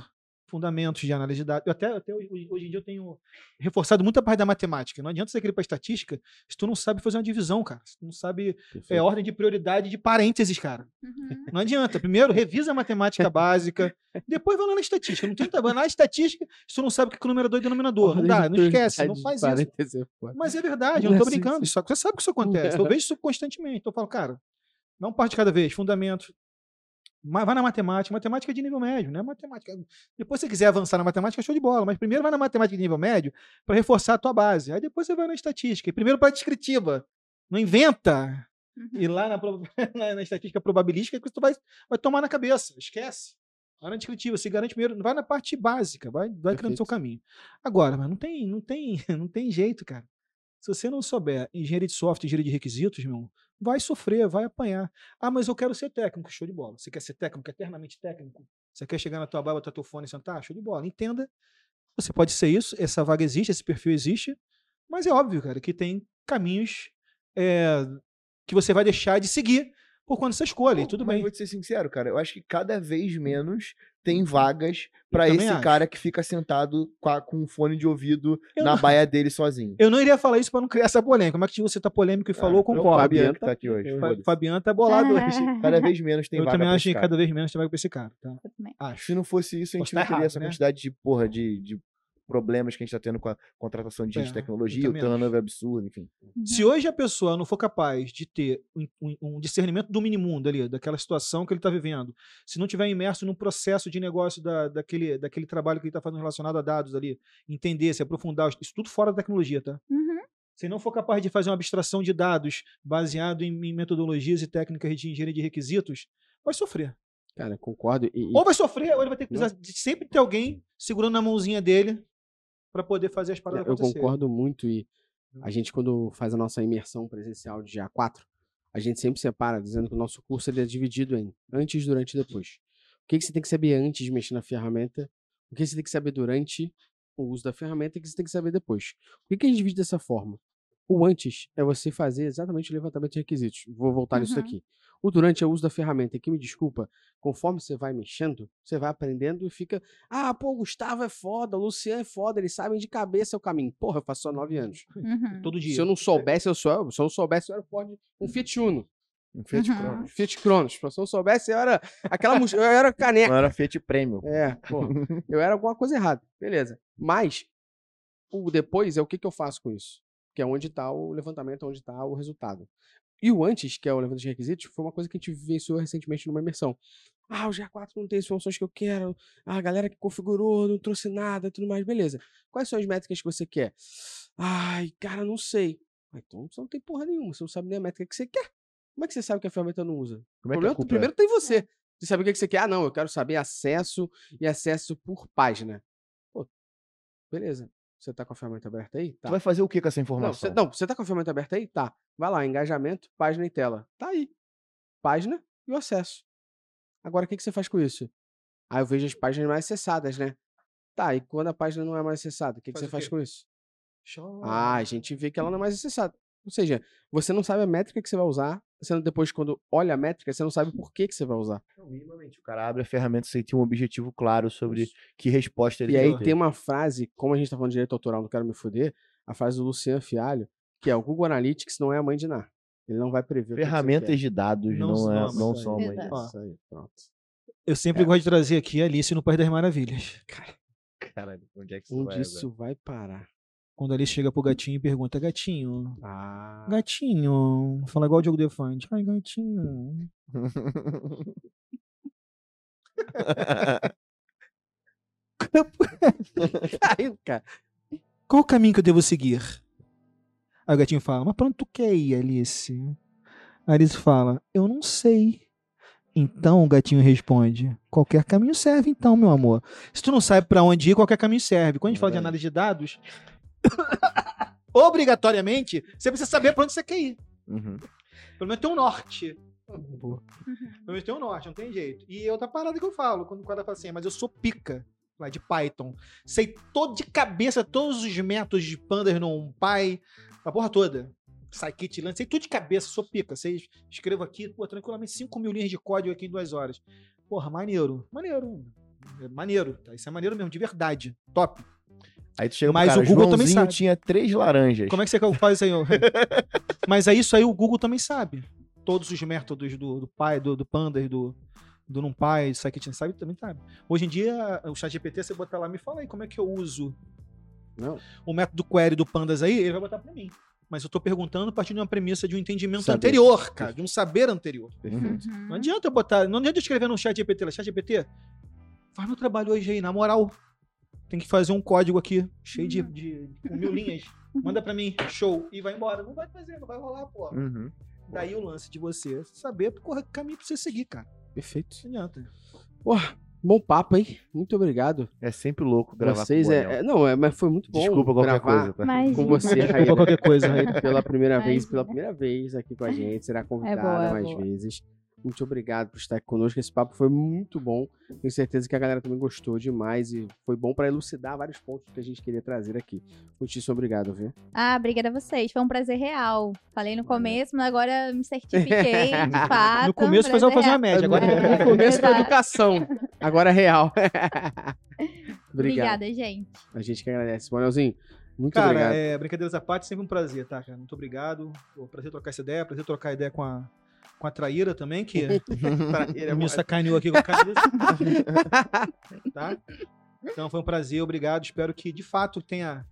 Speaker 3: fundamentos de análise de dados. Eu até, até hoje, hoje em dia eu tenho reforçado muito a parte da matemática. Não adianta você querer para estatística se tu não sabe fazer uma divisão, cara. Se tu não sabe é, ordem de prioridade de parênteses, cara.
Speaker 4: Uhum.
Speaker 3: Não adianta. Primeiro, revisa a matemática básica, depois vai lá na estatística. Não tenta vai lá na estatística se tu não sabe o que é o numerador e denominador. Não dá, não esquece, não faz isso. Mas é verdade, eu não tô
Speaker 2: Não é
Speaker 3: brincando. Só que você sabe que isso acontece. Eu vejo isso constantemente. Então eu falo, cara, um passo de cada vez, fundamento. Vai na matemática, matemática é de nível médio, né? Matemática. Depois, se você quiser avançar na matemática, show de bola. Mas primeiro vai na matemática de nível médio para reforçar a tua base. Aí depois você vai na estatística. E primeiro para descritiva. Não inventa.
Speaker 4: Uhum.
Speaker 3: E lá na, na, na estatística probabilística, que tu vai, vai tomar na cabeça. Esquece. Vai na descritiva, se garante primeiro, vai na parte básica, vai, vai criando seu caminho. Agora, mas não tem, não tem, não tem jeito, cara. Se você não souber engenharia de software, engenharia de requisitos, meu, vai sofrer, vai apanhar. Ah, mas eu quero ser técnico, show de bola. Você quer ser técnico, eternamente técnico? Você quer chegar na tua barba, botar teu fone e sentar? Show de bola. Entenda, você pode ser isso, essa vaga existe, esse perfil existe, mas é óbvio, cara, que tem caminhos é, que você vai deixar de seguir por quando você escolhe,
Speaker 1: Pô,
Speaker 3: tudo
Speaker 1: mas
Speaker 3: bem.
Speaker 1: vou te ser sincero, cara. Eu acho que cada vez menos tem vagas pra
Speaker 3: também
Speaker 1: esse
Speaker 3: acho.
Speaker 1: cara que fica sentado com, a- com um fone de ouvido
Speaker 3: Eu
Speaker 1: na
Speaker 3: não-
Speaker 1: baia dele sozinho.
Speaker 3: Eu não iria falar isso para não criar essa polêmica, mas que você tá polêmico e falou,
Speaker 1: Ah,
Speaker 3: concordo.
Speaker 1: é o Fabiano tá aqui hoje.
Speaker 3: Fa-. Fabiano tá bolado hoje.
Speaker 1: Cada vez menos tem
Speaker 3: Eu
Speaker 1: vaga
Speaker 3: também
Speaker 1: pra
Speaker 3: acho que cada vez menos tem vaga pra esse cara, tá?
Speaker 4: Eu também.
Speaker 3: Acho.
Speaker 1: Se não fosse isso, a gente
Speaker 3: Posso
Speaker 1: não
Speaker 3: tá
Speaker 1: teria
Speaker 3: errado,
Speaker 1: essa
Speaker 3: né?
Speaker 1: quantidade de, porra, de, de problemas que a gente tá tendo com a contratação de gente
Speaker 3: É,
Speaker 1: de
Speaker 3: eu
Speaker 1: tecnologia, o turnover absurdo, enfim.
Speaker 3: Se hoje a pessoa não for capaz de ter um, um- discernimento do minimundo ali, daquela situação que ele está vivendo, se não tiver imerso no processo de negócio da, daquele, daquele trabalho que ele está fazendo relacionado a dados ali, entender, se aprofundar, isso tudo fora da tecnologia, tá?
Speaker 4: Uhum.
Speaker 3: Se não for capaz de fazer uma abstração de dados baseado em, em metodologias e técnicas de engenharia de requisitos, vai sofrer.
Speaker 2: Cara, concordo. E, e-
Speaker 3: Ou vai sofrer, ou ele vai ter que precisar de sempre ter alguém segurando na mãozinha dele para poder fazer as paradas
Speaker 2: eu concordo muito. E a gente, quando faz a nossa imersão presencial de GA4, a gente sempre separa, dizendo que o nosso curso ele é dividido em antes, durante e depois. O que, que você tem que saber antes de mexer na ferramenta? O que você tem que saber durante o uso da ferramenta e o que você tem que saber depois. Por que, que a gente divide dessa forma? O antes é você fazer exatamente o levantamento de requisitos. Vou voltar nisso
Speaker 4: Uhum.
Speaker 2: aqui. O durante é o uso da ferramenta. E que me desculpa, conforme você vai mexendo, você vai aprendendo e fica. Ah, pô, o Gustavo é foda, o Luciano é foda, eles sabem de cabeça o caminho. Porra, eu faço só nove anos.
Speaker 4: Uhum.
Speaker 3: Todo dia.
Speaker 2: Se eu não soubesse, eu sou. Se eu não soubesse, eu era Ford, um Fiat Uno.
Speaker 1: Um Fiat
Speaker 4: Uhum.
Speaker 1: Cronos.
Speaker 2: Fiat Cronos. Se eu não soubesse, eu era aquela eu era caneca.
Speaker 1: Não era Fiat Premium.
Speaker 2: É, pô, eu era alguma coisa errada. Beleza. Mas o depois é o que, que eu faço com isso? Que é onde está o levantamento, onde está o resultado. E o antes, que é o levantamento de requisitos, foi uma coisa que a gente vivenciou recentemente numa imersão. Ah, o GA4 não tem as funções que eu quero. Ah, a galera que configurou não trouxe nada e tudo mais. Beleza. Quais são as métricas que você quer? Ai, cara, não sei. Ah, então você não tem porra nenhuma. Você não sabe nem a métrica que você quer. Como é que você sabe que a ferramenta não usa?
Speaker 1: Como
Speaker 2: O
Speaker 1: é que a
Speaker 2: problema
Speaker 1: culpa
Speaker 2: primeiro tem você. Você sabe o que que você quer? Ah, não, eu quero saber acesso e acesso por página. Pô, beleza. Você tá com a ferramenta aberta aí? Tá.
Speaker 1: Tu vai fazer o que com essa informação?
Speaker 2: não, você tá com a ferramenta aberta aí? Tá. Vai lá, engajamento, página e tela. Tá aí. Página e o acesso. Agora, o que, que você faz com isso? Ah, eu vejo as páginas mais acessadas, né? Tá, e quando a página não é mais acessada, o que, que
Speaker 3: Faz
Speaker 2: você
Speaker 3: o
Speaker 2: faz com isso?
Speaker 3: Chora.
Speaker 2: Ah, a gente vê que ela não é mais acessada. Ou seja, você não sabe a métrica que você vai usar, sendo depois, quando olha a métrica, você não sabe por que, que você vai usar.
Speaker 1: Não, minimamente. O cara abre a ferramenta sem ter um objetivo claro sobre que resposta ele
Speaker 2: E aí tem uma frase, como a gente tá falando de direito autoral, não quero me fuder, a frase do Luciano Fialho, que é o Google Analytics não é a mãe de NAR. Ele não vai prever o que que você
Speaker 1: Ferramentas
Speaker 2: quer.
Speaker 1: de dados
Speaker 3: Não
Speaker 1: não,
Speaker 3: são
Speaker 1: é,
Speaker 3: a mãe
Speaker 1: não são a mãe.
Speaker 2: Isso aí, pronto.
Speaker 3: Eu sempre gosto de trazer aqui a Alice no País das Maravilhas.
Speaker 1: Caralho, onde é que isso
Speaker 2: Onde
Speaker 1: vai
Speaker 2: isso vai parar?
Speaker 3: Quando Alice chega pro gatinho e pergunta, gatinho,
Speaker 2: Ah,
Speaker 3: gatinho, fala igual o Diogo Defante. Ai, gatinho.
Speaker 2: caiu, cara.
Speaker 3: Qual o caminho que eu devo seguir? Aí o gatinho fala, mas pra onde tu quer ir, Alice? A Alice fala, eu não sei. Então o gatinho responde: qualquer caminho serve, então, meu amor. Se tu não sabe pra onde ir, qualquer caminho serve. Quando a gente fala de
Speaker 1: Verdade.
Speaker 3: análise de dados, obrigatoriamente, você precisa saber pra onde você quer ir.
Speaker 1: Uhum.
Speaker 3: Pelo menos tem um norte. Pelo menos tem um norte, não tem jeito. E outra parada que eu falo, quando o cara fala assim, mas eu sou pica lá de Python. Sei todo de cabeça todos os métodos de pandas no pai, a porra toda. Scikit, Lance, sei tudo de cabeça, sou pica. Sei, escrevo aqui, pô, tranquilamente 5 mil linhas de código aqui em duas horas. Porra, maneiro. Maneiro. É maneiro, tá? Isso é maneiro mesmo, de verdade. Top.
Speaker 1: Aí tu chega
Speaker 3: Mas
Speaker 1: pro cara,
Speaker 3: o Google também
Speaker 1: Joãozinho
Speaker 3: sabe.
Speaker 1: tinha três laranjas.
Speaker 3: Como é que você faz isso aí? ô? Mas é isso aí, o Google também sabe. Todos os métodos do, do pai, do, do Pandas, do, do NumPy, do Scikit, sabe, também sabe. Hoje em dia, o chat GPT, você botar lá, me fala aí como é que eu uso
Speaker 2: Não.
Speaker 3: o método query do Pandas aí, ele vai botar pra mim. Mas eu tô perguntando a partir de uma premissa de um entendimento
Speaker 1: Saber.
Speaker 3: anterior, cara, de um saber anterior.
Speaker 1: Perfeito.
Speaker 4: Uhum.
Speaker 3: Não adianta eu botar, não adianta eu escrever no chat GPT, lá, chat GPT, faz meu trabalho hoje aí, na moral. Tem que fazer um código aqui, cheio de, de com mil linhas. Manda pra mim, show, e vai embora. Não vai fazer, não vai rolar, pô.
Speaker 1: Uhum.
Speaker 3: Daí o lance de você saber qual é o caminho pra você seguir, cara.
Speaker 2: Perfeito.
Speaker 3: Não adianta.
Speaker 2: Porra, bom papo, hein? Muito obrigado.
Speaker 1: É sempre louco gravar
Speaker 2: Vocês
Speaker 1: com
Speaker 2: é, é- Não, é, mas foi muito bom.
Speaker 1: Desculpa qualquer
Speaker 2: gravar
Speaker 1: coisa, tá?
Speaker 2: Com você,
Speaker 3: Desculpa
Speaker 2: Raíra.
Speaker 3: qualquer coisa, Raíra.
Speaker 2: pela primeira vez,
Speaker 4: Imagina.
Speaker 2: pela primeira vez aqui com a gente. Será convidada
Speaker 4: boa, é
Speaker 2: mais
Speaker 4: boa.
Speaker 2: vezes. Muito obrigado por estar aqui conosco. Esse papo foi muito bom. Tenho certeza que a galera também gostou demais e foi bom para elucidar vários pontos que a gente queria trazer aqui. Muitíssimo obrigado, viu?
Speaker 4: Ah, obrigada a vocês. Foi um prazer real. Falei no começo, mas agora me certifiquei, de fato.
Speaker 3: No começo faz eu
Speaker 4: prazer
Speaker 3: fazer uma média, agora
Speaker 2: no
Speaker 3: é.
Speaker 2: começo foi educação, agora é real. obrigado.
Speaker 4: Obrigada, gente.
Speaker 2: A gente que agradece. Bonelzinho, muito
Speaker 3: Cara,
Speaker 2: obrigado.
Speaker 3: é, brincadeiras à parte, sempre um prazer, tá, cara? Muito obrigado. Pô, prazer trocar essa ideia, prazer trocar ideia com a, com a Traíra também, que
Speaker 2: é
Speaker 3: me
Speaker 2: bom.
Speaker 3: sacaneou aqui com a camisa. tá? Então foi um prazer, obrigado. Espero que de fato tenha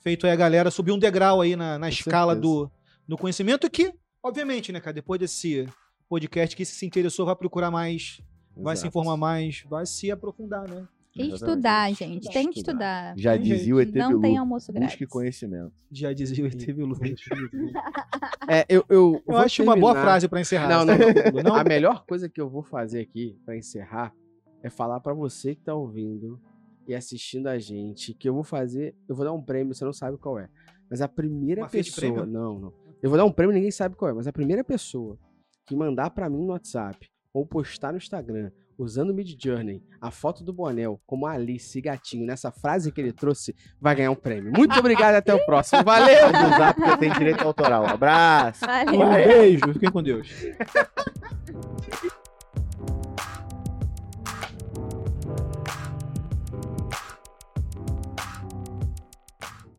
Speaker 3: feito aí a galera subir um degrau aí na, na escala
Speaker 2: certeza.
Speaker 3: do, do conhecimento que, obviamente, né, cara, depois desse podcast que se interessou, vai procurar mais, vai se
Speaker 1: Exato.
Speaker 3: informar mais, vai se aprofundar, né?
Speaker 4: E
Speaker 1: Exatamente.
Speaker 4: estudar, gente. Tem que
Speaker 2: Estudar.
Speaker 4: estudar.
Speaker 1: Já
Speaker 3: Tem
Speaker 1: dizia o ET
Speaker 4: Não tem
Speaker 1: Bilu.
Speaker 4: almoço grátis.
Speaker 1: Busque conhecimento.
Speaker 3: Já dizia o ET Bilu.
Speaker 2: É, eu, eu,
Speaker 3: Eu
Speaker 2: vou
Speaker 3: acho uma boa
Speaker 2: terminar-
Speaker 3: frase pra encerrar.
Speaker 2: Não, não,
Speaker 3: Não, não?
Speaker 2: A melhor coisa que eu vou fazer aqui pra encerrar é falar pra você que tá ouvindo e assistindo a gente que eu vou fazer, eu vou dar um prêmio, você não sabe qual é. Mas a primeira
Speaker 3: Uma
Speaker 2: pessoa, não, não. Eu vou dar um prêmio, ninguém sabe qual é, mas a primeira pessoa que mandar pra mim no WhatsApp ou postar no Instagram usando o Mid Journey a foto do Bonel como a Alice gatinho nessa frase que ele trouxe, vai ganhar um prêmio. Muito obrigado e até o próximo. Valeu!
Speaker 1: Usar porque tem direito autoral. Abraço.
Speaker 4: Valeu.
Speaker 3: Um beijo, fiquem com Deus.